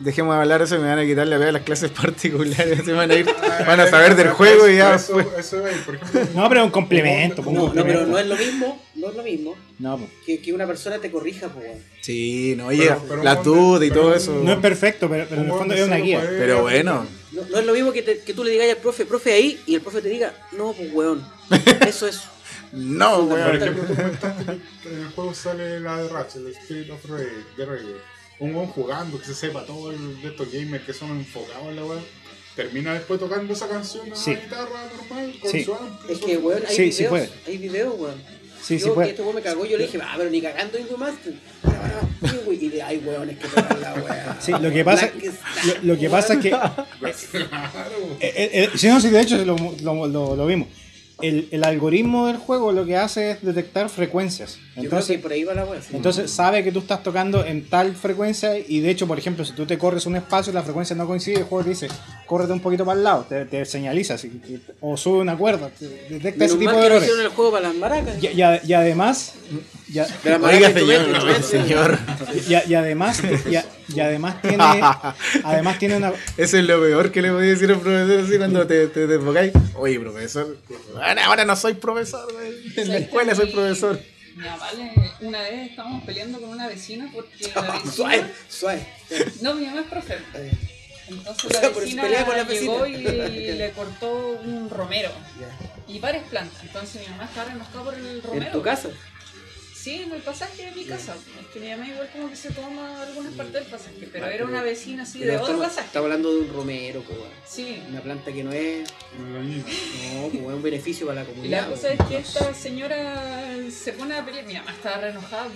dejemos de hablar eso y me van a quitar la pega de las clases particulares. Se van a ir, van a saber del juego y ya. Eso, eso es, por ejemplo. No, pero es un complemento. pues, un No, no, pero complemento. no es lo mismo, no es lo mismo No, que, que una persona te corrija, pues, weón. Sí, no, oye, Pero- pero la duda y pero todo eso. No es perfecto, pero, pero en el fondo es una guía. Pero bueno. No, no es lo mismo que, te- que tú le digas al profe, profe ahí, y el profe te diga, no, pues, weón. Eso es. No, Por weón. ejemplo, tú comentaste que en el juego sale la de Ratchet, el Spirit of Rage, de Reggae. Un weón jugando, que se sepa todo el, de estos gamers que son enfocados en la weá. Termina después tocando esa canción a Sí. la guitarra normal, con Sí. su Es que, weón, hay Sí, videos. sí puede. Hay videos, weón. Sí, yo, sí puede. que este weón me cagó, yo le dije, ah, pero ni cagando Ingo Master. Y de hay weones que tocan la weá. Sí, lo que pasa, lo, lo que pasa es que. Claro. eh, eh, eh, sí, no, sí, de hecho lo, lo- lo- lo vimos. El, el algoritmo del juego lo que hace es detectar frecuencias. Yo creo Entonces, que por ahí va la weá. sí. entonces sabe que tú estás tocando en tal frecuencia y de hecho, por ejemplo, si tú te corres un espacio y la frecuencia no coincide, el juego te dice, córrete un poquito para el lado, te, te señaliza, o sube una cuerda, te detecta ese Menos tipo mal de errores. el juego para las maracas. Y, y a- y además, ya- Oiga, señor, no, instrumentos. señor. y, y además, y, y además tiene, además tiene una, Eso es lo peor que le podía decir a un profesor así cuando te, te, enfocáis. Oye, profesor, ahora, ahora no soy profesor, en la escuela soy profesor. Mi mamá le- una vez estábamos peleando con una vecina porque la Suave, vecina. suave. No, mi mamá es profe. Entonces la vecina la llegó vecina. y le cortó un romero y varias plantas. Entonces mi mamá estaba enojada por el romero. ¿En tu casa? Sí, en el pasaje de mi casa. Es que mi mamá igual como que se toma algunas partes del pasaje, pero era una vecina así de otro pasaje. estamos hablando de un romero, pues. Sí. Una planta que no es. No, pues es un beneficio para la Y comunidad. la cosa es que esta señora se pone a pelear. Mi mamá estaba re enojada.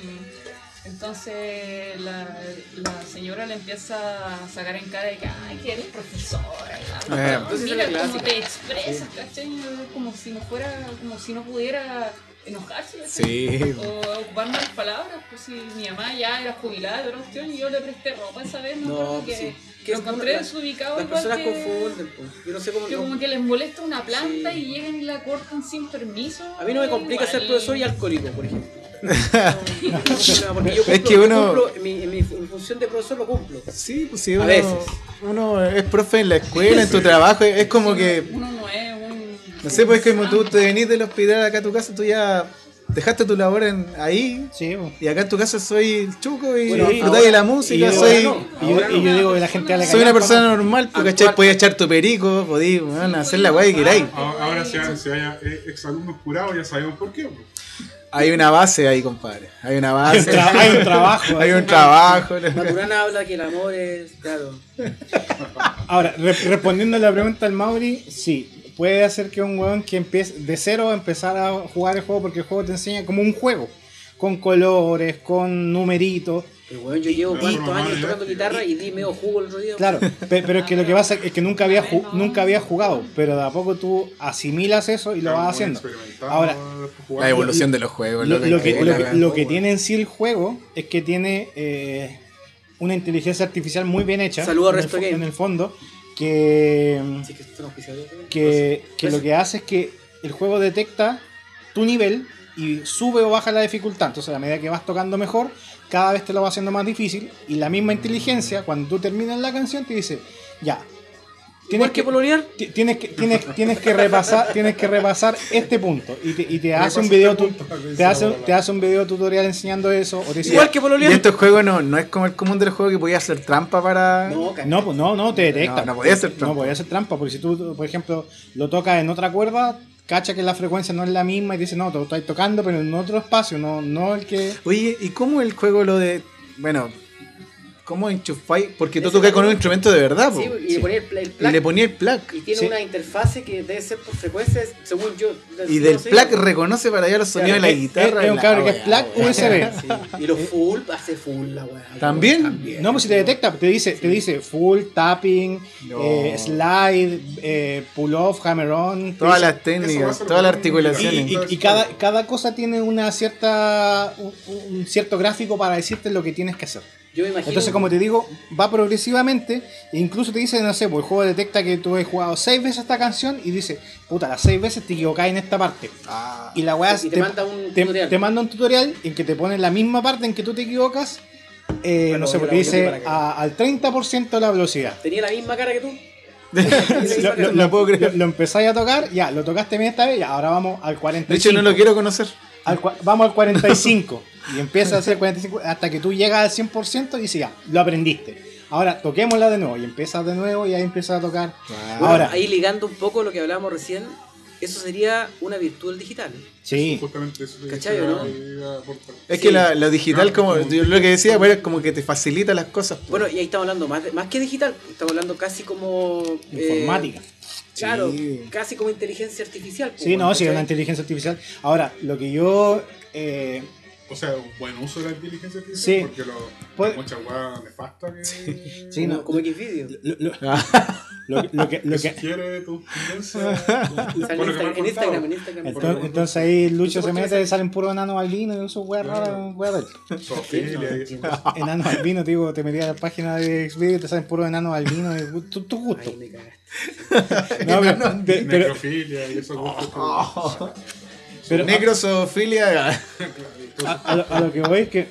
Entonces la, la señora le empieza a sacar en cara de que, ay, que eres profesora. Eh, entonces Mira cómo te expresas, ¿cachai? Como si no fuera, como si no pudiera enojarse. Sí. O ocupar malas palabras, pues si mi mamá ya era jubilada de otra cuestión y yo le presté ropa esa vez, no, No, Creo pues que, sí. Que lo encontré una- desubicado Las igual personas que- confunden, pues. Yo no sé cómo. que no- como que les molesta una planta Sí. y llegan y la cortan sin permiso. A mí no me complica igual. ser profesor y alcohólico, por ejemplo. No, porque yo Es cumplo- que uno- cumplo, en mi, en mi función de profesor lo cumplo. Sí, pues sí, A uno, veces. uno es profe en la escuela, en tu trabajo, es como que, Uno no es. No sé, pues es como tú te venís del hospital acá a tu casa, tú ya dejaste tu labor en, ahí, Sí, po. y acá en tu casa soy el chuco y Bueno, disfrutáis ahora- de la Y música, yo, soy, no. y yo- ahora y yo no. digo que la gente habla soy una persona normal, porque Actual- ¿cachai? podías echar tu perico, podías bueno, hacer la weá que queráis. A- Ahora si hay, si hay exalumnos curados ya sabemos por qué. pues. Hay una base ahí, compadre. Hay una Hay un, base. tra- hay un trabajo. Hay un trabajo. Maturana habla que el amor es, claro. Ahora, re- respondiendo a la pregunta del Mauri, sí. Puede hacer que un weón que empiece de cero a empezar a jugar el juego porque el juego te enseña como un juego. Con colores, con numeritos. Pero bueno, yo llevo cuántos años y- tocando guitarra y di medio jugo el otro día. Claro, pe- pero es que lo que pasa es que nunca había, ju- nunca había jugado, pero de a poco tú asimilas eso y lo vas haciendo. Ahora, La evolución de los juegos. Lo, lo que, lo que- lo que tiene en sí el juego es que tiene eh, una inteligencia artificial muy bien hecha Saludos a en, el, en el fondo que, que que, que Pues- lo que hace es que el juego detecta tu nivel y sube o baja la dificultad. Entonces, a medida que vas tocando mejor, cada vez te lo va haciendo más difícil. Y la misma inteligencia, cuando tú terminas la canción, te dice: Ya, Igual que pololear. ti- tienes que, tienes, tienes que repasar, tienes que repasar este punto. Y te, y te hace un video este tu- punto, te hace, te hace un video tutorial enseñando eso. O te dice, Igual que Y pololear. estos juegos no, no es como el común de los juegos que podías hacer trampa para. No, No, pues no, no, te detecta. No, no podía hacer trampa. No podía hacer trampa, porque si tú, por ejemplo, lo tocas en otra cuerda, cacha que la frecuencia no es la misma y dice, no, te lo estás tocando, pero en otro espacio, no, no el que. Oye, ¿y cómo el juego lo de. Bueno, ¿cómo enchufáis? Porque tú tocas con un también. instrumento de verdad, po. Sí, y le ponía el, el Y le ponía el plac. Y tiene Sí. una interfase que debe ser por frecuencias, según yo. Y del sé. plac reconoce para allá los sonidos de la es- guitarra. es y un cabrón que es weá. USB. Sí. Y los full, hace full la weá. ¿También? No, pues si te detecta, te dice, te dice full, tapping, No. eh, slide, eh, pull off, hammer on. Todas las técnicas, todas las y, articulaciones. y- y cada, cada cosa tiene una cierta un, un cierto gráfico para decirte lo que tienes que hacer. Yo me imagino. Entonces, como te digo, va progresivamente. E incluso te dice, no sé, pues el juego detecta que tú has jugado seis veces esta canción y dice, puta, las seis veces te equivocás en esta parte. Ah, Y la weá Y te manda un te, tutorial. te manda un tutorial en que te pone la misma parte en que tú te equivocas. eh, Bueno, no sé, porque dice a- al 30% la velocidad. Tenía la misma cara que tú. lo, lo- puedo creer. lo- lo empezáis a tocar, ya, lo tocaste bien esta vez, ya, ahora vamos al 45. de hecho, no lo quiero conocer. Al vamos al 45 y empieza a hacer 45 hasta que tú llegas al 100% y ya, lo aprendiste. Ahora toquémosla de nuevo y empiezas de nuevo y ahí empiezas a tocar. Bueno, Ahora, ahí ligando un poco lo que hablábamos recién, eso sería una virtud del digital. sí, ¿Cachai, no? Es Sí. que la- lo digital, como yo lo que decía, es como que te facilita las cosas. pues. Bueno, y ahí estamos hablando más, de- más que digital, estamos hablando casi como. eh, informática. claro, Sí. casi como inteligencia artificial. pues, Sí, no, sí, una inteligencia artificial. Ahora, lo que yo... eh, O sea, un buen uso de la inteligencia artificial Sí. porque lo, Pues- muchas weas nefastas que, Sí, como, no. como Xvideo. lo, lo- Ah, lo que- lo que- lo que sea, en, Instagram, en Instagram. entonces, entonces ahí Lucho se ¿Por qué mete, se- salen puros enanos albinos y eso, wea rara, y eso. Enanos albinos, digo, te metías a la página de Xvideo y te salen puros enanos albinos, y tu, tu gusto. Ay, me cagaste. No, pero, pe- pero, Necrofilia y esos gustos pero Necrosofilia. A- a lo, a lo que voy es que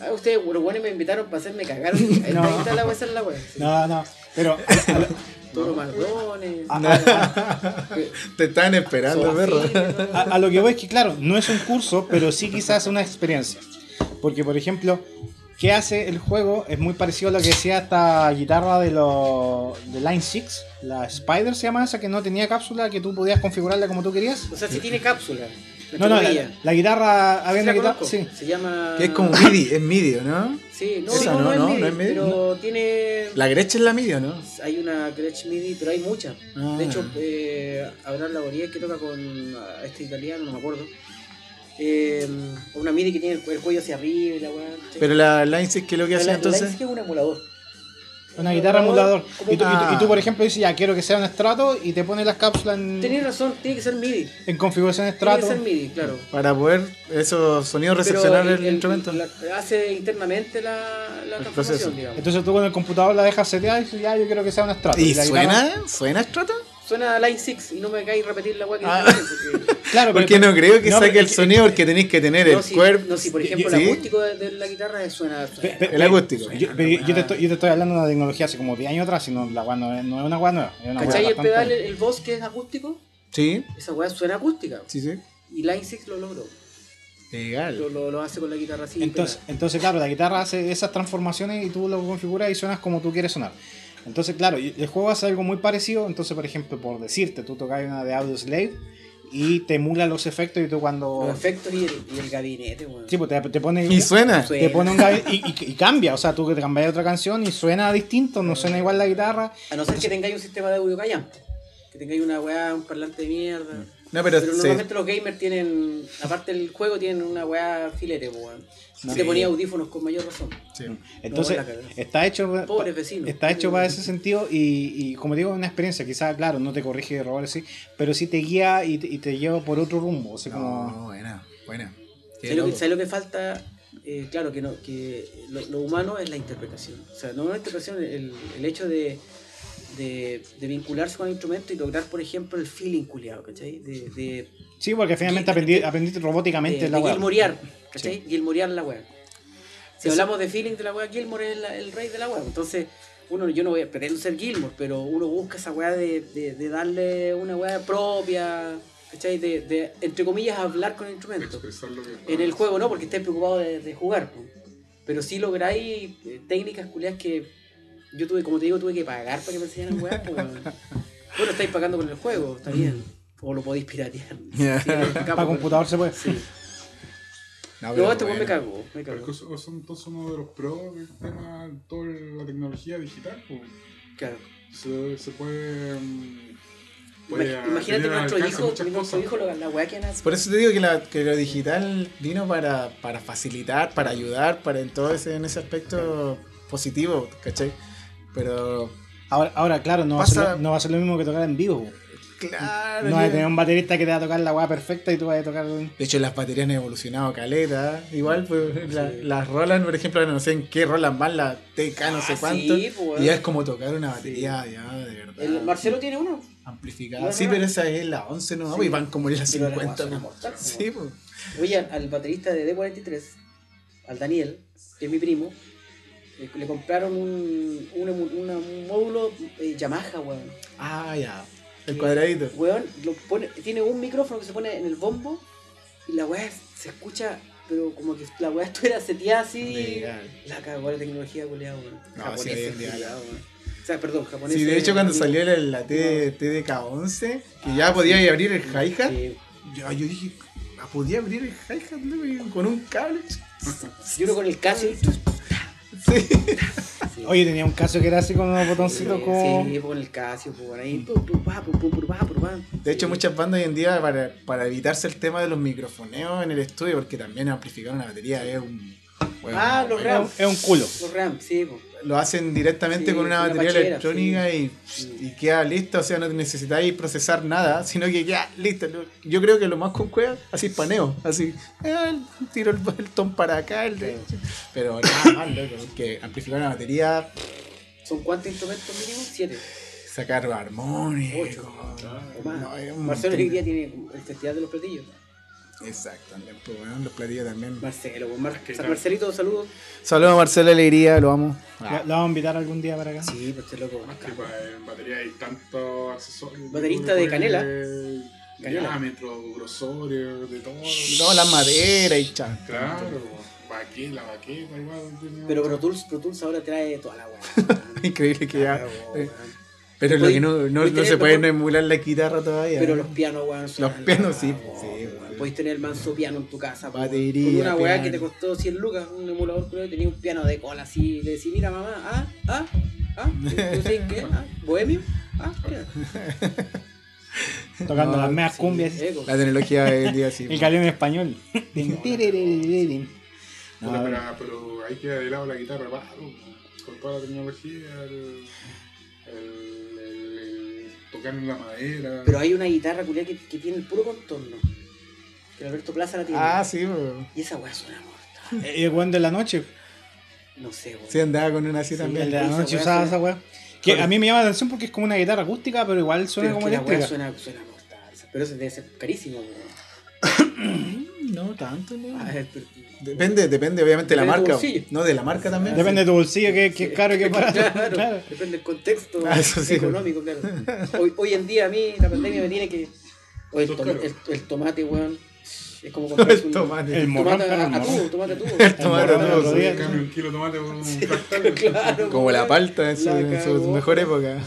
Ah, ustedes, buenos me invitaron para hacerme cagar. Ahí No. está la wea, esa es la wea. sí. No, no. Pero a, a lo- Toro Mardones. Te están esperando, perro. a- a lo que voy es que, claro, no es un curso, pero sí quizás una experiencia. Porque, por ejemplo, ¿qué hace el juego? Es muy parecido a lo que decía esta guitarra de, los de Line 6. La Spider se llama esa, que no tenía cápsula, que tú podías configurarla como tú querías. O sea, si tiene cápsula. No, no, la, la guitarra, había Sí, una la guitarra, sí. Se llama. Que es como MIDI, es MIDI, ¿no? Sí, no, Esa no, no, no, es no, MIDI, no es MIDI, pero tiene. La Gretsch es la MIDI, ¿o ¿no? Hay una Gretsch MIDI, pero hay muchas. Ah. De hecho, eh, Abraham Laboriel que toca con ah, este italiano, no me acuerdo. Eh, una MIDI que tiene el, el cuello hacia arriba y la weá. Pero la Line 6, ¿qué es lo que Pero hace la- la entonces? Line sí que es un emulador. Una guitarra emulador. Y tú, y tú- y tú, Ah. por ejemplo, dices, ya quiero que sea un estrato y te pone las cápsulas en, Tenés razón, tiene que ser MIDI. en configuración Tiene estrato. que ser MIDI, claro. Para poder esos sonidos recepcionar el, instrumento. la- hace internamente la, la transformación, digamos. Entonces tú con el computador la dejas seteada y dices, ya yo quiero que sea un estrato. ¿Y suena? guitarra- ¿Suena Strata? Suena a Line 6 y no me caes repetir la weá que Ah. porque Claro, pero- Porque no creo que no, saque pero el sonido porque tenéis que tener No, el si, cuerpo. no, si por ejemplo yo- el ¿sí? acústico de, de la guitarra suena. Pe- pe- El acústico. Yo, pero yo te estoy, yo te estoy hablando de una tecnología hace como 10 años atrás, sino la weá no, es- no es una weá nueva. Es una weá ¿Cachai el bastante- pedal, el, el voz que es acústico? Sí, Esa weá suena acústica. sí, sí. Y Line 6 lo logró. Lo, Legal. lo, lo hace con la guitarra así. Entonces, entonces, claro, la guitarra hace esas transformaciones y tú lo configuras y suenas como tú quieres sonar. Entonces, claro, el juego hace algo muy parecido. Entonces, por ejemplo, por decirte, tú tocas una de Audio Slave y te emula los efectos y tú cuando... Los efectos y el, y el gabinete, weón. Sí, pues te, te pone... Y suena. Suena. Te pone un gabi- y, y- y cambia, o sea, tú te cambias otra canción y suena distinto, no suena igual la guitarra. A no ser que tengáis un sistema de audio callante. Que tengáis una weá, un parlante de mierda. No, pero, Pero normalmente los gamers tienen, aparte del juego, tienen una weá filete, weón. Si Sí. te ponía audífonos con mayor razón. sí. Entonces, está hecho Pobres vecinos. está hecho para ese sentido y, y como digo, es una experiencia, quizás, claro, no te corrige de errores, sí, pero sí te guía y te, y te lleva por otro rumbo, o sea, como... No, buena, buena. Qué ¿Sabes lo, que, sabes lo que falta? Eh, claro, que, no, que lo, lo humano es la interpretación. O sea, no la interpretación, el, el hecho de, de, de vincularse con el instrumento y lograr, por ejemplo, el feeling culiado, ¿cachai? De, de, Sí, porque finalmente Y- aprendí, aprendiste robóticamente de, la weá. Gilmorear, ¿cachai? Gilmorear la weá. Si Eso- hablamos de feeling de la weá, Gilmore es la- el rey de la weá. Entonces, uno, yo no voy a pretendo ser Gilmore, pero uno busca esa weá de, de, de darle una weá propia, ¿cachai? De, de, entre comillas, hablar con el instrumento. Expresar lo que En el juego no, porque estáis preocupados de, de jugar. Pero sí lográis eh, técnicas culiadas que yo tuve, como te digo, tuve que pagar para que me enseñaran weá. weón. Bueno, estáis pagando con el juego, está bien. O lo podéis piratear. Sí, acá, Para po, computador se puede. Sí. No, pero No, este weón me bueno. cagó, me Pero cagó. es que son entonces uno de los pros del tema, toda la tecnología digital. pues. Claro. Se, se puede. mm, puede Imagínate nuestro hijo, nuestro hijo lo- la weá que han Por eso te digo que, la, que lo digital vino para, para facilitar, para ayudar, para en todo ese, en ese aspecto positivo, ¿cachai? Pero, Ahora, ahora claro, no va, a ser no va a ser lo mismo que tocar en vivo. claro. No vas a tener un baterista que te va a tocar la weá perfecta y tú vas a tocar... De hecho, las baterías han evolucionado caleta. Igual, pues, la- las Roland, por ejemplo, no sé en qué Roland van, la TK no sé Ah, cuánto. sí, pues, y ya es como tocar una batería, ya, de verdad. El Marcelo tiene uno. Amplificada. ¿La Sí, pero esa es la 11, ¿no? Sí. Y van como en la Pero la 50. weá suena pues. mortal, pues. Sí, pues. Oye, al, al baterista de D43, al Daniel, que es mi primo, le, le compraron un, una- un módulo eh, Yamaha, weón. Ah, ya. El cuadradito. Weón, lo pone, tiene un micrófono que se pone en el bombo y la weá se escucha, pero como que la weá estuviera seteada así. Legal. La cagó la tecnología, culiado, weón. No, Japoneses, sí, hoy en día culiao, weón. O sea, perdón, japonés. Sí, de hecho, cuando salió la, la T- TDK11, que ya podía abrir el hi-hat, yo, yo dije, ah, podía abrir el hi-hat ¿no? Y con un cable. Y uno con el Casio. Sí. Oye, tenía un caso que era así con unos botoncitos como... Sí, con el Casio, por ahí. De hecho, muchas bandas hoy en día, para, para evitarse el tema de los microfoneos en el estudio, porque también amplificar una batería es un. bueno, Ah, los bueno, Rams. Es un culo. Los RAM, sí, po. Lo hacen directamente Sí, con una una batería pachera, electrónica y, Sí. y queda listo, o sea, no necesitáis procesar nada, sino que queda listo. Yo creo que lo más con cueva, así paneo, así, eh, tiro el, el ton para acá, el de- pero nada más, loco, que amplificar una batería, ¿Son cuántos instrumentos mínimos? Siete. sacar armónicos. Ocho. No, un Marcelo hoy día tiene el festival de los platillos. Exacto, también, pues, bueno, los platillos también. Marcelo, pues, Mar- que. Marcelito, saludos. Saludos a Marcelo Alegría, lo amo. ¿La, la vamos a invitar algún día para acá? Sí, pues este loco. Sí, pues, en batería hay tantos accesorios. Baterista de Canela. Canela. Diámetro, grosores, de todo. No, las maderas y chan. Claro, baqueta, la baqueta, igual. Pero Pro Tools, Pro Tools ahora trae toda la weá. Increíble que ya. Claro, eh. Pero lo que no, no, no se puede mejor- emular la guitarra todavía. Pero ¿no? los pianos, weón. Los pianos, sí, sí, weón. Podéis tener el manso piano en tu casa. Batería, Con una weá que te costó 100 lucas, un emulador, creo, tenía un piano de cola así. Le decís, mira mamá, ah, ah, ah. ¿Tú sabes qué? Ah, bohemio. Ah, mira. Tocando No, las meas Sí, cumbias. eco. La tecnología de hoy en día sí. El galeón en español. No, Puta, pero, pero hay que de lado la guitarra, paro, con toda la tecnología, el- el- el tocar en la madera. Pero hay una guitarra culia que, que tiene el puro contorno. Que Alberto Plaza la tiene. Ah, sí, po. Y esa weá suena mortal. Eh, El weón de la noche. No sé, weón. Sí, andaba con una así Sí, también. El de la noche usaba suena- esa weá. Que a mí me llama la atención porque es como una guitarra acústica, pero igual suena Pero como que la eléctrica. suena, suena mortal. Pero eso debe ser carísimo. weón. No tanto, no. Depende, depende obviamente de la Depende de tu marca. No, de la marca también. Depende de tu bolsillo, que, que es caro y que barato. Claro, Claro. depende del contexto Ah, sí. económico, claro. Hoy, hoy en día a mí la pandemia me tiene que. El, el, el tomate, weón. Es como comprarse El un tomate. El morrón, tomate a, el a tubo, tomate a tubo. El tomate el día. Cambio un kilo de tomate por un fractal. Claro, Como la palta en su, en su mejor época.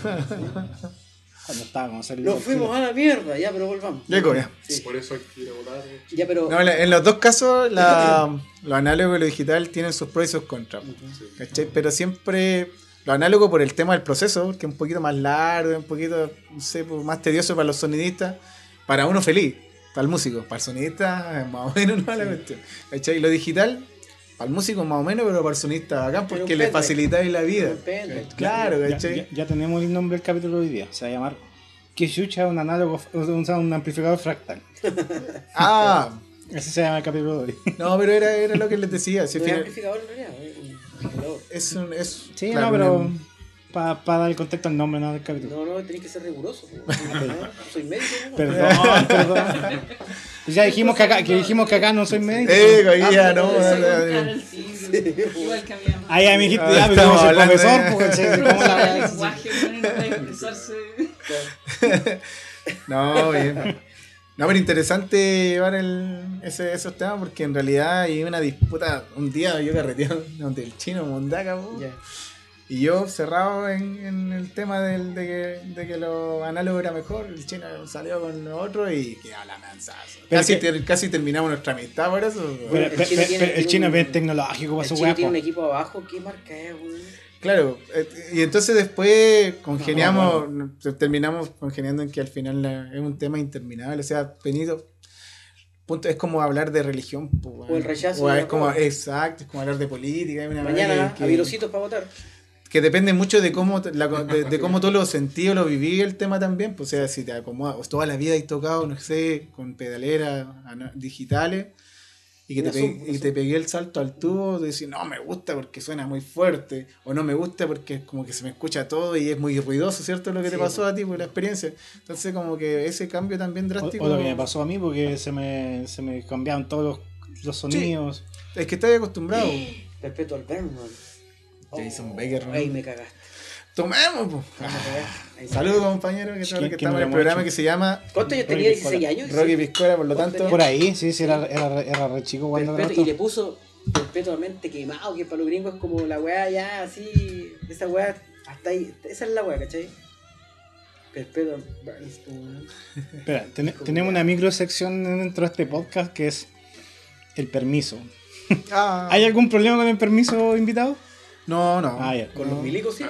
Cuando estábamos a hacer Nos fuimos a la mierda, ya, pero volvamos. Ya, coño. Sí. Por eso hay que ir a votar. Ya, pero. No, en los dos casos, la, lo análogo y lo digital tienen sus pros y sus contras. ¿cachai? Pero siempre lo análogo por el tema del proceso, porque es un poquito más largo, un poquito, no sé, pues, más tedioso para los sonidistas. Para uno feliz, para el músico. Para el sonidista, es más o menos no la cuestión. ¿cachai? Lo digital, el músico más o menos, pero para el sonidista acá, porque un le facilitáis la vida. Un. Claro, Ya, ¿cachai? ya- ya tenemos el nombre del capítulo de hoy día. Se va a llamar ¿Qué chucha un análogo, un, un amplificador fractal? Ah, Ese se llama el capítulo de hoy. no, pero era, era lo que les decía. si al no es final- amplificador en realidad, es un amplificador. es un. Es, Sí, claro, no, pero una- para dar el contexto al nombre ¿no? del capítulo. No, no, tenés que ser riguroso. No, soy médico, ¿no? Perdón, perdón. Pues ya dijimos que acá, que dijimos que acá no soy médico. Eh, no. Al tigre, Igual que a mi. Ah, ya me dijiste, Ah, ya, pero estamos como soy hablando profesor, de- pues, ¿cachai? ¿cómo la El voy a- lenguaje, no puede expresarse. No, bien. No, pero interesante llevar el, ese, esos temas porque en realidad hay una disputa. Un día yo carreteando donde el chino Mondaca, po, Ya. Y yo cerrado en, en el tema del, de, que, de que lo análogo era mejor. El chino salió con lo otro y quedó la manzazo. Casi, es que- ter- casi terminamos nuestra amistad por eso. Pero, el pero- chino tiene- pero el tiene chino es bien tecnológico para El su chino tiene un po. equipo abajo, ¿qué marca es, weón? Claro, eh, y entonces después congeniamos, terminamos congeniando en que al final la- es un tema interminable, o sea, Benito, punto, es como hablar de religión. po, weón. O el rechazo O de es la como, exacto, es como hablar de política. una Mañana que, a Virositos para votar. Que depende mucho de cómo, te- la- de, de cómo tú lo sentí o lo viví el tema también, pues, o sea, si te acomoda, o toda la vida hay tocado, no sé, con pedaleras digitales. Y que te, Una pe- sub, y te pegué el salto al tubo de decir, no, me gusta porque suena muy fuerte, o no me gusta porque es como que se me escucha todo y es muy ruidoso, ¿cierto? Lo que te Sí. pasó a ti por la experiencia. Entonces, como que ese cambio también O, drástico. o lo que me pasó a mí, porque se me, se me cambiaron todos los, los sonidos. Es que estás acostumbrado. Respeto al Bergman. Jason Baker, ¿no? Ahí me cagaste. Tomemos, po. Ahí me cagaste. Ahí me Saludos, compañero, que, ¿Quién- que quién estamos en el programa que se llama cagaste. ¿Cuántos años Rocky tenía? Piscola. 16 años. Rocky Piscola, por lo ¿Cuánto tanto. Por ahí, sí, sí, era, era, re- era re chico cuando y le puso perpetuamente quemado, que para los gringos es como la weá ya así, esa weá, hasta ahí, esa es la weá, ¿cachai? Weón. Espera, ten- tenemos una microsección dentro de este podcast que es el permiso. Ah. ¿Hay algún problema con el permiso invitado? No, no. Ah, ya. Con No. los milicos sí.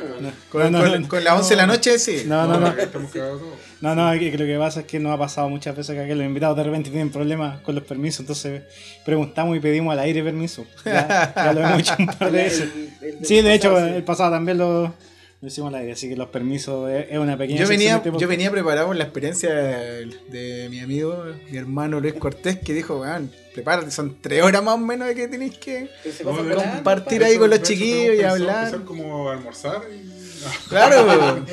Con, No, no, con- no. con las 11 de la noche, sí. No, no, no. No, no, que, que lo que pasa es que nos ha pasado muchas veces que aquí los invitados de repente tienen problemas con los permisos, entonces preguntamos y pedimos al aire permiso. Ya, ya lo hemos hecho un par de veces. Sí, de hecho, el pasado también lo, lo hicimos al aire, así que los permisos es, es una pequeña Yo venía, yo venía preparado con la experiencia de, de mi amigo, mi hermano Luis Cortés, que dijo, weón, prepárate, son tres horas más o menos de que tenéis que... No, compartir pa. ahí con los chiquillos y hablar. empezar como a almorzar y... Claro,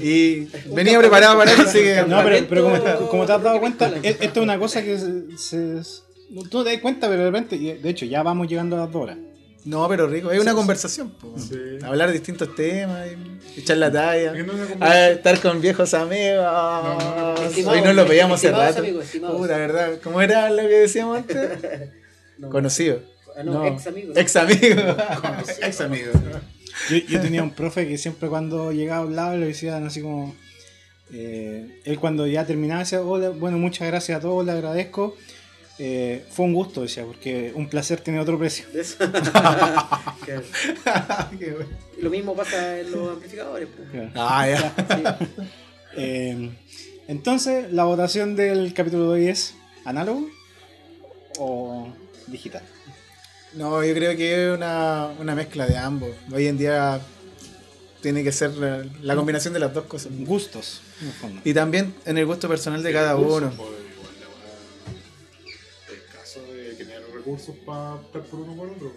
y venía preparado para eso, así que... No, pero, pero como, como te has dado cuenta, esto es una cosa que se, se- tú no te das cuenta, pero de repente, y de hecho, ya vamos llegando a las dos horas. No, pero rico, es una conversación. Sí. hablar de distintos temas, echar la talla, a estar con viejos amigos. no, no. Hoy no lo veíamos hace rato. amigos, ¿verdad? ¿Cómo era lo que decíamos antes? No. Conocido. Ah, no, ex amigos. Ex amigo. Ex amigo. Yo, yo tenía un profe que siempre cuando llegaba a un lado le decían así como. eh, él cuando ya terminaba decía, hola, bueno, muchas gracias a todos, le agradezco. Eh, fue un gusto, decía, porque un placer tiene otro precio. Claro. Lo mismo pasa en los amplificadores. po. Ah, ya. Sí. Eh, entonces, la votación del capítulo de hoy es análogo o digital. No, yo creo que es una, una mezcla de ambos. Hoy en día tiene que ser la, la combinación de las dos cosas. Gustos, en el fondo. Y también en el gusto personal de cada uno. pues, recursos para optar por uno o por otro.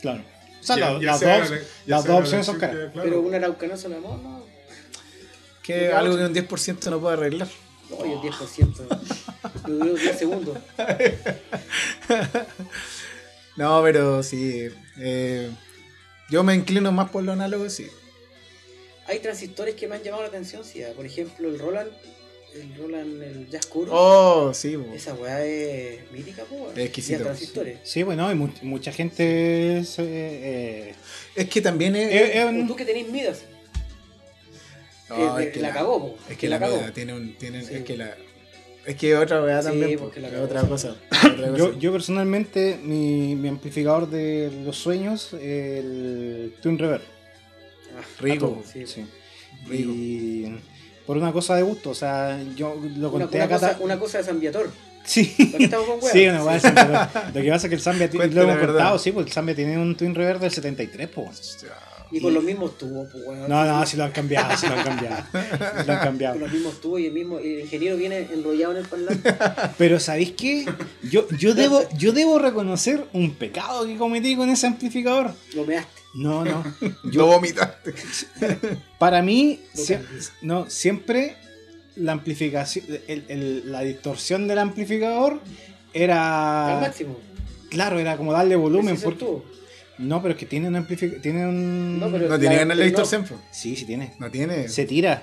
Claro. O sea, Ya- la- ya las sea dos, la- las sea dos opciones son caras. claro. Pero un araucanazo de amor, no. Que es algo que un 10% no puede arreglar. No, yo 10%. Yo duro 10 segundos. No, pero sí. eh, yo me inclino más por lo análogo, sí. Hay transistores que me han llamado la atención, sí. ah, Por ejemplo, el Roland, el Roland, el Jazz Curve. Oh, sí. Esa weá es mítica, po. Es exquisito, Y a transistores. Sí, bueno, mu- mucha gente. se- eh, Es que también es. eh, eh, O Tú que tenés Midas. No, eh, es que la cagó, po. Es que La la, cagó. tiene un. Tiene, Sí. Es que la. Es que otra weá también. po, porque la es cagó. otra cosa. otra yo, cosa. yo personalmente, mi, mi amplificador de los sueños, el Twin Reverb. Ah, Rico. Sí. Rico. Y por una cosa de gusto, o sea, yo lo conté una acá. cosa, una cosa de San Viator. Sí. ¿Para qué estamos con? Sí, una weá de San Viator. Lo que pasa es que el Zambia lo hemos verdad. cortado, sí, porque el Zambia tiene un Twin Reverb del 73, pues. Y con los mismos tubos, pues. No, no, sí lo han cambiado, sí lo han cambiado. Lo han Con cambiado. los mismos tubos y el mismo el ingeniero viene enrollado en el parlante. Pero ¿sabéis qué? Yo, yo, debo, yo debo reconocer un pecado que cometí con ese amplificador. Lo measte. No, no. Yo vomitaste. Para mí, sie- no, siempre la amplificación, el- el- la distorsión del amplificador Al era. máximo. Claro, era como darle volumen. Es Porque, tubo. no, pero es que tiene un amplificador. Tiene un. No, pero- No tiene La- ganas la no. distorsión, po. Sí, sí tiene. No tiene. Se tira.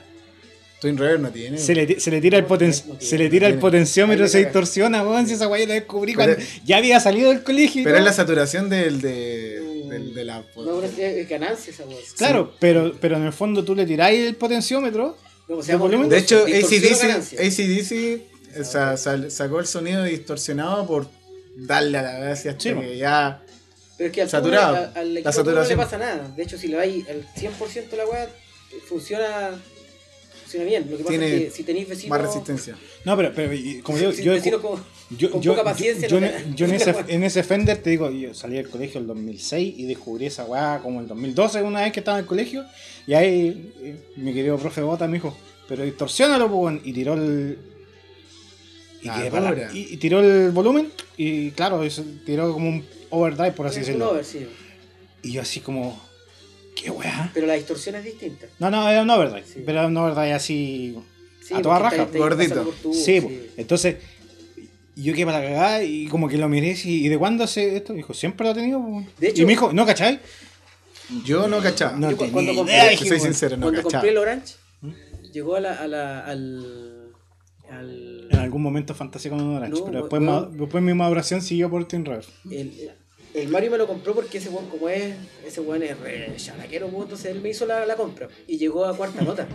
Twin Reverb no tiene. Se le, ti- se le tira el No, poten- no se le tira no el potenciómetro, Ahí se distorsiona, weón. Si esa weá la descubrí Pero- cuando ya había salido del colegio. Pero es la saturación del, de, del- de la. No, pero es, es ganancia esa weá. Claro, pero, pero en el fondo tú le tiráis el potenciómetro. No, o ¿De sea, hecho, o ACDC. ACDC eh, sa- sal- sacó el sonido distorsionado por darle a la gracia hasta Sí, que ya. Pero es que al Saturado. al, al La no le pasa nada. De hecho, si le vais al 100% de la weá, funciona, funciona bien. Lo que pasa Tiene es que si tenéis vecinos. Más resistencia. No, pero, pero y como digo, si yo, vecinos con, yo, con yo- poca paciencia. yo- no en, yo en ese, en ese Fender te digo, yo salí del colegio el 2006 y descubrí esa weá como el 2012, una vez que estaba en el colegio. Y ahí eh, mi querido profe Bota me dijo, pero distorsionalo, pues, weón", y tiró el. Y, Ah, para- y- y tiró el volumen y claro, eso tiró como un overdrive, por así decirlo. over, sí. Y yo así como, ¿qué weá? Pero la distorsión es distinta. No, no, era un overdrive, Sí. pero era un overdrive así Sí, A toda raja, gordito. Sí, entonces yo quedé para la cagada y como que lo miré y ¿y de cuándo hace esto? Dijo, siempre lo ha tenido. po". De hecho- y me dijo, ¿no cachai? Yo no cachaba. No Yo cuando compré- idea, dije, soy sincero, no Cuando cachaba. compré el Orange, llegó a la, a la, al, al, En algún momento fantasía con un Orange, No, pero después, ma- después mi maduración siguió por Twin Reverb. el, el Mario me lo compró porque ese weón como es, ese weón es re chalaquero, entonces él me hizo la, la compra y llegó a cuarta nota.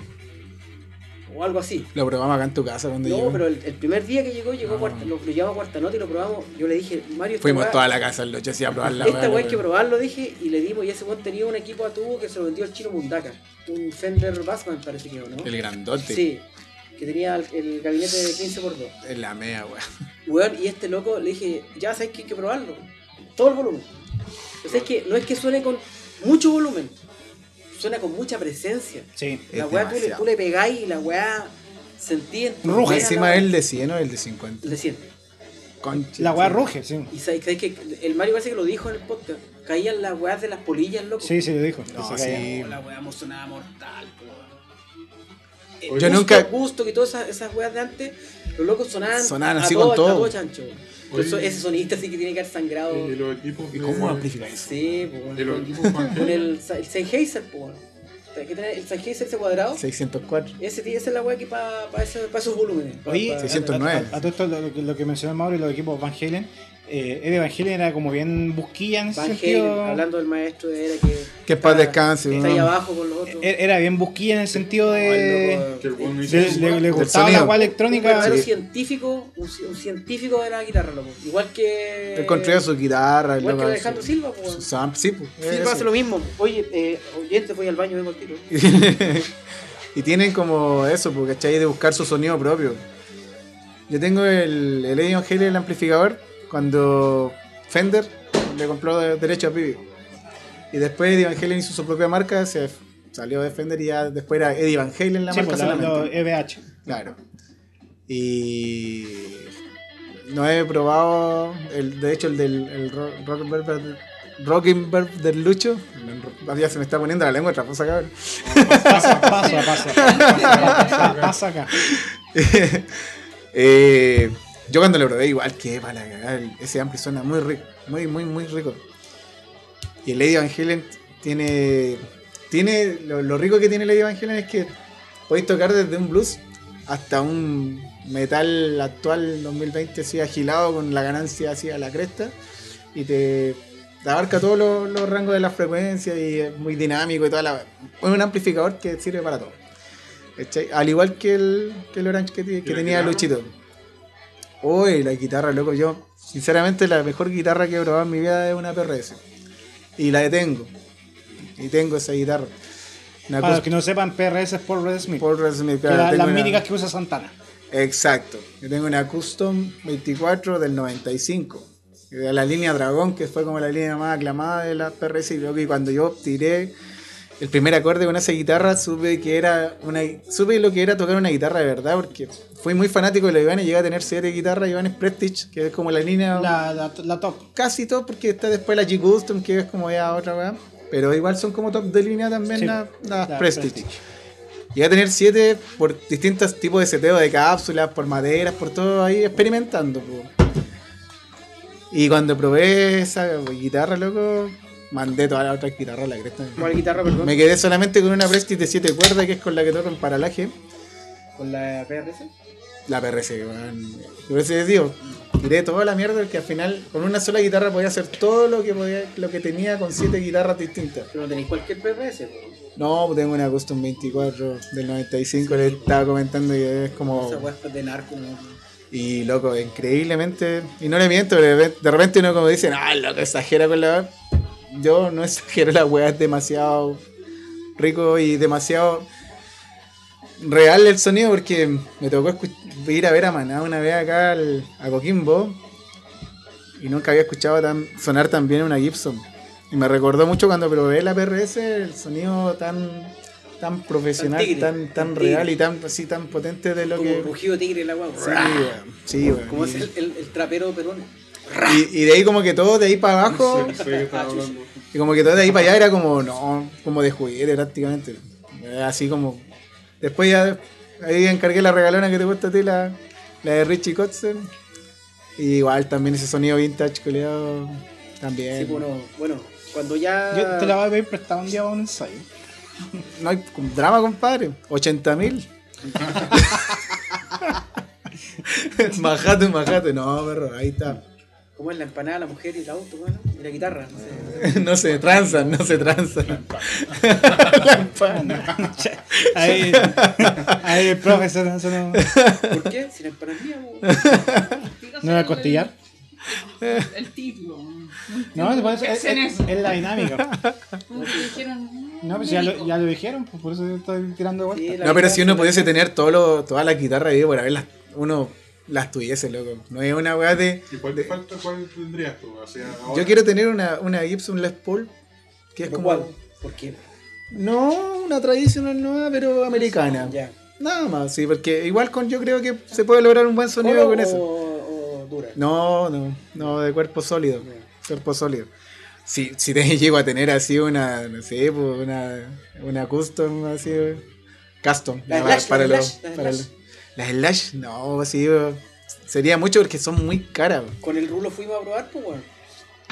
O algo así. Lo probamos acá en tu casa cuando No, llegó. pero el, el primer día que llegó, llegó a Ah. cuarta, lo, lo a cuarta nota y lo probamos. Yo le dije, Mario, Fuimos toda la casa el 8 así a probar la Esta weá hay que weón. probarlo, dije, y le dimos, y ese weón tenía un equipo a tubo que se lo vendió el chino Mundaka. Un Fender Bassman parece que era, ¿no? El grandote. Sí, que tenía el, el gabinete de 15x2. Es la mea, weón. Weón, y este loco le dije, ya sabes que hay que probarlo. Todo el volumen. O sea, es que no es que suene con mucho volumen, suena con mucha presencia. Sí. La Es weá tú le, tú le pegáis y la weá sentí en tu Ruge. Encima la- el de 100 o el de 50. Le siente. Concha. La weá ruge, sí. Y sabes sabes que el Mario parece que lo dijo en el podcast. Caían las weas de las polillas, loco. Sí, sí, lo dijo. que No, sí. La wea sonaba mortal. El Yo gusto, nunca- Gusto y todas esas, esas weas de antes, los locos sonaban, Sonaban a así todo, con todo. a todo chancho. Oye. ese sonista sí que tiene que haber sangrado. Y los equipos ¿Y de- cómo amplifica eso? Sí, los con, equipos Van con el, el Sennheiser. Hay que tener el Sennheiser ese cuadrado. 604. Ese, esa es la wea que para pa pa esos volúmenes. pa- Oye, pa- 609. A, a- a todo esto, lo, lo que mencionó Mauro y los equipos Van Halen, eh, Eddie Van Halen era como bien busquilla en ese Van sentido. Hablando del maestro, era que. Que paz está- descanse, Está ahí weón. abajo con los otros. E- Era bien busquilla en el sentido No, de. de- hizo le, gustaba la un electrónica. verdadero Sí. científico, un, ci- un científico de la guitarra, loco. Igual que. Construía su guitarra. Igual que Alejandro su- Silva, pues. su samp- Sí, pues. Eso. hace lo mismo. Oye, eh, oyente, voy al baño, vengo al tiro. y tienen como eso, porque ¿cachai? De buscar su sonido propio. Yo tengo el, el Eddie Van Halen, el amplificador, cuando Fender le compró de- derecho a Pibi. Y después Eddie Van Halen hizo su propia marca, se salió de Fender y ya después era Eddie Van Halen la Sí, marca pues, solamente. EVH. Claro. Y no he probado, el, de hecho, el del el ro- Rockenberg, Rockenberg del Lucho. Ya se me está poniendo la lengua traposa, cabrón. Pasa, pasa, pasa. Pasa, pasa acá. Eh, yo cuando lo probé, igual que para cagar, ese ampli suena muy rico, muy, muy, muy rico. Y el Lady Evangelion tiene. tiene lo, lo rico que tiene Lady Evangelion es que podéis tocar desde un blues hasta un metal actual 2020 así agilado con la ganancia así a la cresta y te, te abarca todos los, los rangos de la frecuencia y es muy dinámico y toda la. Es un amplificador que sirve para todo. Al igual que el, que el Orange que, que la tenía? Luchito. Uy, la guitarra, loco. Yo, sinceramente, la mejor guitarra que he probado en mi vida es una PRS. Y la detengo. Y tengo esa guitarra. Una Para los que no sepan, PRS es Paul Red Smith. Paul Red Smith, claro, la- las una- míticas que usa Santana. Exacto. Yo tengo una Custom 24 del 95. De la línea Dragón, que fue como la línea más aclamada de la PRS. Y creo que cuando yo tiré el primer acorde con esa guitarra, supe que era una supe lo que era tocar una guitarra de verdad, porque fui muy fanático de la Ibanez. Llegué a tener siete guitarras Ibanez Prestige, que es como la línea La, la, la top. casi top, porque está después la G Custom, que es como ya otra weá. Pero igual son como top de línea también Sí, las la Prestige. Prestige. Llegué a tener siete por distintos tipos de seteo de cápsulas, por maderas, por todo ahí experimentando. po. Y cuando probé esa guitarra, loco, mandé todas las otras guitarras a la cresta. ¿Cuál guitarra, perdón? Me quedé solamente con una Prestige de 7 cuerdas, que es con la que toco en paralaje. ¿Con la PRS? La PRC, weón. Por eso les digo, tiré toda la mierda porque al final con una sola guitarra podía hacer todo lo que podía, lo que tenía con siete guitarras distintas. Pero no tenéis cualquier PRS, po. No, pues tengo una Custom 24 del 95, le estaba comentando y es como... Esa de narco, ¿no? Y loco, increíblemente. Y no le miento, pero de repente- de repente uno como dice, ah, loco, exagera con la. Yo no exagero, la weá es demasiado rico y demasiado real el sonido porque me tocó ir a ver a Maná una vez acá al- a Coquimbo y nunca había escuchado tan, sonar tan bien una Gibson. Y me recordó mucho cuando probé la PRS, el sonido tan tan profesional, tigre, tan, tan, real y tan así tan potente de lo Como que rugido tigre la. Sí, weón. Sí. Como es Y- el, el, el trapero peruano. Y, y de ahí como que todo de ahí para abajo, Sí, sé que estaba hablando. y como que todo de ahí para allá era como, no, como de juguete prácticamente. Eh, Así como... Después ya, ahí encargué la regalona que te gusta a ti, la, la de Richie Kotzen. Y igual también ese sonido vintage, culiado, también. Sí, bueno, bueno, cuando ya. Yo te la voy a pedir prestada un día para un ensayo. No hay drama, compadre. 80 mil. majate, majate. No, perro, ahí está. ¿Cómo es la empanada, la mujer y el auto, bueno? Y la guitarra, no sé. No se transan, no se transan. Ahí, ahí el profe se eso no, ¿Por qué? Si la empanada es mía, no va a costillar. El, el título. No, por eso ¿Qué es, es- eso? es la dinámica. No, pues ya lo, ya lo dijeron, pues por eso estoy tirando de vuelta. la No, pero guitarra si uno se- pudiese tener todo lo, todas las guitarras ahí por haberlas, uno las tuviese, loco. No es una weá de. ¿Y cuál te falta? ¿Cuál tendrías tú? O sea, ahora- Yo quiero tener una, una Gibson Les Paul, que es ¿Pero como. cuál? ¿Por qué? No, una tradicional nueva, pero americana. Ya. Nada más, sí, porque igual con yo creo que se puede lograr un buen sonido ¿Solo con eso. o dura? No, no, no, de cuerpo sólido. Cuerpo sólido. Si, si te llego a tener así una, no sé, pues una, una custom así, custom. La Slash, para la Slash, la para Slash. los- Las Slash, no, eh, sería mucho porque son muy caras. Con el rulo fuimos a probar, pues, weón.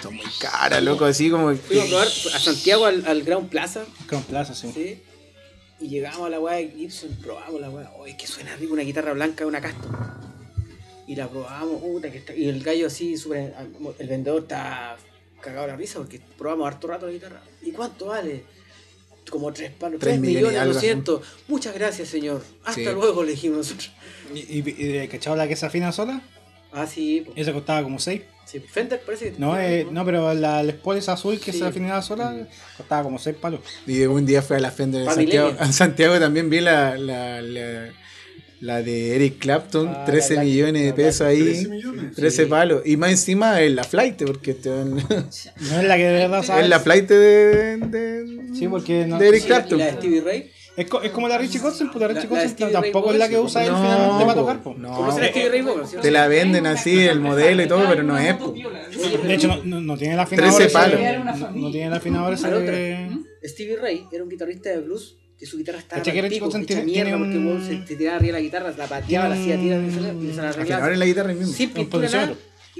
Son muy caras, loco, así como... Fuimos a probar a Santiago al, al Ground Plaza, Con plaza, sí. ¿sí? Y llegamos a la weá de Gibson, probamos la weá. Oye, que suena rico una guitarra blanca de una custom. Y la probamos, puta, que está. Y el gallo así, súper. El vendedor está cagado de la risa porque probamos harto rato la guitarra. ¿Y cuánto vale? Como tres palos, Tres tres millones doscientos. Muchas gracias, señor. Hasta Sí. luego, le dijimos nosotros. ¿Y, y, y cachado la que se afina sola? Ah, sí, po. Esa costaba como 6. sí. Fender parece que. No, eh, no, pero la Les Paul esa azul que Sí. se afinaba sola costaba como 6 palos. Y un día fue a la Fender de Santiago. En Santiago también vi la, la, la, la de Eric Clapton, Ah, 13 la millones de la pesos Black- ahí. 13 millones. 13 palos. Y más encima es la flight, porque te dan- No es la que de verdad sabes. es la flight de, de, Sí, porque no- de Eric Sí, la- y Clapton. la de Stevie Ray. Es, co- es como la Richie Kotzen, pues la Richie La- la Kotzen Stevie Ray tampoco es la que usa él No, finalmente para po, tocar, pues. no. ¿Conoces a Stevie Ray sí? Te la venden así, el modelo y todo, pero no es. po. De hecho, no, no, tiene el afinador 13 ese- palos. No, no tiene el afinador ese de... Stevie Ray era un guitarrista de blues que su guitarra estaba ¿Cachai que al Chico pico, San hecha tiene- mierda tiene porque el weón un- se te tiraba arriba la guitarra, la pateaba, la hacía tirar, y se la- se la arreglaba. guitarra mismo. Sin pintura.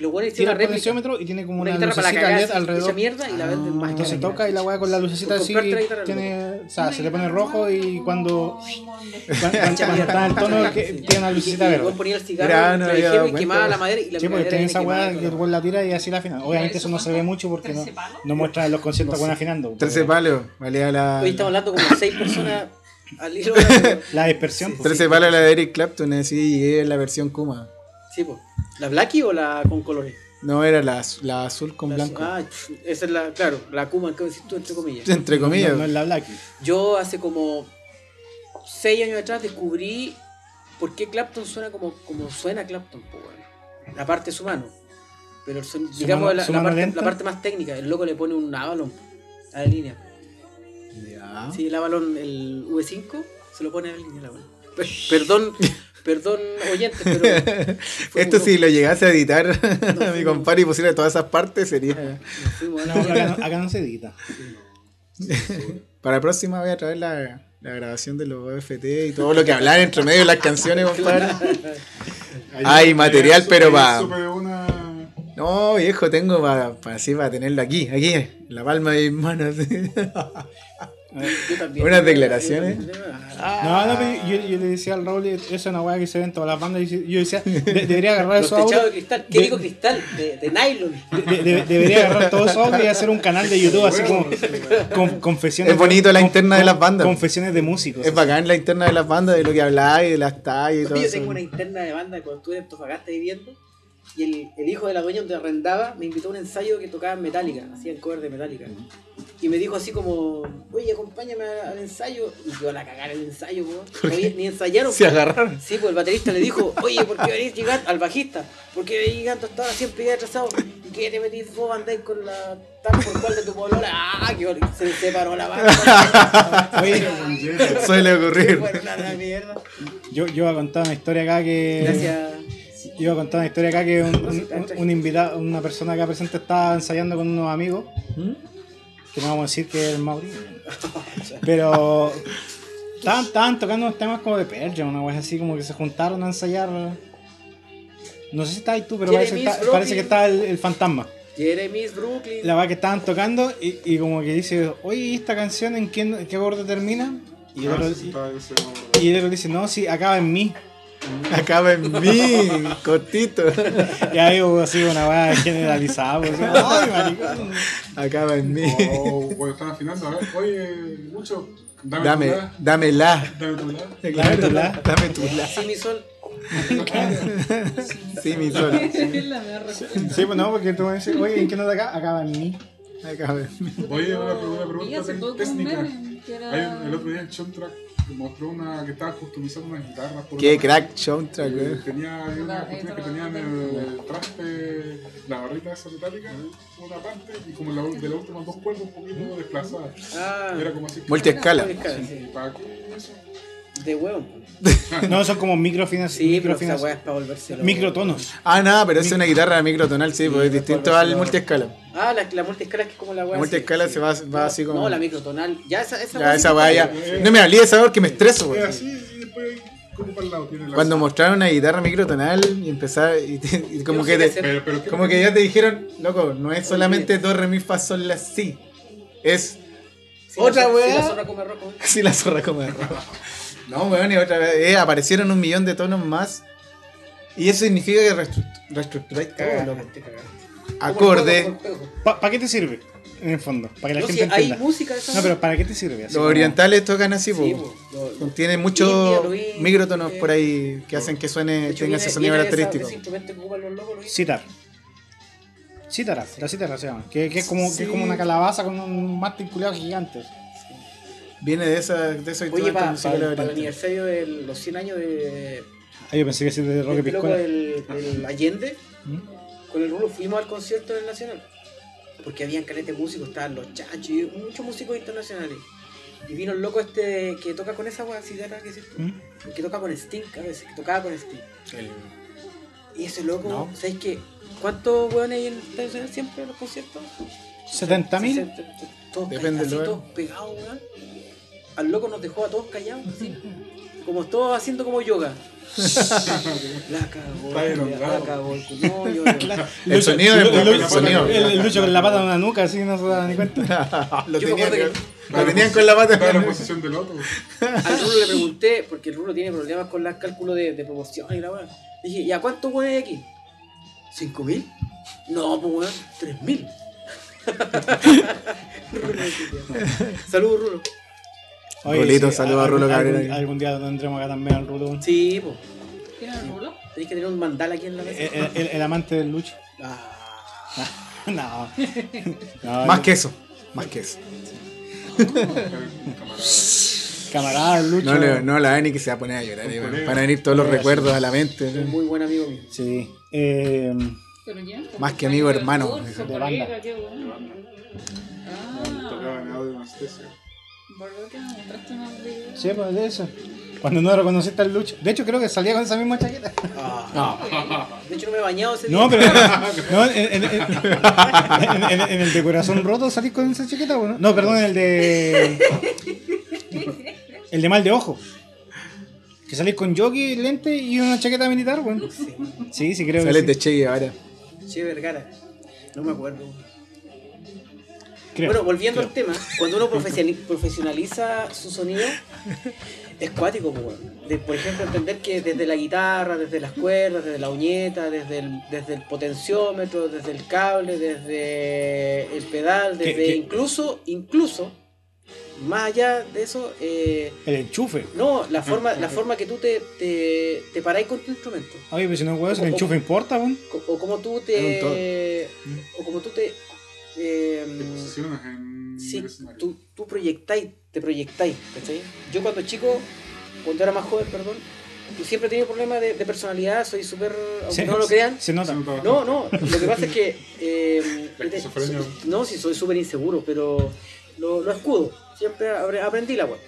Y los buenos hicieron el una réplica. potenciómetro y tiene como Una una, guitarra para la lucecita LED se alrededor. mierda y la venden más Entonces cara. toca y la weá con la lucecita así, tiene, o sea, se le pone rojo y cuando, cuando, cuando está en el tono que tiene una lucecita verde. ponía el cigarro, y quemaba la madera y la Sí, porque madera tiene esa weá que el la tira y así la afina. Obviamente eso no se ve mucho porque no, no muestra en los conciertos con afinando. 13 palos, valía la. Hoy estamos hablando como 6 personas al hilo. de- La dispersión. pues. 13 palos la de Eric Clapton, así y es la versión Kuma. Sí, pues. ¿La Blackie o la con colores? No, era la, la azul con La- blanco. Ah, esa es la, claro, la Kuma, que decís tú, entre comillas. Entre comillas. No, no es la Blacky. Yo hace como 6 años atrás descubrí por qué Clapton suena como, como suena Clapton. La parte de su mano. Pero el son- Su digamos mano- la, su la mano parte, lenta. la parte más técnica. El loco le pone un Avalon a la línea. Ya. Sí, el Avalon, el V5, se lo pone a la línea. La weón. Pe- Perdón, perdón, oyentes, pero. Esto si lo llegase a editar No, a mi compadre y pusiera todas esas partes sería. No, acá, no, acá no se edita. Para la próxima voy a traer la, la grabación de los OFT y todo lo que hablan entre medio de las canciones, compadre. Hay material, pero va-. No, viejo, tengo para así para tenerlo aquí, aquí, en la palma de mis manos. Yo también. Unas declaraciones. No, no, pero yo, yo le decía al Raúl, eso es una weá que se ve en todas las bandas. Y yo decía, de- debería agarrar Los esos de cristal. ¿Qué de- digo cristal? De, de nylon. de- de- debería agarrar todos esos audios y hacer un canal de YouTube así como con, confesiones. Es bonito la con- interna de con- las bandas. Confesiones de músicos. es bacán la interna de las bandas, de lo que habláis, de las tallas y todo Yo eso. tengo una interna de banda cuando estuve en Antofagasta viviendo. Y el, el hijo de la dueña donde arrendaba me invitó a un ensayo que tocaba en Metallica, hacían cover de Metallica. Y me dijo así como, oye, acompáñame al ensayo. Y yo a la cagar el ensayo, po. Ni ensayaron. Se po. agarraron. Sí, pues el baterista le dijo, oye, ¿por qué venís llegando al bajista? ¿Por qué venís llegando hasta ahora siempre ya atrasado? ¿Y qué te metís vos andáis con la tal por cual de tu polola? ¡Ah! Que se separó la banda. Oye, Suele ocurrir. fueron a la mierda. yo, yo iba a contar una historia acá que. Gracias. Yo iba a contar una historia acá que un, un- un- un invitado, una persona acá presente estaba ensayando con unos amigos. Que no vamos a decir que es el Mauri. Pero estaban, estaban tocando unos temas como de Pearl Jam, una wea así como que se juntaron a ensayar. No sé si estabas tú, pero parece, que está- parece que Brooklyn. está el, el fantasma. Jeremy's Brooklyn. La va que estaban tocando y, y como que dice, oye, ¿y esta canción en qué, en qué acorde termina? Y el, Ah, otro, sí, y, está y el otro dice, no, sí, acaba en mí. Acaba en mí, cortito. Y ahí hubo así una weá generalizada, pues, ay, maricón. Acaba en mí. Oh, cuando están afinando, a ver, oye, mucho, dame, Dame, tu la, dámela. dame tu la. Dame tu la. Dame tu la. Sí, mi sol. Sí, mi sol. La Sí, pues no, porque tú me dices, oye, ¿en qué nota acá? Acaba en mí. Oye, una, una pregunta un técnica. era- Hay el otro día en Soundtrack mostró una que estaba customizando unas guitarras. por Qué una- crack soundtrack, Eh, weón. Tenía había una cuestión que tenían el, el traste, la barrita esa metálica, una parte, y como la, de las últimas dos cuerdas un poquito desplazada. Ah, Era como así. Multiescala. Multiescala, Sí, sí. ¿Para qué eso? De huevo. No, son como microfinas, Sí, pero esa microfinas- es para volverse loco. microtonos. Ah, nada, pero es una guitarra microtonal, sí, pues es distinto al multiescala. Ah, la, la multiescala que es como la weá. La multiescala sí, se va, sí. va así como. No, la microtonal. Ya esa, esa Ya, sí esa ya. No me hablé de sabor que me estreso, Es weón. así y después como para el lado tiene la Cuando mostraron una guitarra microtonal y empezar y, te- y como que no te-. Pero, pero ¿qué como que ya te dijeron, loco, no es solamente do re mi fa sol la si. Es Si otra weá. Si la zorra come rojo. si la zorra come rojo. No, weón, y otra vez eh, aparecieron un millón de tonos más. Y eso significa que reestru- reestructuráis todo, loco. Acorde. ¿Para qué te sirve? En el fondo, para que la No, gente si hay entienda. música de No, pero ¿para qué te sirve? Así Los como- orientales tocan así, Sí, Contiene muchos microtonos eh, por ahí que hacen que suene, hecho, tenga viene- ese sonido característico. Citar. Cítara, la cítara se llama. Que, que es como, que es como una calabaza con un mástil culeado gigante. Viene de, esa, de esos Oye, para el aniversario de los 100 años de, Ah, yo pensé que sí de Roque Piscola. del, del Allende, ¿Mm? con el Rulo fuimos al concierto del Nacional. Porque habían caletes músicos, estaban los chachos y muchos músicos internacionales. Y vino el loco este que toca con esa weá, citara que es esto. ¿Mm? El que toca con Sting a veces, que tocaba con Sting. Y ese loco, No. ¿sabes qué? ¿Cuántos weones hay en el Nacional siempre en los conciertos? 70 mil. 60, Todos Depende del lugar. pegados, weón. Al loco nos dejó a todos callados, así, como todos haciendo como yoga. la cagó, la cagó el sonido el, el sonido. el- Lucho con la pata en una nuca, así no se da ni cuenta. Lo tenían, acuerdo lo tenían con la pata en la la posición del otro. Al Rulo le pregunté, porque el Rulo tiene problemas con los cálculos de, de proporción y la weá. Dije, ¿y a cuánto weón hay aquí? ¿Cinco mil? No, pues weón, tres mil. Saludos, Rulo. Rulito, saludos a algún- Rulo algún, Cabrera. algún día lo tendremos acá también al Rulo. Sí, pues. ¿Tiene el rulo? Tenéis que tener un mandal aquí en la mesa. El, el- el- el amante del Lucho. Ah, no. No, Más que eso. Más que eso. Camarada del Lucho. No, le- no la Ani que se va a poner a llorar. eh, colega. Van a venir todos los recuerdos a la mente. es un muy buen amigo mío. Sí. Eh. Más que amigo, hermano. De banda. bueno. Ah, ¿verdad que me mostraste unos videos? sí, pues de eso. Cuando no reconociste al Lucho. De hecho, creo que salía con esa misma chaqueta. De hecho, no me he bañado ese día. No, pero. No, en, en- en- en- en- en el de corazón roto salís con esa chaqueta, ¿o ¿no? No, perdón, en el de. El de mal de ojo. Que salís con jockey, lente y una chaqueta militar, bueno. Sí, sí, creo que Sales sí. de Che Guevara. Che Vergara. No me acuerdo. Creo. Bueno, volviendo creo. al tema, cuando uno profesionaliza su sonido, es cuático, weón. De, por ejemplo, entender que desde la guitarra, desde las cuerdas, desde la uñeta, desde el, desde el potenciómetro, desde el cable, desde el pedal, ¿Qué- desde qué? incluso, incluso, más allá de eso, eh, El enchufe. no, la forma, la forma que tú te, te, te paráis con tu instrumento. Oye, pero si no huevos, el O- o- enchufe importa, weón. Co- O como tú te. O como tú te. Eh, Te posicionas en sí, el tú, tú proyectáis, te proyectáis, ¿cachai? Yo cuando chico, cuando era más joven, perdón, yo siempre he tenido problemas de, de personalidad, soy súper. Aunque no lo crean. Se nota. No, no, lo que pasa es que. eh, La esquizofrenia. no, sí, soy súper inseguro, pero lo, lo escudo. Siempre apre- aprendí la weá.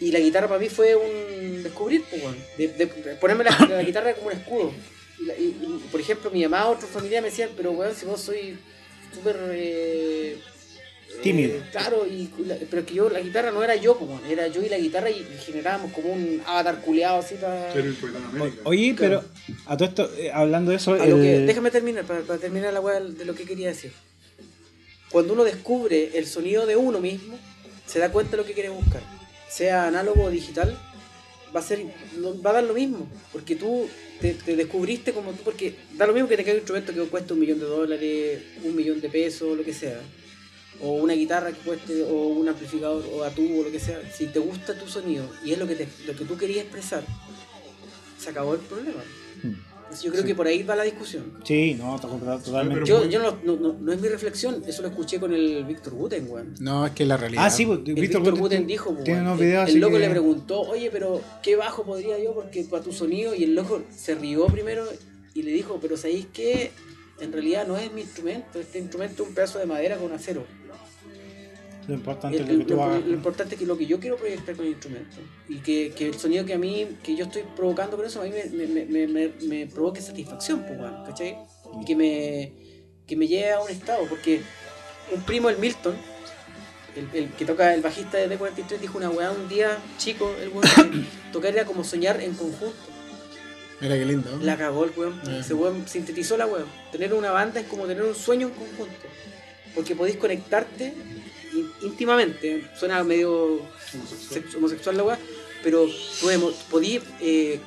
Y la guitarra para mí fue un descubrir, pues. De, de ponerme la, la guitarra como un escudo. Y, la- y- y, por ejemplo, mi mamá, otros familiares me decían, pero weón, si vos soy súper. eh, Tímido. eh, claro, y, pero que yo, la guitarra no era yo, weón, era yo y la guitarra y generábamos como un avatar culeado así para. El. Oye, pero a todo esto, eh, hablando de eso, A lo que- el- déjame terminar, para, para terminar la weá de lo que quería decir. Cuando uno descubre el sonido de uno mismo, se da cuenta de lo que quiere buscar. Sea análogo o digital, va a ser va a dar lo mismo. Porque tú te, te descubriste como tú, porque da lo mismo que te caiga un instrumento que cueste un millón de dólares, un millón de pesos, lo que sea. O una guitarra que cueste, o un amplificador, o a tubo, lo que sea. Si te gusta tu sonido y es lo que, te, lo que tú querías expresar, se acabó el problema. Entonces yo creo que por ahí va la discusión. Sí, no, to- totalmente. Yo, yo no, no, no, no es mi reflexión, eso lo escuché con el Víctor Guten, weón. No, es que es la realidad. Ah, sí, pues, El Víctor Guten Guten dijo, tiene weón, unos el- videos el, así loco que- le preguntó, oye, pero ¿qué bajo podría yo? Porque para tu sonido, y el loco se rió primero y le dijo, pero ¿sabéis qué? En realidad no es mi instrumento, este instrumento es un pedazo de madera con acero. Lo importante El- es lo que tú lo, hagas. lo importante es que lo que yo quiero proyectar con el instrumento y que, que el sonido que a mí, que yo estoy provocando con eso, a mí me, me, me, me, me- me provoque satisfacción, pues, weón, ¿cachai? Y que me, que me lleve a un estado, porque un primo, el Milton, el, el que toca el bajista de D43, dijo una weá un día chico, el weón, tocar era como soñar en conjunto. Mira qué lindo. La cagó el weón. Ese weón sintetizó la weón. Tener una banda es como tener un sueño en conjunto. Porque podéis conectarte íntimamente. Suena medio sex- homosexual la weá. Pero emo- podí eh,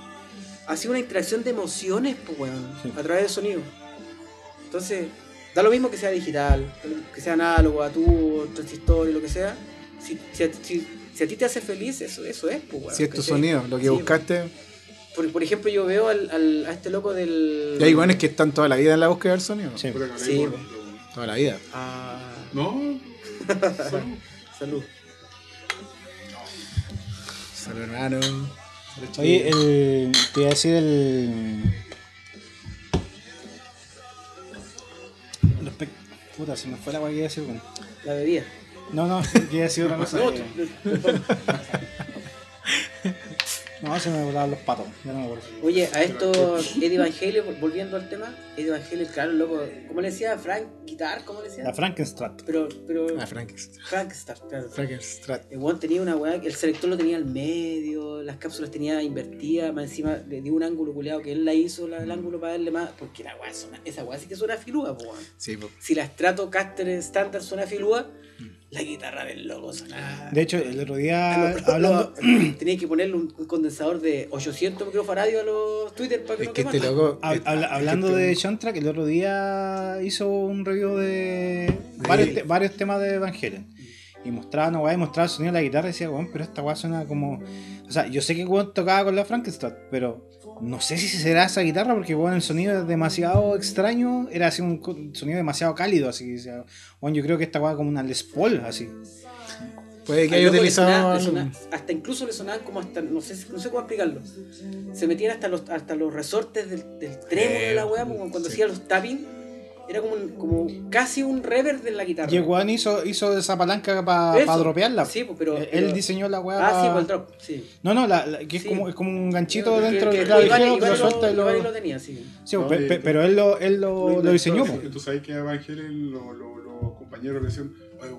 hacer una interacción de emociones, pues weón. Sí. A través del sonido. Entonces, da lo mismo que sea digital, que sea análogo, a tu transistor y lo que sea. Si, si, a, si- si a ti te hace feliz, eso, eso es, pues weón. Si es tu sonido, lo que Sí, buscaste. Por, por ejemplo, yo veo al, al- a este loco del. Y hay buenos que están toda la vida en la búsqueda del sonido. Sí. Sí. Toda la vida. Ah, No, salud. Salud, hermano. Oye, el, te iba a decir el. Respect- Puta, se me fue la guay que iba a decir, weón. La bebida. No, no, quería decir otra cosa. No, se me volaban los patos, ya no me acuerdo. Oye, a esto, Eddie Van Halen, volviendo al tema, Eddie Van Halen, claro, loco, ¿cómo le decía? Frank Guitar, ¿cómo le decía? La Frankenstrat. Pero, pero, Ah, Frankenstein. Frank Star, claro. Frankenstein. El weón tenía una weá, el selector lo tenía al medio, las cápsulas tenía invertidas, más encima le dio un ángulo culeado que él la hizo la- el ángulo para darle más, porque la weá esa weá sí que suena filúa, weón. Sí, po. Si la Stratocaster estándar suena filúa, la guitarra del loco suena. De hecho, el otro Ah, día, no, pero hablando. lo- tenía que ponerle un, un condensador de 800 microfaradios a los Twitter para que Es no que te este loco. eh, es que hablando este- de Soundtrack, el otro día hizo un review de varios, te- varios temas de Van Halen. Y mostraba una weá y mostraba el sonido de la guitarra y decía, weón, pero esta weá suena como. O sea, yo sé que weón tocaba con la Frankenstein, pero no sé si será esa guitarra porque weón el sonido es demasiado extraño, era así un sonido demasiado cálido, así que decía, weón, yo creo que esta weá como una Les Paul, así. Puede que Al haya utilizado. hasta incluso le sonaban como hasta, no sé, no sé cómo explicarlo. Se metían hasta los, hasta los resortes del, del trémolo de la weá, como cuando sí. hacía los tapping, era como, un- como casi un reverb de la guitarra. Y el weón hizo, hizo esa palanca para Eso. dropearla. Sí, pues, pero, Él pero- diseñó la weá. Ah, sí, pa- pues el drop, sí. No, no, la, la- que es, Sí. como, es como un ganchito Que- dentro que- del ligero que lo suelta y lo. Iván lo tenía, sí. Sí, No, pe- pe- pero él lo, él lo, Lo diseñó. sí. po. Tú sabes que a Van Halen lo- lo- los compañeros le decían, oye,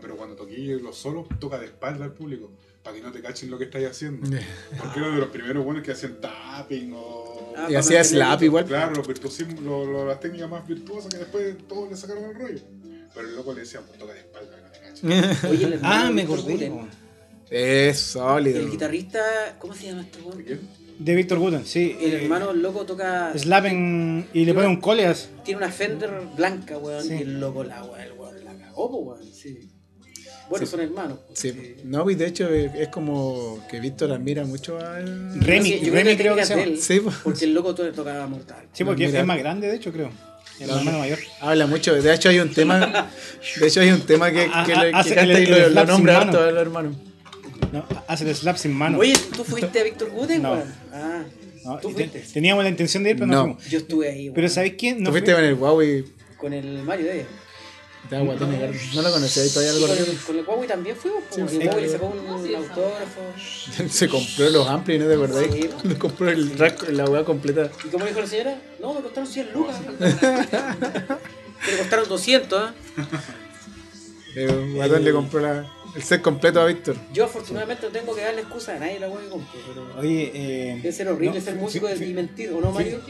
pero cuando toqué los solos, toca de espalda al público, para que no te cachen lo que estáis haciendo. Porque era de los primeros buenos que hacían tapping o... Ah, Y hacía slap igual. Claro, los virtuosismos, lo- lo- las técnicas más virtuosas que después todos le sacaron el rollo. Pero el loco le decía, pues toca de espalda, que no te cachen. Oye, el Ah, me acordé. Es sólido. El guitarrista, ¿cómo se llama este weón? ¿De quién? De Víctor Guten, sí. El eh, hermano loco toca. Slappen y le pone un coleas. Tiene una Fender blanca, weón. Sí. Y el loco la weón, el weón la cagó, weón. Sí. Bueno, Sí. son hermanos. po, Sí. No, y de hecho eh, es como que Víctor admira mucho al. Remy, Yo creo Remy que creo que se llama. él, Sí, po. Porque el loco to- tocaba mortal. Sí, porque es más grande, de hecho, creo. El hermano mayor. Habla mucho. De hecho hay un tema. De hecho hay un tema que, Ah, que, ah, le- que canta el- y lo, lo nombra a los hermanos. No, hace el slap sin mano. Oye, ¿tú fuiste a Víctor Guten, No. Ah, No, tú fuiste. teníamos la intención de ir, pero no, No. fuimos. Yo estuve ahí. Pero ¿sabéis quién? Tú No fuiste fui- con el Huawei. Con el Mario de Te da guatón, Ricardo. No lo conocía ahí todavía Y lo con, con el Huawei también fuimos. po. Sí, el. Huawei le sacó un, autógrafo. Se compró los amplis, ¿no te acordáis? Sí. Le compró el rack, la weá completa. ¿Y cómo dijo la señora? No, me costaron 100 lucas. Me costaron 200, ¿ah? El guatón le compró la- el set completo a Víctor. Yo afortunadamente no tengo que darle excusa a nadie la weá que compro, pero... Oye, eh, Debe ser horrible no, ser músico fi- y mentir, ¿o no, Mario?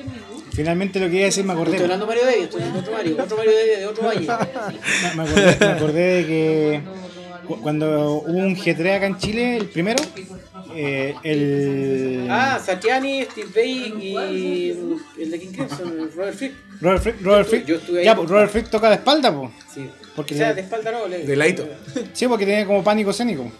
finalmente lo que iba a decir me acordé. estoy hablando de Mario Devi, estoy hablando de otro Mario, otro Mario Devi de otro valle. Me me acordé, me acordé de que cu- cuando hubo un G3 acá en Chile, el primero, eh, el Ah, Satriani, Steve Vai y el de King Crimson, Robert Fripp. Robert Fripp, Robert Fripp, Yo estuve ahí. ya, pues, Robert Fripp toca de espalda, pues. Sí. Porque o sea, de espalda no, le- De ladito. Sí, porque tiene como pánico escénico.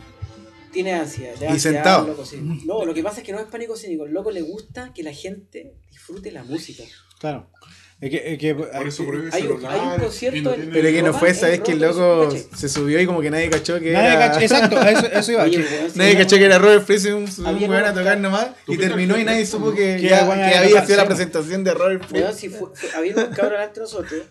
Tiene ansia. de Y ansiedad, sentado. loco, sí. No, lo que pasa es que no es pánico cínico. El loco le gusta que la gente disfrute la música. Claro. Es que, es que- Por eso Hay un- hay un concierto en- Pero que no fue, es sabes que el loco se subió y como que nadie cachó que nadie era. cacha- exacto, eso, eso iba. Oye, Nadie cachó que era Robert Fripp, un, un Había weón a tocar nomás. Y terminó y nadie supo que, había sido la presentación de Robert si fue, fue- había un cabrón delante de nosotros.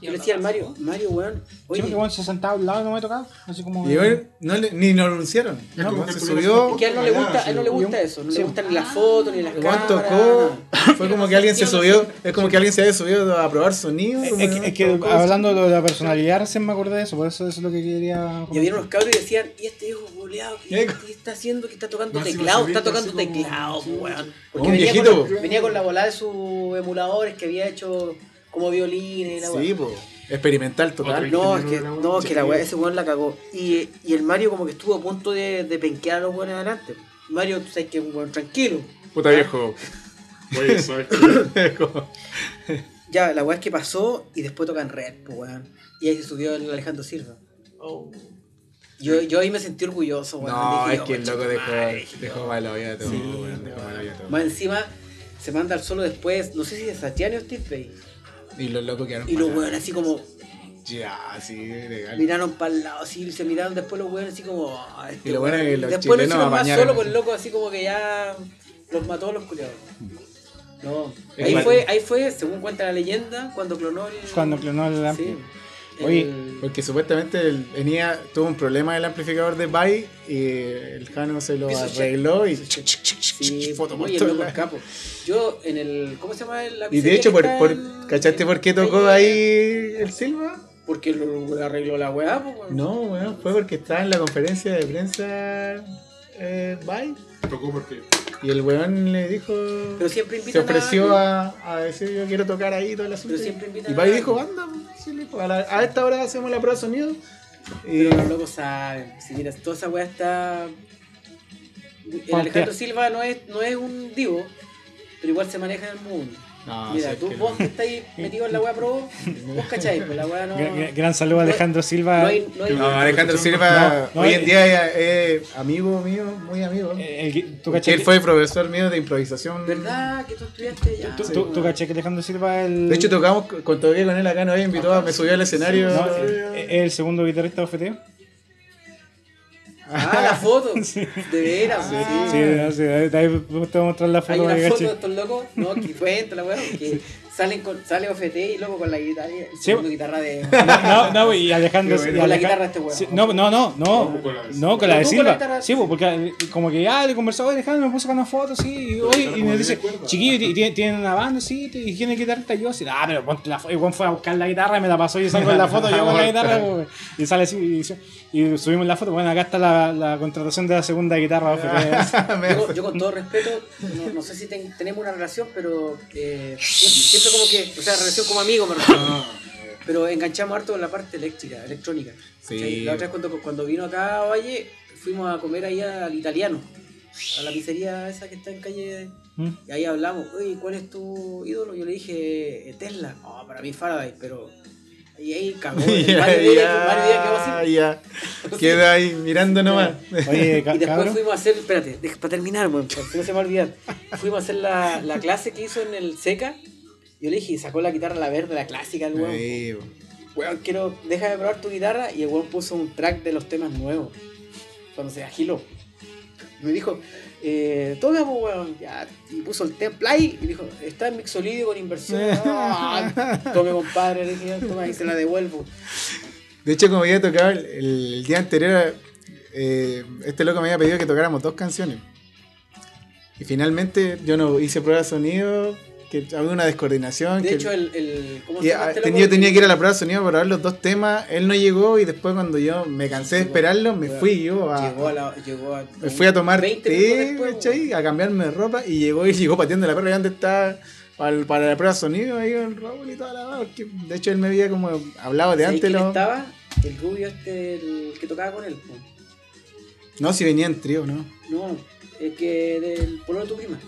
Yo le decía al Mario, Mario, weón, oye, porque bueno, se sentaba a un lado y no me tocaba. Así como. Y weón, no le- ni nos lo anunciaron. Como No, que se subió. es que a él no le gusta, a él no le gusta eso, no Sí. le gustan ni las fotos, ni las weón cámaras. tocó. Fue como que alguien se subió. Es como que alguien se había subido a probar sonido. Es, como es que, es que hablando de la personalidad, recién me acordé de eso, por eso eso es lo que quería. Y había unos cabros y decían, ¿y este hijo boleado qué, qué está haciendo? Que está tocando teclado, está tocando como- teclado, weón. Porque Un venía, viejito, con, venía con la volada de sus emuladores que había hecho como violines y la. Sí, po. Experimental total. No, es que, no, weá. es que la weá, ese weón la cagó. Y, y el Mario como que estuvo a punto de, de penquear a los weones adelante. Mario, tú sabes que es un weón tranquilo. Puta viejo. Oye, ¿sabes Ya, la weá es que pasó y después tocan Red, pues weón. Y ahí se subió el Alejandro Silva. Yo, yo ahí me sentí orgulloso, weón. No, Dije, es oh, que el loco dejó, dejó oh. mal la vida todo. Sí, weón, dejó mal la vida todo. Más encima se manda al solo después, no sé si de Satiani o Steve. Y los locos quedaron Y los weones así como Ya, sí, legal. miraron para el lado, así se miraron después los weones así como. "Ah, este Y lo bueno es que weón". los después lo chilenos hicieron más solo con el loco así como que ya los mató los culiados. No. Ahí fue, ahí fue, según cuenta la leyenda, cuando clonó el. Cuando clonó el Sí. Oye, El- Porque supuestamente venía, tuvo un problema el amplificador de Bay y el Jano se lo check. arregló y foto el capo. Yo en el. ¿Cómo se llama? La Y de hecho, por, por, en- ¿cachaste por qué tocó ahí el Silva? Porque lo, lo arregló la weá, pues. No, weón, fue porque estaba en la conferencia de prensa eh, Bay Tocó porque. Y el weón le dijo. Pero siempre Se ofreció a. decir yo quiero tocar ahí todo el asunto. Pero siempre invitan y a- dijo, anda, pues, sí, le dijo, a, la- a esta hora hacemos la prueba de sonido. Y Pero los locos saben. Si miras, toda esa weá está. El. Alejandro Silva no es, no es un divo, pero igual se maneja en el mundo. No, Mira, sí, tú que vos no. que estáis metido en la weá pro, vos cacháis, pues la weá no. gra- gra- gran saludo a Alejandro Silva. No hay, no hay, No, Alejandro Silva No, no, hoy eh, en día es, es amigo mío, muy amigo. Eh, el gui- ¿Tú Que cachai él fue profesor mío de improvisación. ¿Verdad que tú estudiaste ya? tú- Sí, tú- weón. tú cachai que Alejandro Silva el... De hecho, tocamos, con toqué con él acá, no había invitado, me subió al escenario. no, eh, es el segundo guitarrista de OFT. Ah, la foto. De veras, sí. Sí, no, sí, ahí ahí te voy a mostrar la Hay foto. una para que foto de estos locos, no, que cuenta la weá, que salen con, sale OFT y luego con la guitarra, Sí. guitarra de. No, no, no, y Alejandro. Qué y bueno. Con la guitarra este weón. Sí, no, no, no, no, No, con la de- con la de ¿Tú con Silva. guitarra? Sí, pues, porque eh, como que ya le conversaba, oye, Alejandro, me puso sacar una foto, sí, y, oye, y me dice, chiquillo, ¿y tiene- ¿tienen una banda? Sí, ¿y quién es guitarrista? Yo, así, ah, pero ponte la foto. Y Juan fue a buscar la guitarra y me la pasó y salgo en la foto, yo con la guitarra, y sale así, y, dice- y subimos la foto. Bueno, acá está la, la contratación de la segunda guitarra. Yo, yo con todo respeto, no, no sé si ten- tenemos una relación, pero eh, siempre, siempre como que, o sea, relación como amigo me refiero. Ah, Pero enganchamos harto con la parte eléctrica, electrónica. Sí. La otra vez cuando, cuando vino acá a Valle, fuimos a comer ahí al italiano, a la pizzería esa que está en calle. ¿Mm? Y ahí hablamos, oye, ¿cuál es tu ídolo? Yo le dije, eh, Tesla. No, para mí Faraday, pero. Y ahí cagó. Díaz- Mario Díaz quedó ya, así. ya. Queda ahí mirando nomás. Oye, Y después cabrón. fuimos a hacer, espérate, para terminar, weón, porque no se me va a olvidar. Fuimos a hacer la, la clase que hizo en el SECA. Yo le dije, sacó la guitarra la verde, la clásica, el weón. Weón, quiero, deja de probar tu guitarra. Y el weón puso un track de los temas nuevos. Cuando se agiló. Y me dijo, eh, toma, pues, weón. Ya, y puso el tema play y dijo, está en mixolidio con inversión. Ah, tome, compadre. Le dije, toma y se la devuelvo. De hecho, como había tocado el, el día anterior, eh, este loco me había pedido que tocáramos dos canciones. Y finalmente yo no hice prueba de sonido, que había una descoordinación. De que- hecho, el. el ¿Cómo y, se llama este loco? yo tenía que ir a la prueba de sonido para ver los dos temas, él no llegó y después cuando yo me cansé de Llegó. esperarlo, me Weón, fui yo a... Llegó a la. Llegó a, Me fui a tomar 20 minutos té, después, weón. a cambiarme de ropa y llegó y llegó pateando la perra y dónde está para, para la prueba de sonido ahí con Raúl y toda la porque de hecho él me había como hablado de ¿Sabes antes. Lo... estaba? El rubio este, el que tocaba con él. No, si venía en trío, ¿no? No, el que del pololo de tu prima.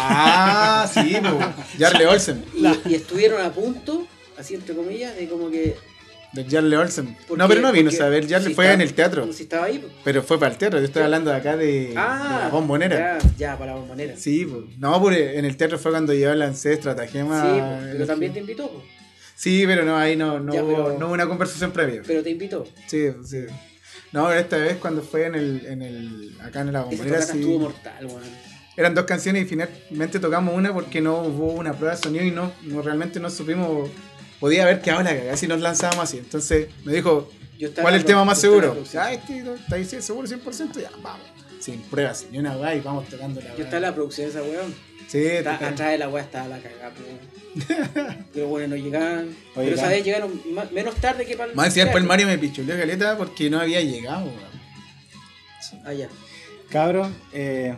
Ah, sí, po. Jarle Olsen. Y, y estuvieron a punto, así entre comillas, de como que. De Jarle Olsen. No, pero no vino, porque a ver, Jarle si fue estaba- en el teatro. Si estaba ahí. po. Pero fue para el teatro, yo estoy hablando de acá de, Ah, de la bombonera. Ya, ya, para la bombonera. Sí, Sí, po. no, porque en el teatro fue cuando yo lancé estratagema. po, pero también te invitó. po. Sí, pero no, ahí no, no, Ya, hubo, pero- no hubo una conversación previa. Pero te invitó. Sí, sí. No, pero esta vez cuando fue en el, en el acá en la bombonera sí, estuvo mortal, weón. Eran dos canciones y finalmente tocamos una porque no hubo una prueba de sonido y no, no realmente no supimos podía haber quedado la cagada si nos lanzábamos así. Entonces me dijo, Yo ¿cuál es el tema más yo seguro? Ah, este, ¿está ahí sí, seguro 100%? Ya, vamos. Sin pruebas, ni una weá y vamos tocando la Yo weá. estaba en la producción de esa weón. Sí, Está- atrás de la weá estaba la cagada, po. Pero bueno, no llegaban. Oye, pero vez llegaron menos tarde que para el. Más encima después el. Mario me pichuleó caleta porque no había llegado, weón. Ah, ya. Cabros, eh,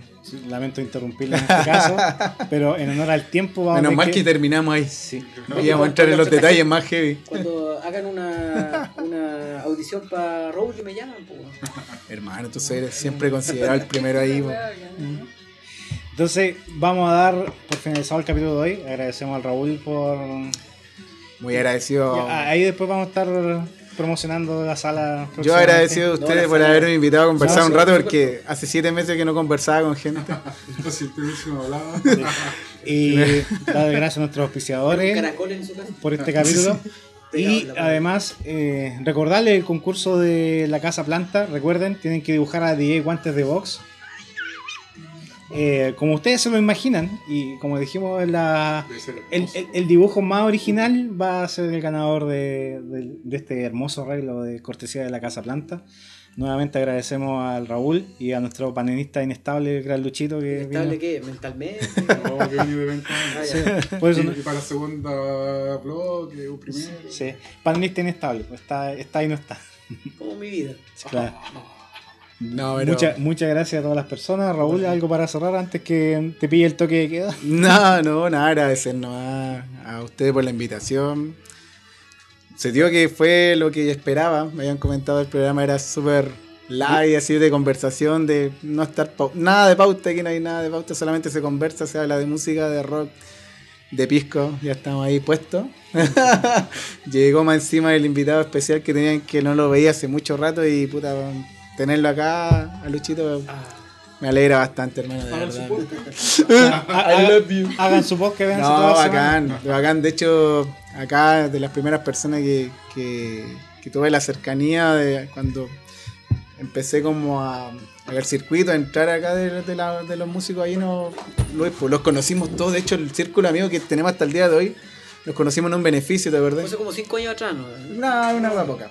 lamento interrumpirlo en este caso, pero en honor al tiempo vamos a Menos tener mal que terminamos ahí. Sí. Y íbamos a entrar en los detalles más heavy. Cuando hagan una, una audición para Roble me llaman, weón. Hermano, tú eres siempre considerado el primero ahí. Entonces, vamos a dar por finalizado el capítulo de hoy. Agradecemos al Raúl por. Muy agradecido. Ahí después vamos a estar promocionando la sala. Yo agradecido a No, ustedes por haberme invitado a conversar No, un sí, rato porque hace siete meses que no conversaba con gente. Si usted no hablaba. Y dar gracias a nuestros auspiciadores por este capítulo. Y pared. además, eh, recordarles el concurso de la Casa Planta. Recuerden, tienen que dibujar a DJ Guantes de Box. Eh, como ustedes se lo imaginan, y como dijimos, la, el, el- el dibujo más original va a ser el ganador de, de- de este hermoso arreglo de cortesía de la Casa Planta. Nuevamente agradecemos al Raúl y a nuestro panelista inestable, el gran Luchito, que ¿Estable vino. qué? ¿Mentalmente? No, que de. Ah, Sí, ya. por eso Y, no- y para la segunda bloque, un primero. sí, panelista inestable, pues está, está y no está. Como mi vida. Sí, claro. No, pero- Mucha- muchas gracias a todas las personas. Raúl, algo para cerrar antes que te pille el toque de queda. No, no, nada, agradecernos a, a ustedes por la invitación. Se dio que fue lo que esperaba. Me habían comentado el programa era súper light, así de conversación, de no estar nada de pauta, aquí no hay nada de pauta, solamente se conversa, se habla de música, de rock, de pisco, ya estamos ahí puestos. Llegó más encima el invitado especial que tenían que no lo veía hace mucho rato y puta tenerlo acá a Luchito Ah, me alegra bastante, hermano, de Hagan su verdad. podcast. Hagan, hagan su podcast, vean No, toda la semana. bacán, bacán. De hecho, acá de las primeras personas que, que, que tuve la cercanía de cuando empecé como a, a ver circuito, a entrar acá de, de la- de los músicos ahí, no, Luis, pues los conocimos todos. De hecho, el círculo amigo que tenemos hasta el día de hoy, los conocimos en un beneficio, ¿te verdad? hace como 5 años atrás, ¿no? Una, una hueá poca.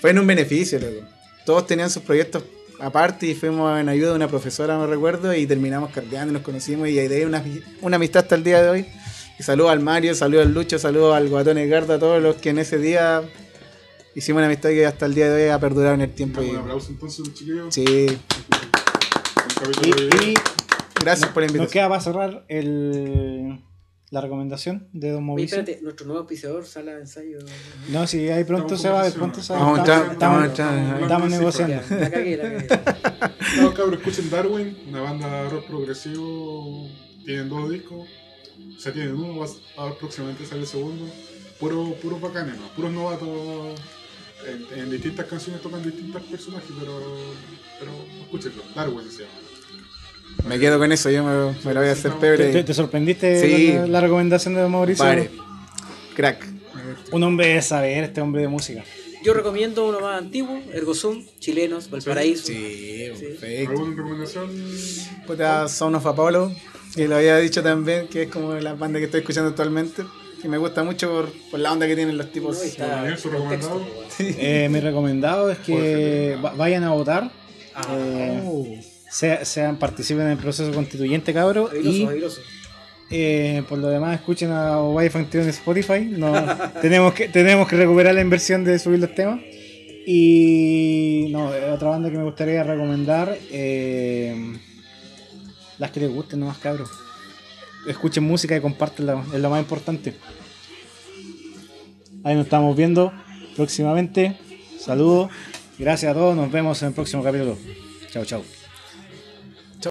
Fue en un beneficio, loco. Todos tenían sus proyectos aparte y fuimos en ayuda de una profesora, me recuerdo, y terminamos carteando, nos conocimos y de ahí una, una amistad hasta el día de hoy. Y saludo al Mario, saludo al Lucho, saludo al Guatón Edgardo, a todos los que en ese día hicimos una amistad que hasta el día de hoy ha perdurado en el tiempo. Un Y, aplauso entonces, chiquillos. sí, Y, y gracias por la nos invitación. queda para cerrar el, la recomendación de Don Mauricio. espérate, nuestro nuevo auspiciador, sala de ensayo. No, si ahí pronto se va en pronto se va estamos- negociando. Ya, la cagué, la cagué. No, cabrón, escuchen Darwin, una banda de rock progresivo. Tienen dos discos. O sea, tienen uno, va próximamente sale el segundo. Puro, puros bacanes, ¿no? puros novatos. En, en distintas canciones tocan distintos personajes, pero, pero escúchenlo. Darwin se llama. Me quedo con eso, yo me, me lo voy a hacer pebre. ¿Te, te sorprendiste Sí. la, la recomendación de Mauricio? Pare. Crack. Un hombre de saber, este hombre de música. Yo recomiendo uno más antiguo, Ergosum, chilenos, Valparaíso. Sí, Sí. perfecto. ¿Alguna recomendación? Puta, Sound of Apollo, que lo había dicho también, que es como la banda que estoy escuchando actualmente, que me gusta mucho por, por la onda que tienen los tipos. No, y está su recomendado. weón. Eh, mi recomendado es que vayan a votar. Ah, eh, sea- sean, participen en el proceso constituyente, cabro. Airoso, Y eh, por lo demás, escuchen a Wi-Fi en Spotify. No, tenemos, que, tenemos que recuperar la inversión de subir los temas. Y no, eh, otra banda que me gustaría recomendar. eh, las que les gusten, nomás, cabros. Escuchen música y compártenla, es lo más importante. Ahí nos estamos viendo próximamente. Saludos. Gracias a todos. Nos vemos en el próximo capítulo. Chao, chao.